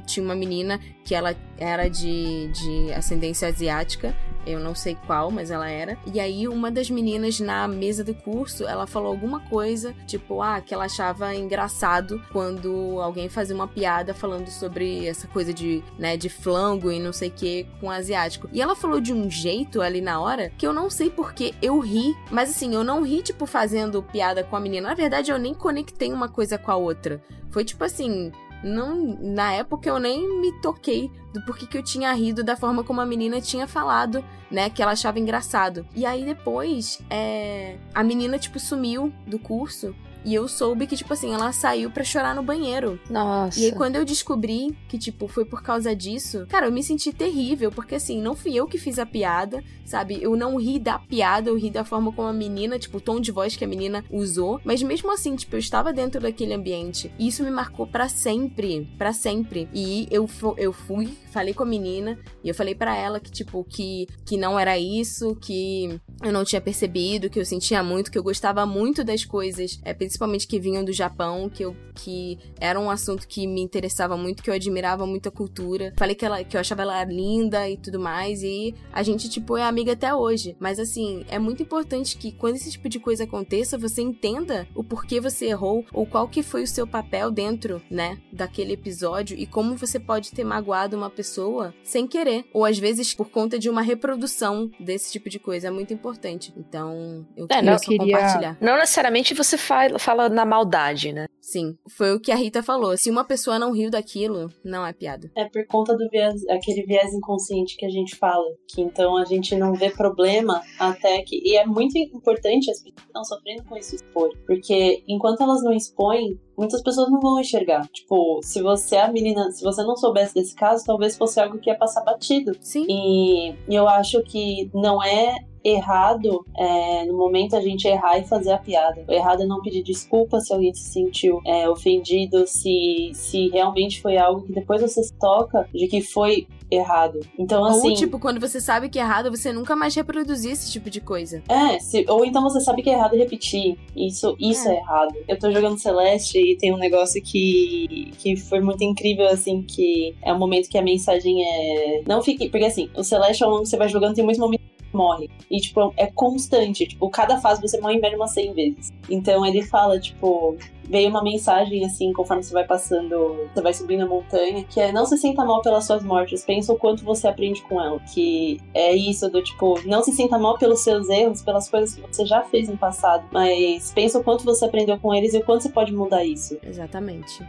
tinha uma menina que ela era de, de ascendência asiática. Eu não sei qual, mas ela era. E aí, uma das meninas na mesa do curso, ela falou alguma coisa, tipo, ah, que ela achava engraçado quando alguém fazia uma piada falando sobre essa coisa de, né, de flango e não sei o que com asiático. E ela falou de um jeito ali na hora que eu não sei porque eu ri, mas assim, eu não ri, tipo, fazendo piada com a menina. Na verdade, eu nem conectei uma coisa com a outra. Foi tipo assim. Não, na época eu nem me toquei do porquê que eu tinha rido da forma como a menina tinha falado, né? Que ela achava engraçado. E aí depois, é, a menina, tipo, sumiu do curso. E eu soube que, tipo assim, ela saiu pra chorar no banheiro. Nossa. E aí, quando eu descobri que, tipo, foi por causa disso, cara, eu me senti terrível, porque assim, não fui eu que fiz a piada, sabe? Eu não ri da piada, eu ri da forma como a menina, tipo, o tom de voz que a menina usou. Mas mesmo assim, tipo, eu estava dentro daquele ambiente. E isso me marcou pra sempre, pra sempre. E eu, eu fui, falei com a menina, e eu falei pra ela que, tipo, que, que não era isso, que eu não tinha percebido, que eu sentia muito, que eu gostava muito das coisas, é, principalmente que vinham do Japão, que eu que era um assunto que me interessava muito, que eu admirava muito a cultura. Falei que ela que eu achava ela linda e tudo mais e a gente tipo é amiga até hoje. Mas assim, é muito importante que quando esse tipo de coisa aconteça, você entenda o porquê você errou ou qual que foi o seu papel dentro, né, daquele episódio e como você pode ter magoado uma pessoa sem querer ou às vezes por conta de uma reprodução desse tipo de coisa. É muito importante. Então, eu É, queria não, só queria- compartilhar. Não necessariamente você fala, fala na maldade, né? Sim, foi o que a Rita falou. Se uma pessoa não riu daquilo, não é piada. É por conta do viés, aquele viés inconsciente que a gente fala, que então a gente não vê problema até que. E é muito importante as pessoas que estão sofrendo com isso expor, porque enquanto elas não expõem, muitas pessoas não vão enxergar. Tipo, se você é a menina, se você não soubesse desse caso, talvez fosse algo que ia passar batido. Sim. E eu acho que não é errado é, no momento a gente errar e fazer a piada. O errado é não pedir desculpa se alguém se sentiu é, ofendido, se, se realmente foi algo que depois você se toca de que foi errado. Então, assim. Ou, tipo, quando você sabe que é errado, você nunca mais reproduzir esse tipo de coisa. É, se, ou então você sabe que é errado repetir. Isso, isso é. é. errado. Eu tô jogando Celeste e tem um negócio que, que foi muito incrível, assim, que é um momento que a mensagem é. Não fique. Porque assim, o Celeste, ao longo que você vai jogando, tem muitos momentos morre. E, tipo, é constante. Tipo, cada fase você morre em média umas 100 vezes. Então ele fala, tipo, veio uma mensagem assim, conforme você vai passando, você vai subindo a montanha, que é não se sinta mal pelas suas mortes, pensa o quanto você aprende com ela. Que é isso do tipo, não se sinta mal pelos seus erros, pelas coisas que você já fez no passado, mas pensa o quanto você aprendeu com eles e o quanto você pode mudar isso. Exatamente.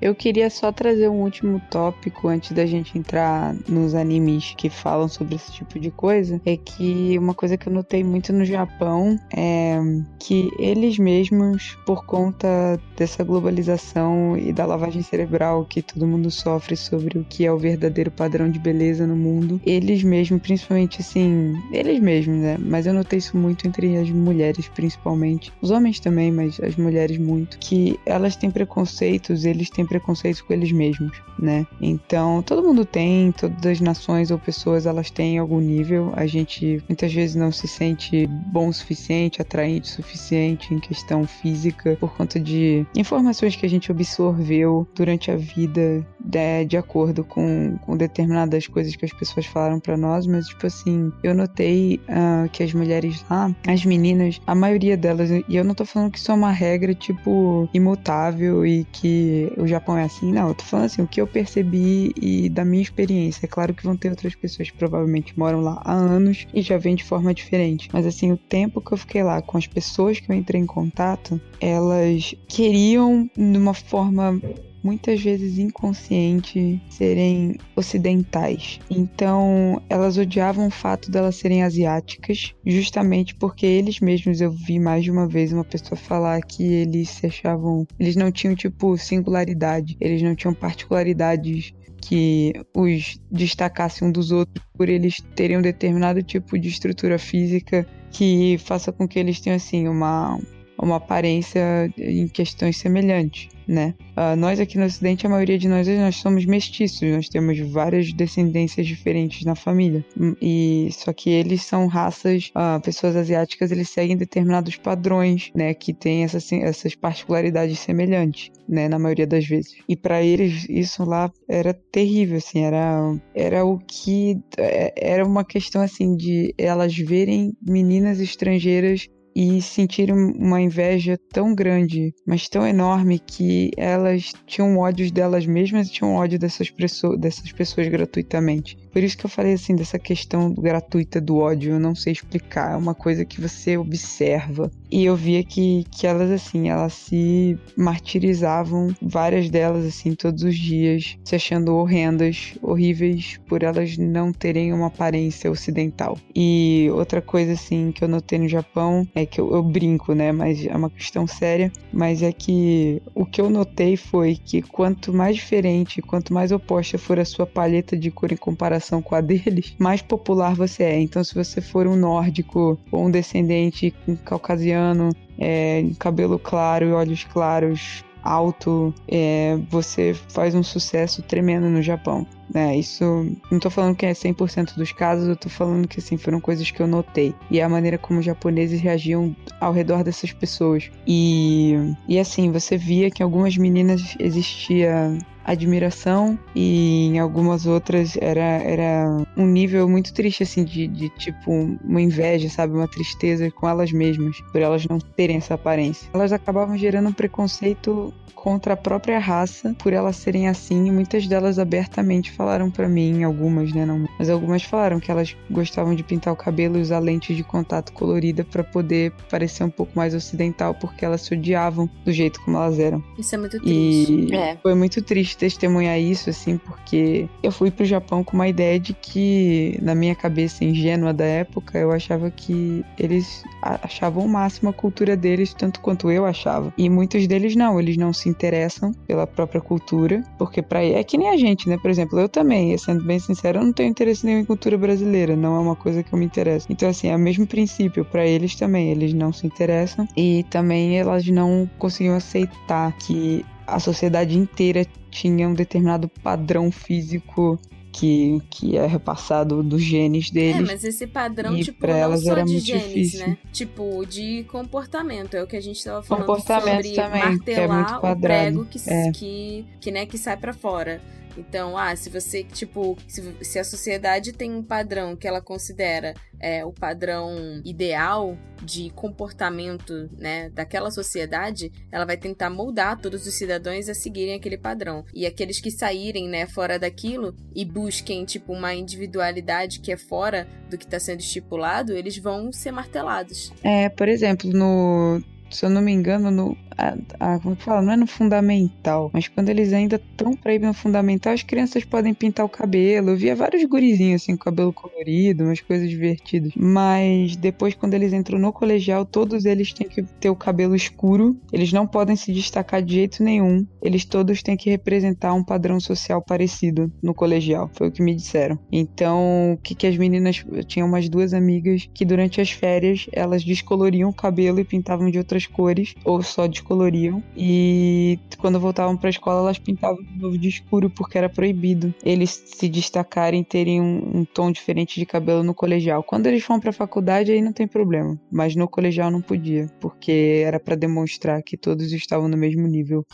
Eu queria só trazer um último tópico antes da gente entrar nos animes que falam sobre esse tipo de coisa. É que uma coisa que eu notei muito no Japão é que eles mesmos, por conta dessa globalização e da lavagem cerebral que todo mundo sofre sobre o que é o verdadeiro padrão de beleza no mundo, eles mesmos, principalmente assim, eles mesmos, né? Mas eu notei isso muito entre as mulheres, principalmente. Os homens também, mas as mulheres muito. Que elas têm preconceitos, eles têm preconceitos com eles mesmos, né? Então, todo mundo tem, todas as nações ou pessoas, elas têm algum nível. A gente muitas vezes não se sente bom o suficiente, atraente o suficiente em questão física por conta de informações que a gente absorveu durante a vida de, né, de acordo com, com determinadas coisas que as pessoas falaram para nós, mas tipo assim, eu notei uh, que as mulheres lá, as meninas, a maioria delas, e eu não tô falando que isso é uma regra tipo imutável e que o Japão é assim, não, tô falando assim, o que eu percebi e da minha experiência. É claro que vão ter outras pessoas que provavelmente moram lá há anos e já vêm de forma diferente, mas assim, o tempo que eu fiquei lá com as pessoas que eu entrei em contato, elas queriam, de uma forma muitas vezes inconsciente, serem ocidentais. Então, elas odiavam o fato delas serem asiáticas, justamente porque eles mesmos, eu vi mais de uma vez uma pessoa falar que eles se achavam, eles não tinham tipo singularidade, eles não tinham particularidades que os destacassem um dos outros por eles terem um determinado tipo de estrutura física que faça com que eles tenham assim uma uma aparência em questões semelhantes né? Uh, nós aqui no Ocidente, a maioria de nós, nós somos mestiços, nós temos várias descendências diferentes na família. Hum, e só que eles são raças, uh, pessoas asiáticas, eles seguem determinados padrões, né? Que têm essas, essas particularidades semelhantes, né? Na maioria das vezes. E para eles, isso lá era terrível, assim, era, era o que. É, era uma questão, assim, de elas verem meninas estrangeiras e sentiram uma inveja tão grande, mas tão enorme, que elas tinham ódio delas mesmas e tinham ódio dessas, dessas pessoas gratuitamente. Por isso que eu falei assim dessa questão gratuita do ódio, eu não sei explicar, é uma coisa que você observa. E eu via que, que elas assim, elas se martirizavam, várias delas assim, todos os dias, se achando horrendas, horríveis por elas não terem uma aparência ocidental. E outra coisa assim que eu notei no Japão é que eu, eu brinco, né, mas é uma questão séria, mas é que o que eu notei foi que quanto mais diferente, quanto mais oposta for a sua paleta de cor em comparação com a deles, mais popular você é. Então, se você for um nórdico ou um descendente caucasiano, é, cabelo claro e olhos claros, alto, é, você faz um sucesso tremendo no Japão. É, isso não tô falando que é 100% dos casos, eu tô falando que assim foram coisas que eu notei e a maneira como os japoneses reagiam ao redor dessas pessoas. E e assim, você via que algumas meninas existia admiração e em algumas outras era, era um nível muito triste, assim, de, de tipo uma inveja, sabe? Uma tristeza com elas mesmas, por elas não terem essa aparência. Elas acabavam gerando um preconceito contra a própria raça por elas serem assim e muitas delas abertamente falaram para mim, algumas, né, não, mas algumas falaram que elas gostavam de pintar o cabelo e usar lentes de contato colorida para poder parecer um pouco mais ocidental porque elas se odiavam do jeito como elas eram. Isso é muito triste. E é. foi muito triste testemunhar isso assim, porque eu fui pro Japão com uma ideia de que na minha cabeça ingênua da época, eu achava que eles achavam o máximo a cultura deles tanto quanto eu achava. E muitos deles não, eles não se interessam pela própria cultura, porque para é que nem a gente, né? Por exemplo, eu eu também, sendo bem sincero, eu não tenho interesse nenhum em cultura brasileira, não é uma coisa que eu me interesso. Então, assim, é o mesmo princípio para eles também, eles não se interessam e também elas não conseguiam aceitar que a sociedade inteira tinha um determinado padrão físico que, que é repassado dos genes É, deles. mas esse padrão, E tipo, pra elas era de muito genes, difícil. né? Tipo, de comportamento. É o que a gente tava falando Comportamento sobre também, é martelar muito o prego que, É. que, que, né, que sai pra fora. Então, ah, se você, tipo, se, se a sociedade tem um padrão que ela considera é, o padrão ideal de comportamento, né, daquela sociedade, ela vai tentar moldar todos os cidadãos a seguirem aquele padrão. E aqueles que saírem, né, fora daquilo e busquem, tipo, uma individualidade que é fora do que está sendo estipulado, eles vão ser martelados. É, por exemplo, no. Se eu não me engano, no. A, a- como que fala? Não é no fundamental. Mas quando eles ainda estão pra ir no fundamental, as crianças podem pintar o cabelo. Eu via vários gurizinhos assim, com cabelo colorido, umas coisas divertidas. Mas depois, quando eles entram no colegial, todos eles têm que ter o cabelo escuro. Eles não podem se destacar de jeito nenhum. Eles todos têm que representar um padrão social parecido no colegial. Foi o que me disseram. Então, o que, que as meninas. Eu tinha umas duas amigas que durante as férias elas descoloriam o cabelo e pintavam de outras cores, ou só descoloriam. E quando voltavam pra escola, elas pintavam de novo de escuro, porque era proibido eles se destacarem, terem um, um tom diferente de cabelo no colegial. Quando eles vão pra faculdade, aí não tem problema. Mas no colegial não podia, porque era pra demonstrar que todos estavam no mesmo nível.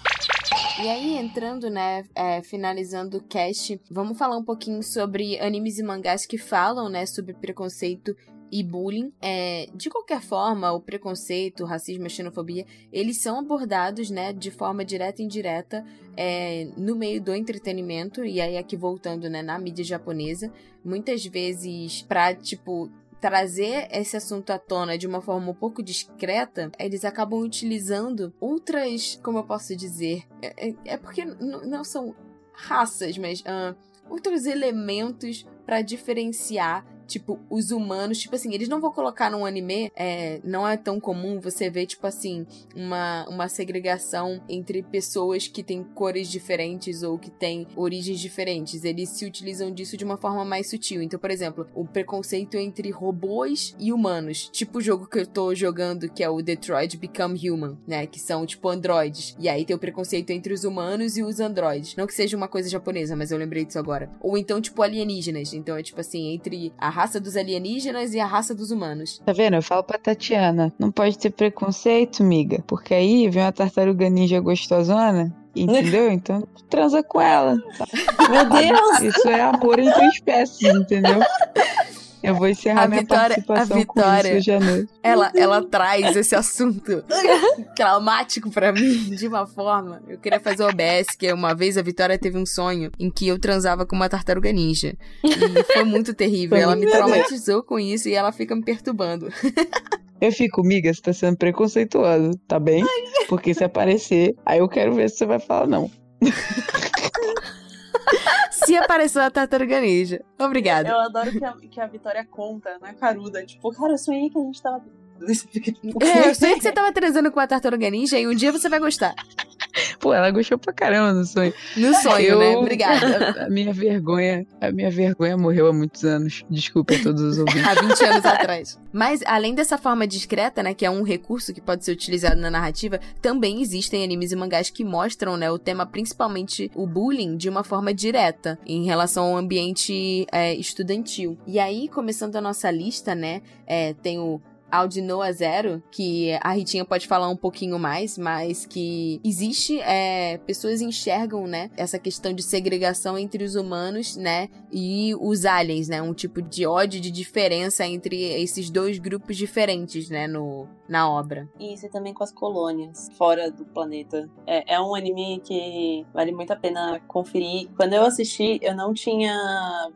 E aí, entrando, né, é, finalizando o cast, vamos falar um pouquinho sobre animes e mangás que falam, né, sobre preconceito e bullying. É, de qualquer forma, o preconceito, o racismo, a xenofobia, eles são abordados, né, de forma direta e indireta é, no meio do entretenimento, e aí aqui voltando, né, na mídia japonesa, muitas vezes pra, tipo, trazer esse assunto à tona de uma forma um pouco discreta, eles acabam utilizando outras, como eu posso dizer, é, é- é porque não são raças, mas ah, outros elementos pra diferenciar. Tipo, os humanos, tipo assim, eles não vão colocar num anime, é, não é tão comum você ver, tipo assim, uma, uma segregação entre pessoas que têm cores diferentes ou que têm origens diferentes. Eles se utilizam disso de uma forma mais sutil. Então, por exemplo, o preconceito entre robôs e humanos. Tipo o jogo que eu tô jogando, que é o Detroit Become Human, né? Que são, tipo, androides. E aí tem o preconceito entre os humanos e os androides. Não que seja uma coisa japonesa, mas eu lembrei disso agora. Ou então, tipo, alienígenas. Então é, tipo assim, entre a raça dos alienígenas e a raça dos humanos. Tá vendo? Eu falo pra Tatiana, não pode ter preconceito, miga. Porque aí vem uma tartaruga ninja gostosona, entendeu? Então transa com ela. Meu Deus! Isso é amor entre espécies, entendeu? Eu vou encerrar A minha Vitória- participação a Vitória- com isso noite. Ela, ela traz esse assunto traumático pra mim de uma forma. Eu queria fazer o OBS, que uma vez a Vitória teve um sonho em que eu transava com uma tartaruga ninja. E foi muito terrível. Ela me traumatizou com isso e ela fica me perturbando. Eu fico, miga, você tá sendo preconceituosa, tá bem? Porque se aparecer, aí eu quero ver se você vai falar não. Se apareceu a tartaruga ninja. Obrigada. Eu adoro que a, que a Vitória conta na caruda. Tipo, cara, eu sonhei que a gente tava. É, eu sei que você tava transando com a tartaruga ninja e um dia você vai gostar. Pô, ela gostou pra caramba no sonho. No sonho, Eu- né? Obrigada. A, a minha vergonha, a minha vergonha morreu há muitos anos. Desculpe a todos os ouvintes. Há 20 anos atrás. Mas, além dessa forma discreta, né, que é um recurso que pode ser utilizado na narrativa, também existem animes e mangás que mostram, né, o tema, principalmente o bullying, de uma forma direta, em relação ao ambiente é, estudantil. E aí, começando a nossa lista, né, é, tem o Audi Noah Zero, que a Ritinha pode falar um pouquinho mais, mas que existe, é, pessoas enxergam, né, essa questão de segregação entre os humanos, né, e os aliens, né, um tipo de ódio, de diferença entre esses dois grupos diferentes, né, no, na obra. Isso, e também com as colônias fora do planeta. É, é um anime que vale muito a pena conferir. Quando eu assisti, eu não tinha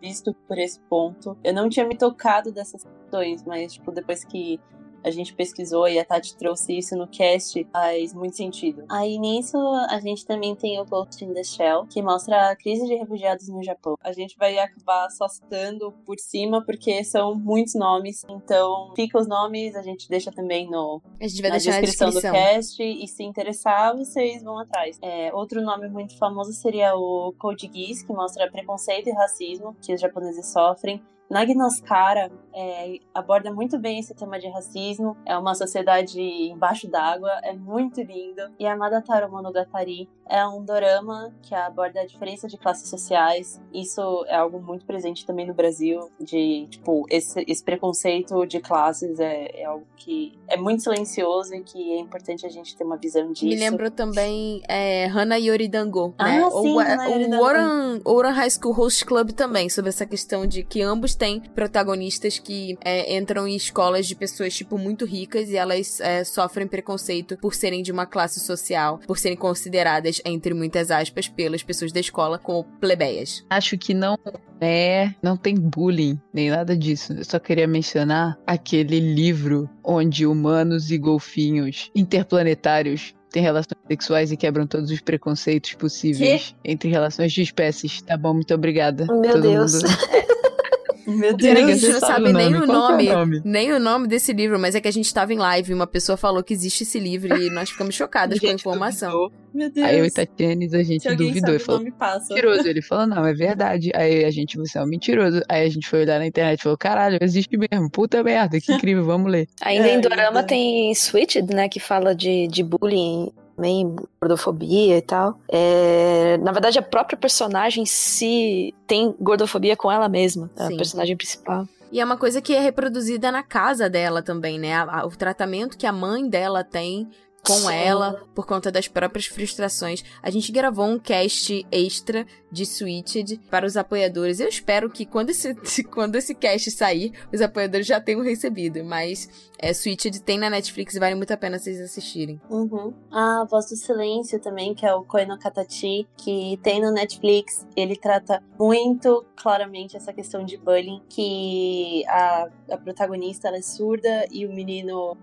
visto por esse ponto. Eu não tinha me tocado dessas questões, mas, tipo, depois que a gente pesquisou e a Tati trouxe isso no cast, faz muito sentido. Aí nisso, a gente também tem o Ghost in the Shell, que mostra a crise de refugiados no Japão. A gente vai acabar só citando por cima, porque são muitos nomes, então fica os nomes, a gente deixa também no, A gente vai na deixar descrição, na descrição. do cast, e se interessar, vocês vão atrás. É, outro nome muito famoso seria o Code Geass, que mostra preconceito e racismo que os japoneses sofrem. Nagnoskara é, aborda muito bem esse tema de racismo. É uma sociedade embaixo d'água, é muito lindo. E Amada Taro Monogatari é um dorama que aborda a diferença de classes sociais. Isso é algo muito presente também no Brasil, de tipo esse, esse preconceito de classes é, é algo que é muito silencioso e que é importante a gente ter uma visão disso. Me lembrou também é, Hana Yori Dango, Ah, né? sim, o, Hana Yori o. Oran, Oran High School Host Club também, sobre essa questão de que ambos têm protagonistas que é, entram em escolas de pessoas, tipo, muito ricas e elas é, sofrem preconceito por serem de uma classe social, por serem consideradas, entre muitas aspas, pelas pessoas da escola como plebeias. Acho que não é, não tem bullying, nem nada disso. Eu só queria mencionar aquele livro onde humanos e golfinhos interplanetários têm relações sexuais e quebram todos os preconceitos possíveis entre relações de espécies. Tá bom, muito obrigada. Meu Todo Deus. Meu que a Deus. gente não sabe nem nome. o é nome, o nome? nem o nome desse livro, mas é que a gente tava em live e uma pessoa falou que existe esse livro e nós ficamos chocadas com a informação. duvidou. Meu Deus. Aí eu e Tatianes, a gente duvidou e o falou. nome, passa. Mentiroso. Ele falou, não, é verdade. Aí a gente, você é um mentiroso. Aí a gente foi olhar na internet e falou, caralho, existe mesmo. Puta merda, que incrível, vamos ler. Ainda É, em Dorama ainda. tem Switched, né? Que fala de, de bullying, também gordofobia e tal. É, na verdade, a própria personagem se tem gordofobia com ela mesma, a Sim. personagem principal. E é uma coisa que é reproduzida na casa dela também, né? A- a- o tratamento que a mãe dela tem com Sim. ela por conta das próprias frustrações. A gente gravou um cast extra de Switched para os apoiadores. Eu espero que quando esse, quando esse cast sair, os apoiadores já tenham recebido. Mas é, Switched tem na Netflix e vale muito a pena vocês assistirem. Uhum. A Voz do Silêncio também, que é o Koi no Katachi, que tem no Netflix. Ele trata muito claramente essa questão de bullying, que a, a protagonista ela é surda e o menino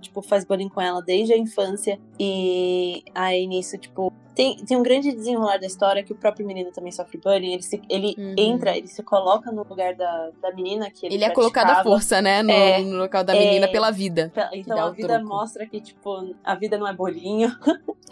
tipo, faz bullying com ela desde a infância. E aí nisso, tipo, tem, tem um grande desenrolar da história que o próprio menino também sofre bullying. Ele, se, ele Uhum. entra, ele se coloca no lugar da, da menina que ele Ele, é colocado à força, né? No, É. no local da É. menina pela vida. Então a vida troco. mostra que, tipo, a vida não é bolinho.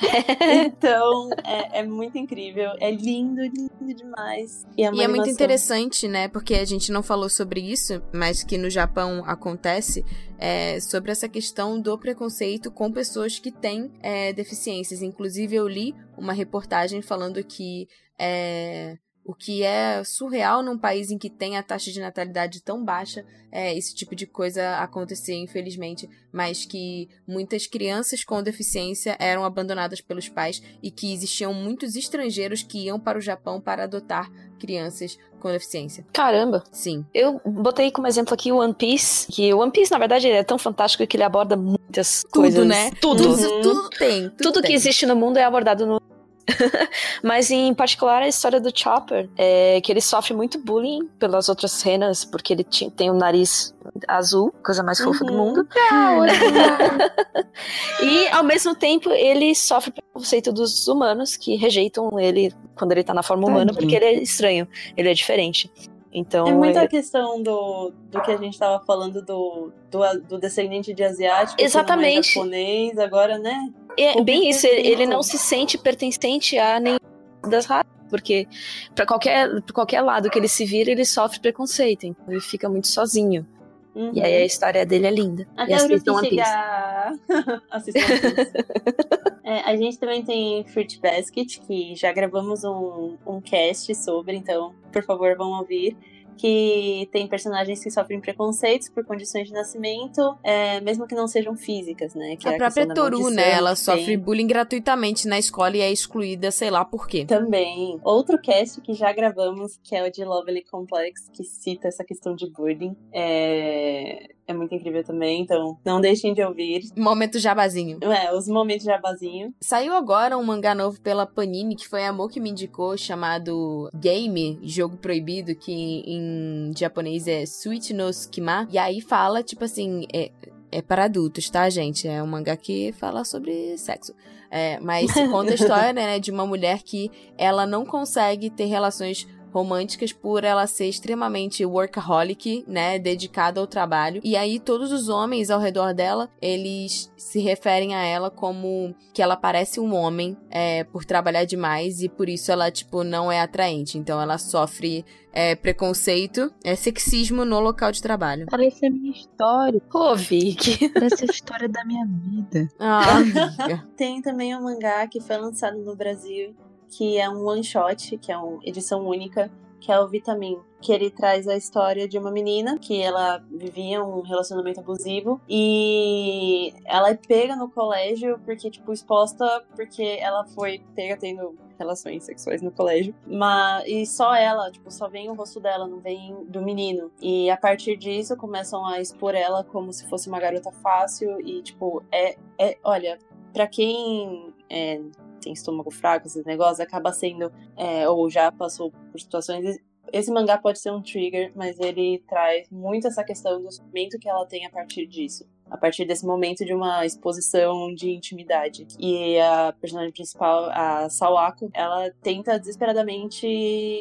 então, é, é muito incrível. É lindo, lindo demais. E é, E é muito interessante, né? Porque a gente não falou sobre isso, mas que no Japão acontece, é, sobre essa questão do preconceito com pessoas que têm é, deficiências. Inclusive, eu li uma reportagem falando que é, o que é surreal num país em que tem a taxa de natalidade tão baixa, é esse tipo de coisa acontecer, infelizmente, mas que muitas crianças com deficiência eram abandonadas pelos pais e que existiam muitos estrangeiros que iam para o Japão para adotar crianças com deficiência. Caramba! Sim. Eu botei como exemplo aqui o One Piece, que o One Piece, na verdade, ele é tão fantástico que ele aborda muitas Tudo, coisas. né? Tudo. Tudo, tudo tem. Tudo, Tudo que tem. existe no mundo é abordado no. Mas em particular a história do Chopper, é que ele sofre muito bullying pelas outras renas, porque ele tem o nariz azul, coisa mais fofa do Uhum. mundo. E ao mesmo tempo ele sofre preconceito dos humanos que rejeitam ele quando ele tá na forma humana, porque ele é estranho, ele é diferente. Então, É muito ele- a questão do, do que a gente tava falando do, do, do descendente de asiático. é Exatamente. japonês, agora, né? É bem isso, ele, não se sente pertencente a nenhuma das raças, porque pra qualquer, pra qualquer lado que ele se vira, ele sofre preconceito, então ele fica muito sozinho. Uhum. E aí a história dele é linda. e Até o assistam One Piece. chegar. Assistam One Piece. É, a gente também tem Fruit Basket, que já gravamos um, um cast sobre, então, por favor, vão ouvir. Que tem personagens que sofrem preconceitos por condições de nascimento, é, mesmo que não sejam físicas, né? Que é A própria questão da Toru, maldição né? Ela sofre tem. bullying gratuitamente na escola e é excluída, sei lá por quê. Também. Outro cast que já gravamos, que é o de Lovely Complex, que cita essa questão de bullying. É, é muito incrível também, então não deixem de ouvir. Momento jabazinho. É, os momentos jabazinho. Saiu agora um mangá novo pela Panini, que foi a Amor que me indicou, chamado Game, Jogo Proibido, que em japonês é Suichi no Skima. E aí fala, tipo assim, é, é para adultos, tá, gente? É um mangá que fala sobre sexo. É, mas conta a história, né, de uma mulher que ela não consegue ter relações românticas por ela ser extremamente workaholic, né, dedicada ao trabalho. E aí todos os homens ao redor dela, eles se referem a ela como que ela parece um homem é, por trabalhar demais e por isso ela, tipo, não é atraente. Então ela sofre é, preconceito, é sexismo no local de trabalho. Parece a minha história. Ô, Vicky. Parece a história da minha vida. Ah, amiga. Tem também um mangá que foi lançado no Brasil, que é um one shot, que é uma edição única, que é o Vitamin, que ele traz a história de uma menina que ela vivia um relacionamento abusivo e ela é pega no colégio porque tipo exposta porque ela foi pega tendo relações sexuais no colégio, mas e só ela, tipo, só vem o rosto dela, não vem do menino. E a partir disso começam a expor ela como se fosse uma garota fácil e tipo, é é, olha, para quem é, tem estômago fraco, esses negócios, acaba sendo, é, ou já passou por situações. Esse mangá pode ser um trigger, mas ele traz muito essa questão do sofrimento que ela tem a partir disso a partir desse momento de uma exposição de intimidade. E a personagem principal, a Sawako, ela tenta desesperadamente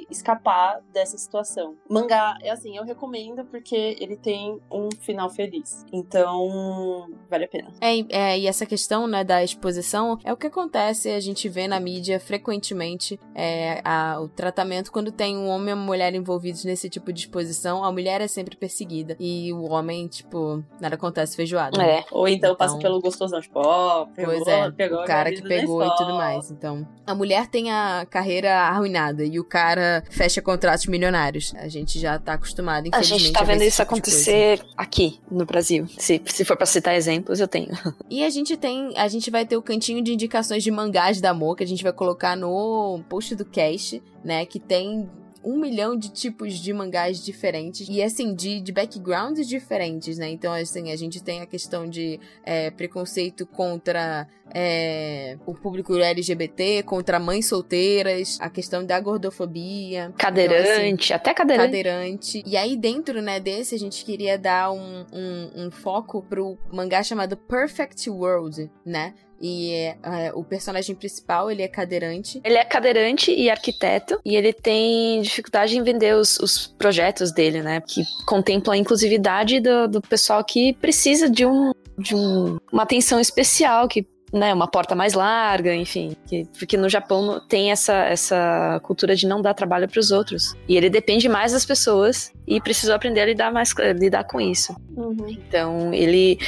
escapar dessa situação. O mangá, é assim, eu recomendo porque ele tem um final feliz. Então, vale a pena. É, é, e essa questão, né, da exposição é o que acontece, a gente vê na mídia frequentemente é, a, o tratamento quando tem um homem e uma mulher envolvidos nesse tipo de exposição, a mulher é sempre perseguida. E o homem, tipo, nada acontece feijoada feijoada. É. Ou então, então passa pelo gostosão, tipo, ó, pegou, pois é, pegou o cara que pegou e tudo mais. Então, a mulher tem a carreira arruinada e o cara fecha contratos milionários. A gente já tá acostumado, infelizmente. A gente tá vendo isso tipo acontecer aqui no Brasil. Se, se for pra citar exemplos, eu tenho. E a gente tem, a gente vai ter o cantinho de indicações de mangás da Mo, que a gente vai colocar no post do cast, né, que tem um milhão de tipos de mangás diferentes e assim de, de backgrounds diferentes, né? Então assim a gente tem a questão de é, preconceito contra é, o público LGBT, contra mães solteiras, a questão da gordofobia, cadeirante, então, assim, até cadeirante. cadeirante. E aí dentro né desse a gente queria dar um, um, um foco pro mangá chamado Perfect World, né? E é, o personagem principal, ele é cadeirante. Ele é cadeirante e arquiteto. E ele tem dificuldade em vender os, os projetos dele, né? Que contemplam a inclusividade do, do pessoal que precisa de um de um, uma atenção especial, que né, uma porta mais larga, enfim, que, porque no Japão tem essa, essa cultura de não dar trabalho para os outros. E ele depende mais das pessoas e precisou aprender a lidar mais lidar com isso. Uhum. Então, ele,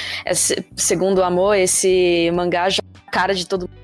segundo o amor, esse mangá a cara de todo mundo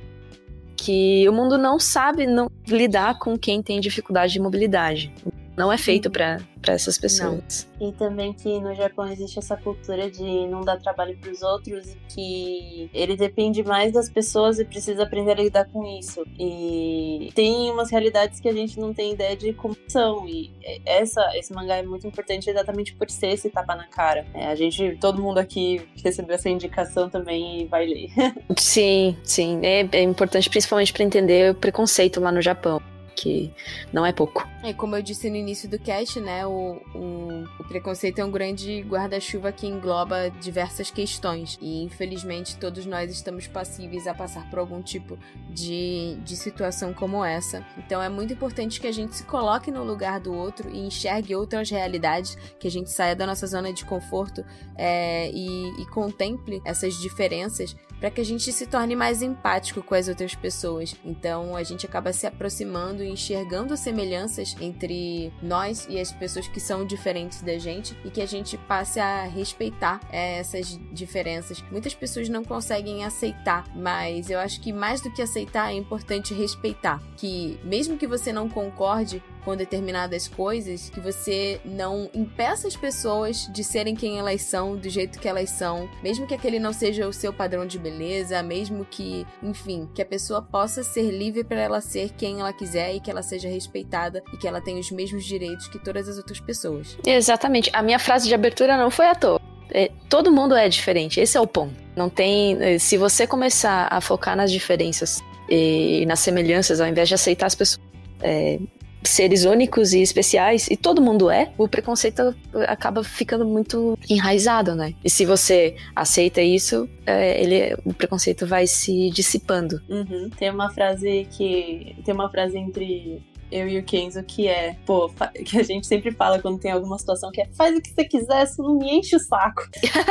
que o mundo não sabe não lidar com quem tem dificuldade de mobilidade não é feito para essas pessoas. Não. E também que no Japão existe essa cultura de não dar trabalho para os outros e que ele depende mais das pessoas e precisa aprender a lidar com isso. E tem umas realidades que a gente não tem ideia de como são. E essa, esse mangá é muito importante exatamente por ser esse tapa na cara. É, a gente, todo mundo aqui recebeu essa indicação também e vai ler. sim, sim. É, é importante principalmente para entender o preconceito lá no Japão que não é pouco. É, como eu disse no início do cast, né, o, o, o preconceito é um grande guarda-chuva que engloba diversas questões. E infelizmente todos nós estamos passíveis a passar por algum tipo de, de situação como essa. Então é muito importante que a gente se coloque no lugar do outro e enxergue outras realidades, que a gente saia da nossa zona de conforto é, e, e contemple essas diferenças para que a gente se torne mais empático com as outras pessoas. Então a gente acaba se aproximando e enxergando semelhanças entre nós e as pessoas que são diferentes da gente e que a gente passe a respeitar é, essas diferenças. Muitas pessoas não conseguem aceitar, mas eu acho que mais do que aceitar é importante respeitar. Que mesmo que você não concorde, com determinadas coisas, que você não impeça as pessoas de serem quem elas são, do jeito que elas são, mesmo que aquele não seja o seu padrão de beleza, mesmo que, enfim, que a pessoa possa ser livre para ela ser quem ela quiser e que ela seja respeitada e que ela tenha os mesmos direitos que todas as outras pessoas. Exatamente. A minha frase de abertura não foi à toa. É, todo mundo é diferente, esse é o ponto. Não tem. Eh, se você começar a focar nas diferenças e nas semelhanças, ao invés de aceitar as pessoas é, seres únicos e especiais, e todo mundo é, o preconceito acaba ficando muito enraizado, né? E se você aceita isso, é, ele, o preconceito vai se dissipando. Uhum. Tem uma frase que. Tem uma frase entre eu e o Kenzo, que é, pô, que a gente sempre fala quando tem alguma situação que é faz o que você quiser, só não me enche o saco.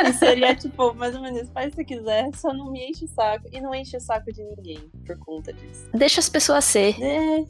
e seria tipo, mais ou menos, faz o que você quiser, só não me enche o saco. E não enche o saco de ninguém por conta disso. Deixa as pessoas ser. É,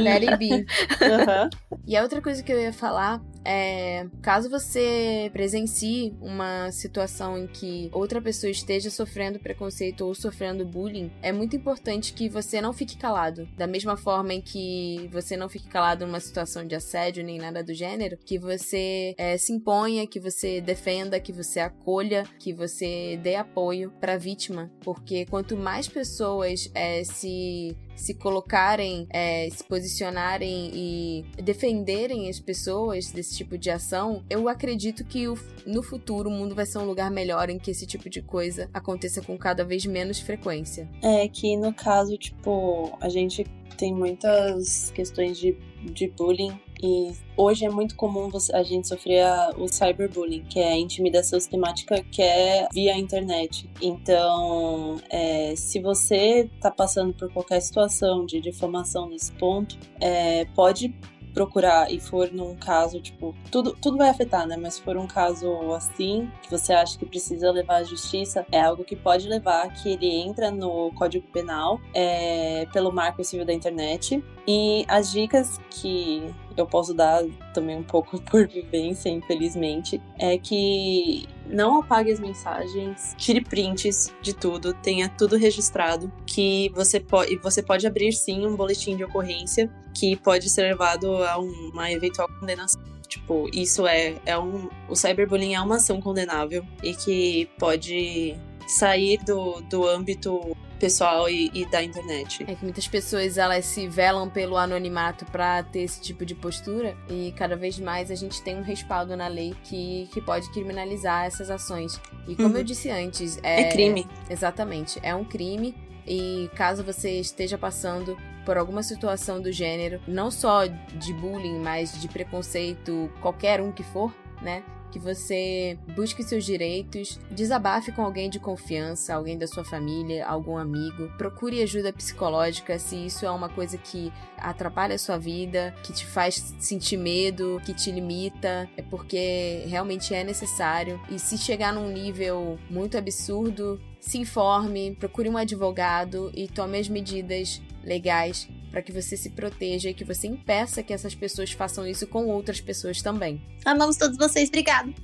let Let it be. Uhum. E a outra coisa que eu ia falar é, caso você presencie uma situação em que outra pessoa esteja sofrendo preconceito ou sofrendo bullying, é muito importante que você não fique calado. Da mesma forma em que você não fique calado numa situação de assédio nem nada do gênero, que você é, se imponha, que você defenda, que você acolha, que você dê apoio para a vítima, porque quanto mais pessoas é, se se colocarem, é, se posicionarem e defenderem as pessoas desse tipo de ação, eu acredito que o, no futuro o mundo vai ser um lugar melhor em que esse tipo de coisa aconteça com cada vez menos frequência. É que no caso, tipo, a gente tem muitas questões de, de bullying e hoje é muito comum a gente sofrer a, o cyberbullying, que é a intimidação sistemática que é via internet. Então, é, se você está passando por qualquer situação de difamação nesse ponto, é, pode procurar e for num caso, tipo, tudo, tudo vai afetar, né? Mas se for um caso assim, que você acha que precisa levar à justiça, é algo que pode levar que ele entra no Código Penal é, pelo Marco Civil da Internet. E as dicas que eu posso dar também um pouco por vivência, infelizmente, é que não apague as mensagens, tire prints de tudo, tenha tudo registrado, que você pode, você pode abrir sim um boletim de ocorrência que pode ser levado a uma eventual condenação. Tipo, isso é, é um. O cyberbullying é uma ação condenável e que pode sair do, do âmbito pessoal e, e, da internet. É que muitas pessoas elas se velam pelo anonimato para ter esse tipo de postura e cada vez mais a gente tem um respaldo na lei que, que pode criminalizar essas ações. E como Uhum. eu disse antes, é, É crime. Exatamente, é um crime e caso você esteja passando por alguma situação do gênero, não só de bullying, mas de preconceito, qualquer um que for, né? Que você busque seus direitos, desabafe com alguém de confiança, alguém da sua família, algum amigo. Procure ajuda psicológica se isso é uma coisa que atrapalha a sua vida, que te faz sentir medo, que te limita, é porque realmente é necessário. E se chegar num nível muito absurdo, se informe, procure um advogado e tome as medidas legais para que você se proteja e que você impeça que essas pessoas façam isso com outras pessoas também. Amamos todos vocês, obrigado.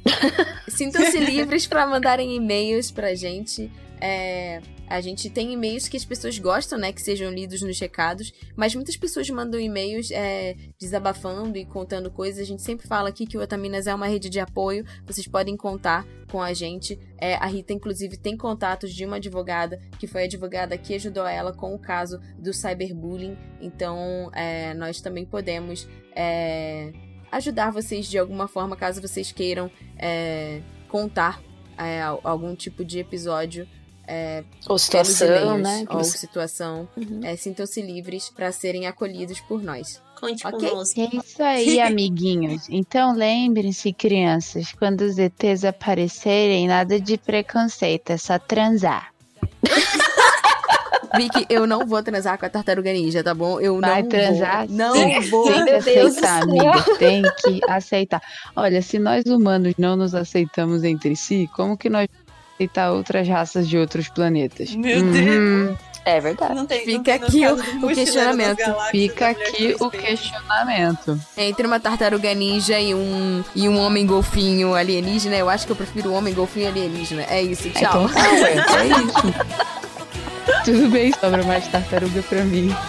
Sintam-se livres para mandarem e-mails pra gente. É, a gente tem e-mails que as pessoas gostam, né? Que sejam lidos nos recados. Mas muitas pessoas mandam e-mails é, desabafando e contando coisas. A gente sempre fala aqui que o Otaminas é uma rede de apoio. Vocês podem contar com a gente. É, a Rita, inclusive, tem contatos de uma advogada, que foi a advogada que ajudou ela com o caso do cyberbullying. Então, é, nós também podemos é, ajudar vocês de alguma forma, caso vocês queiram é, contar é, al- algum tipo de episódio é, Ou situação, né? ou você- situação. Uhum. É, Sintam-se livres para serem acolhidos por nós. Conte Ok. conosco. É isso aí, amiguinhos. Então lembrem-se, crianças, quando os ETs aparecerem, nada de preconceito, é só transar. Vicky, eu não vou transar com a tartaruga ninja, tá bom? Eu Vai não transar? vou. Não Sim. vou. Tem que aceitar, amiga. Tem que aceitar. Olha, se nós humanos não nos aceitamos entre si, como que nós aceitar outras raças de outros planetas? Meu Uhum. É verdade. Não tem, Fica não tem aqui o- o questionamento. Galáxias, Fica aqui o questionamento. Entre uma tartaruga ninja e um, e um homem golfinho alienígena, eu acho que eu prefiro o homem golfinho alienígena. É isso, tchau. Então tá, ué, é isso. Tudo bem, sobra mais tartaruga pra mim.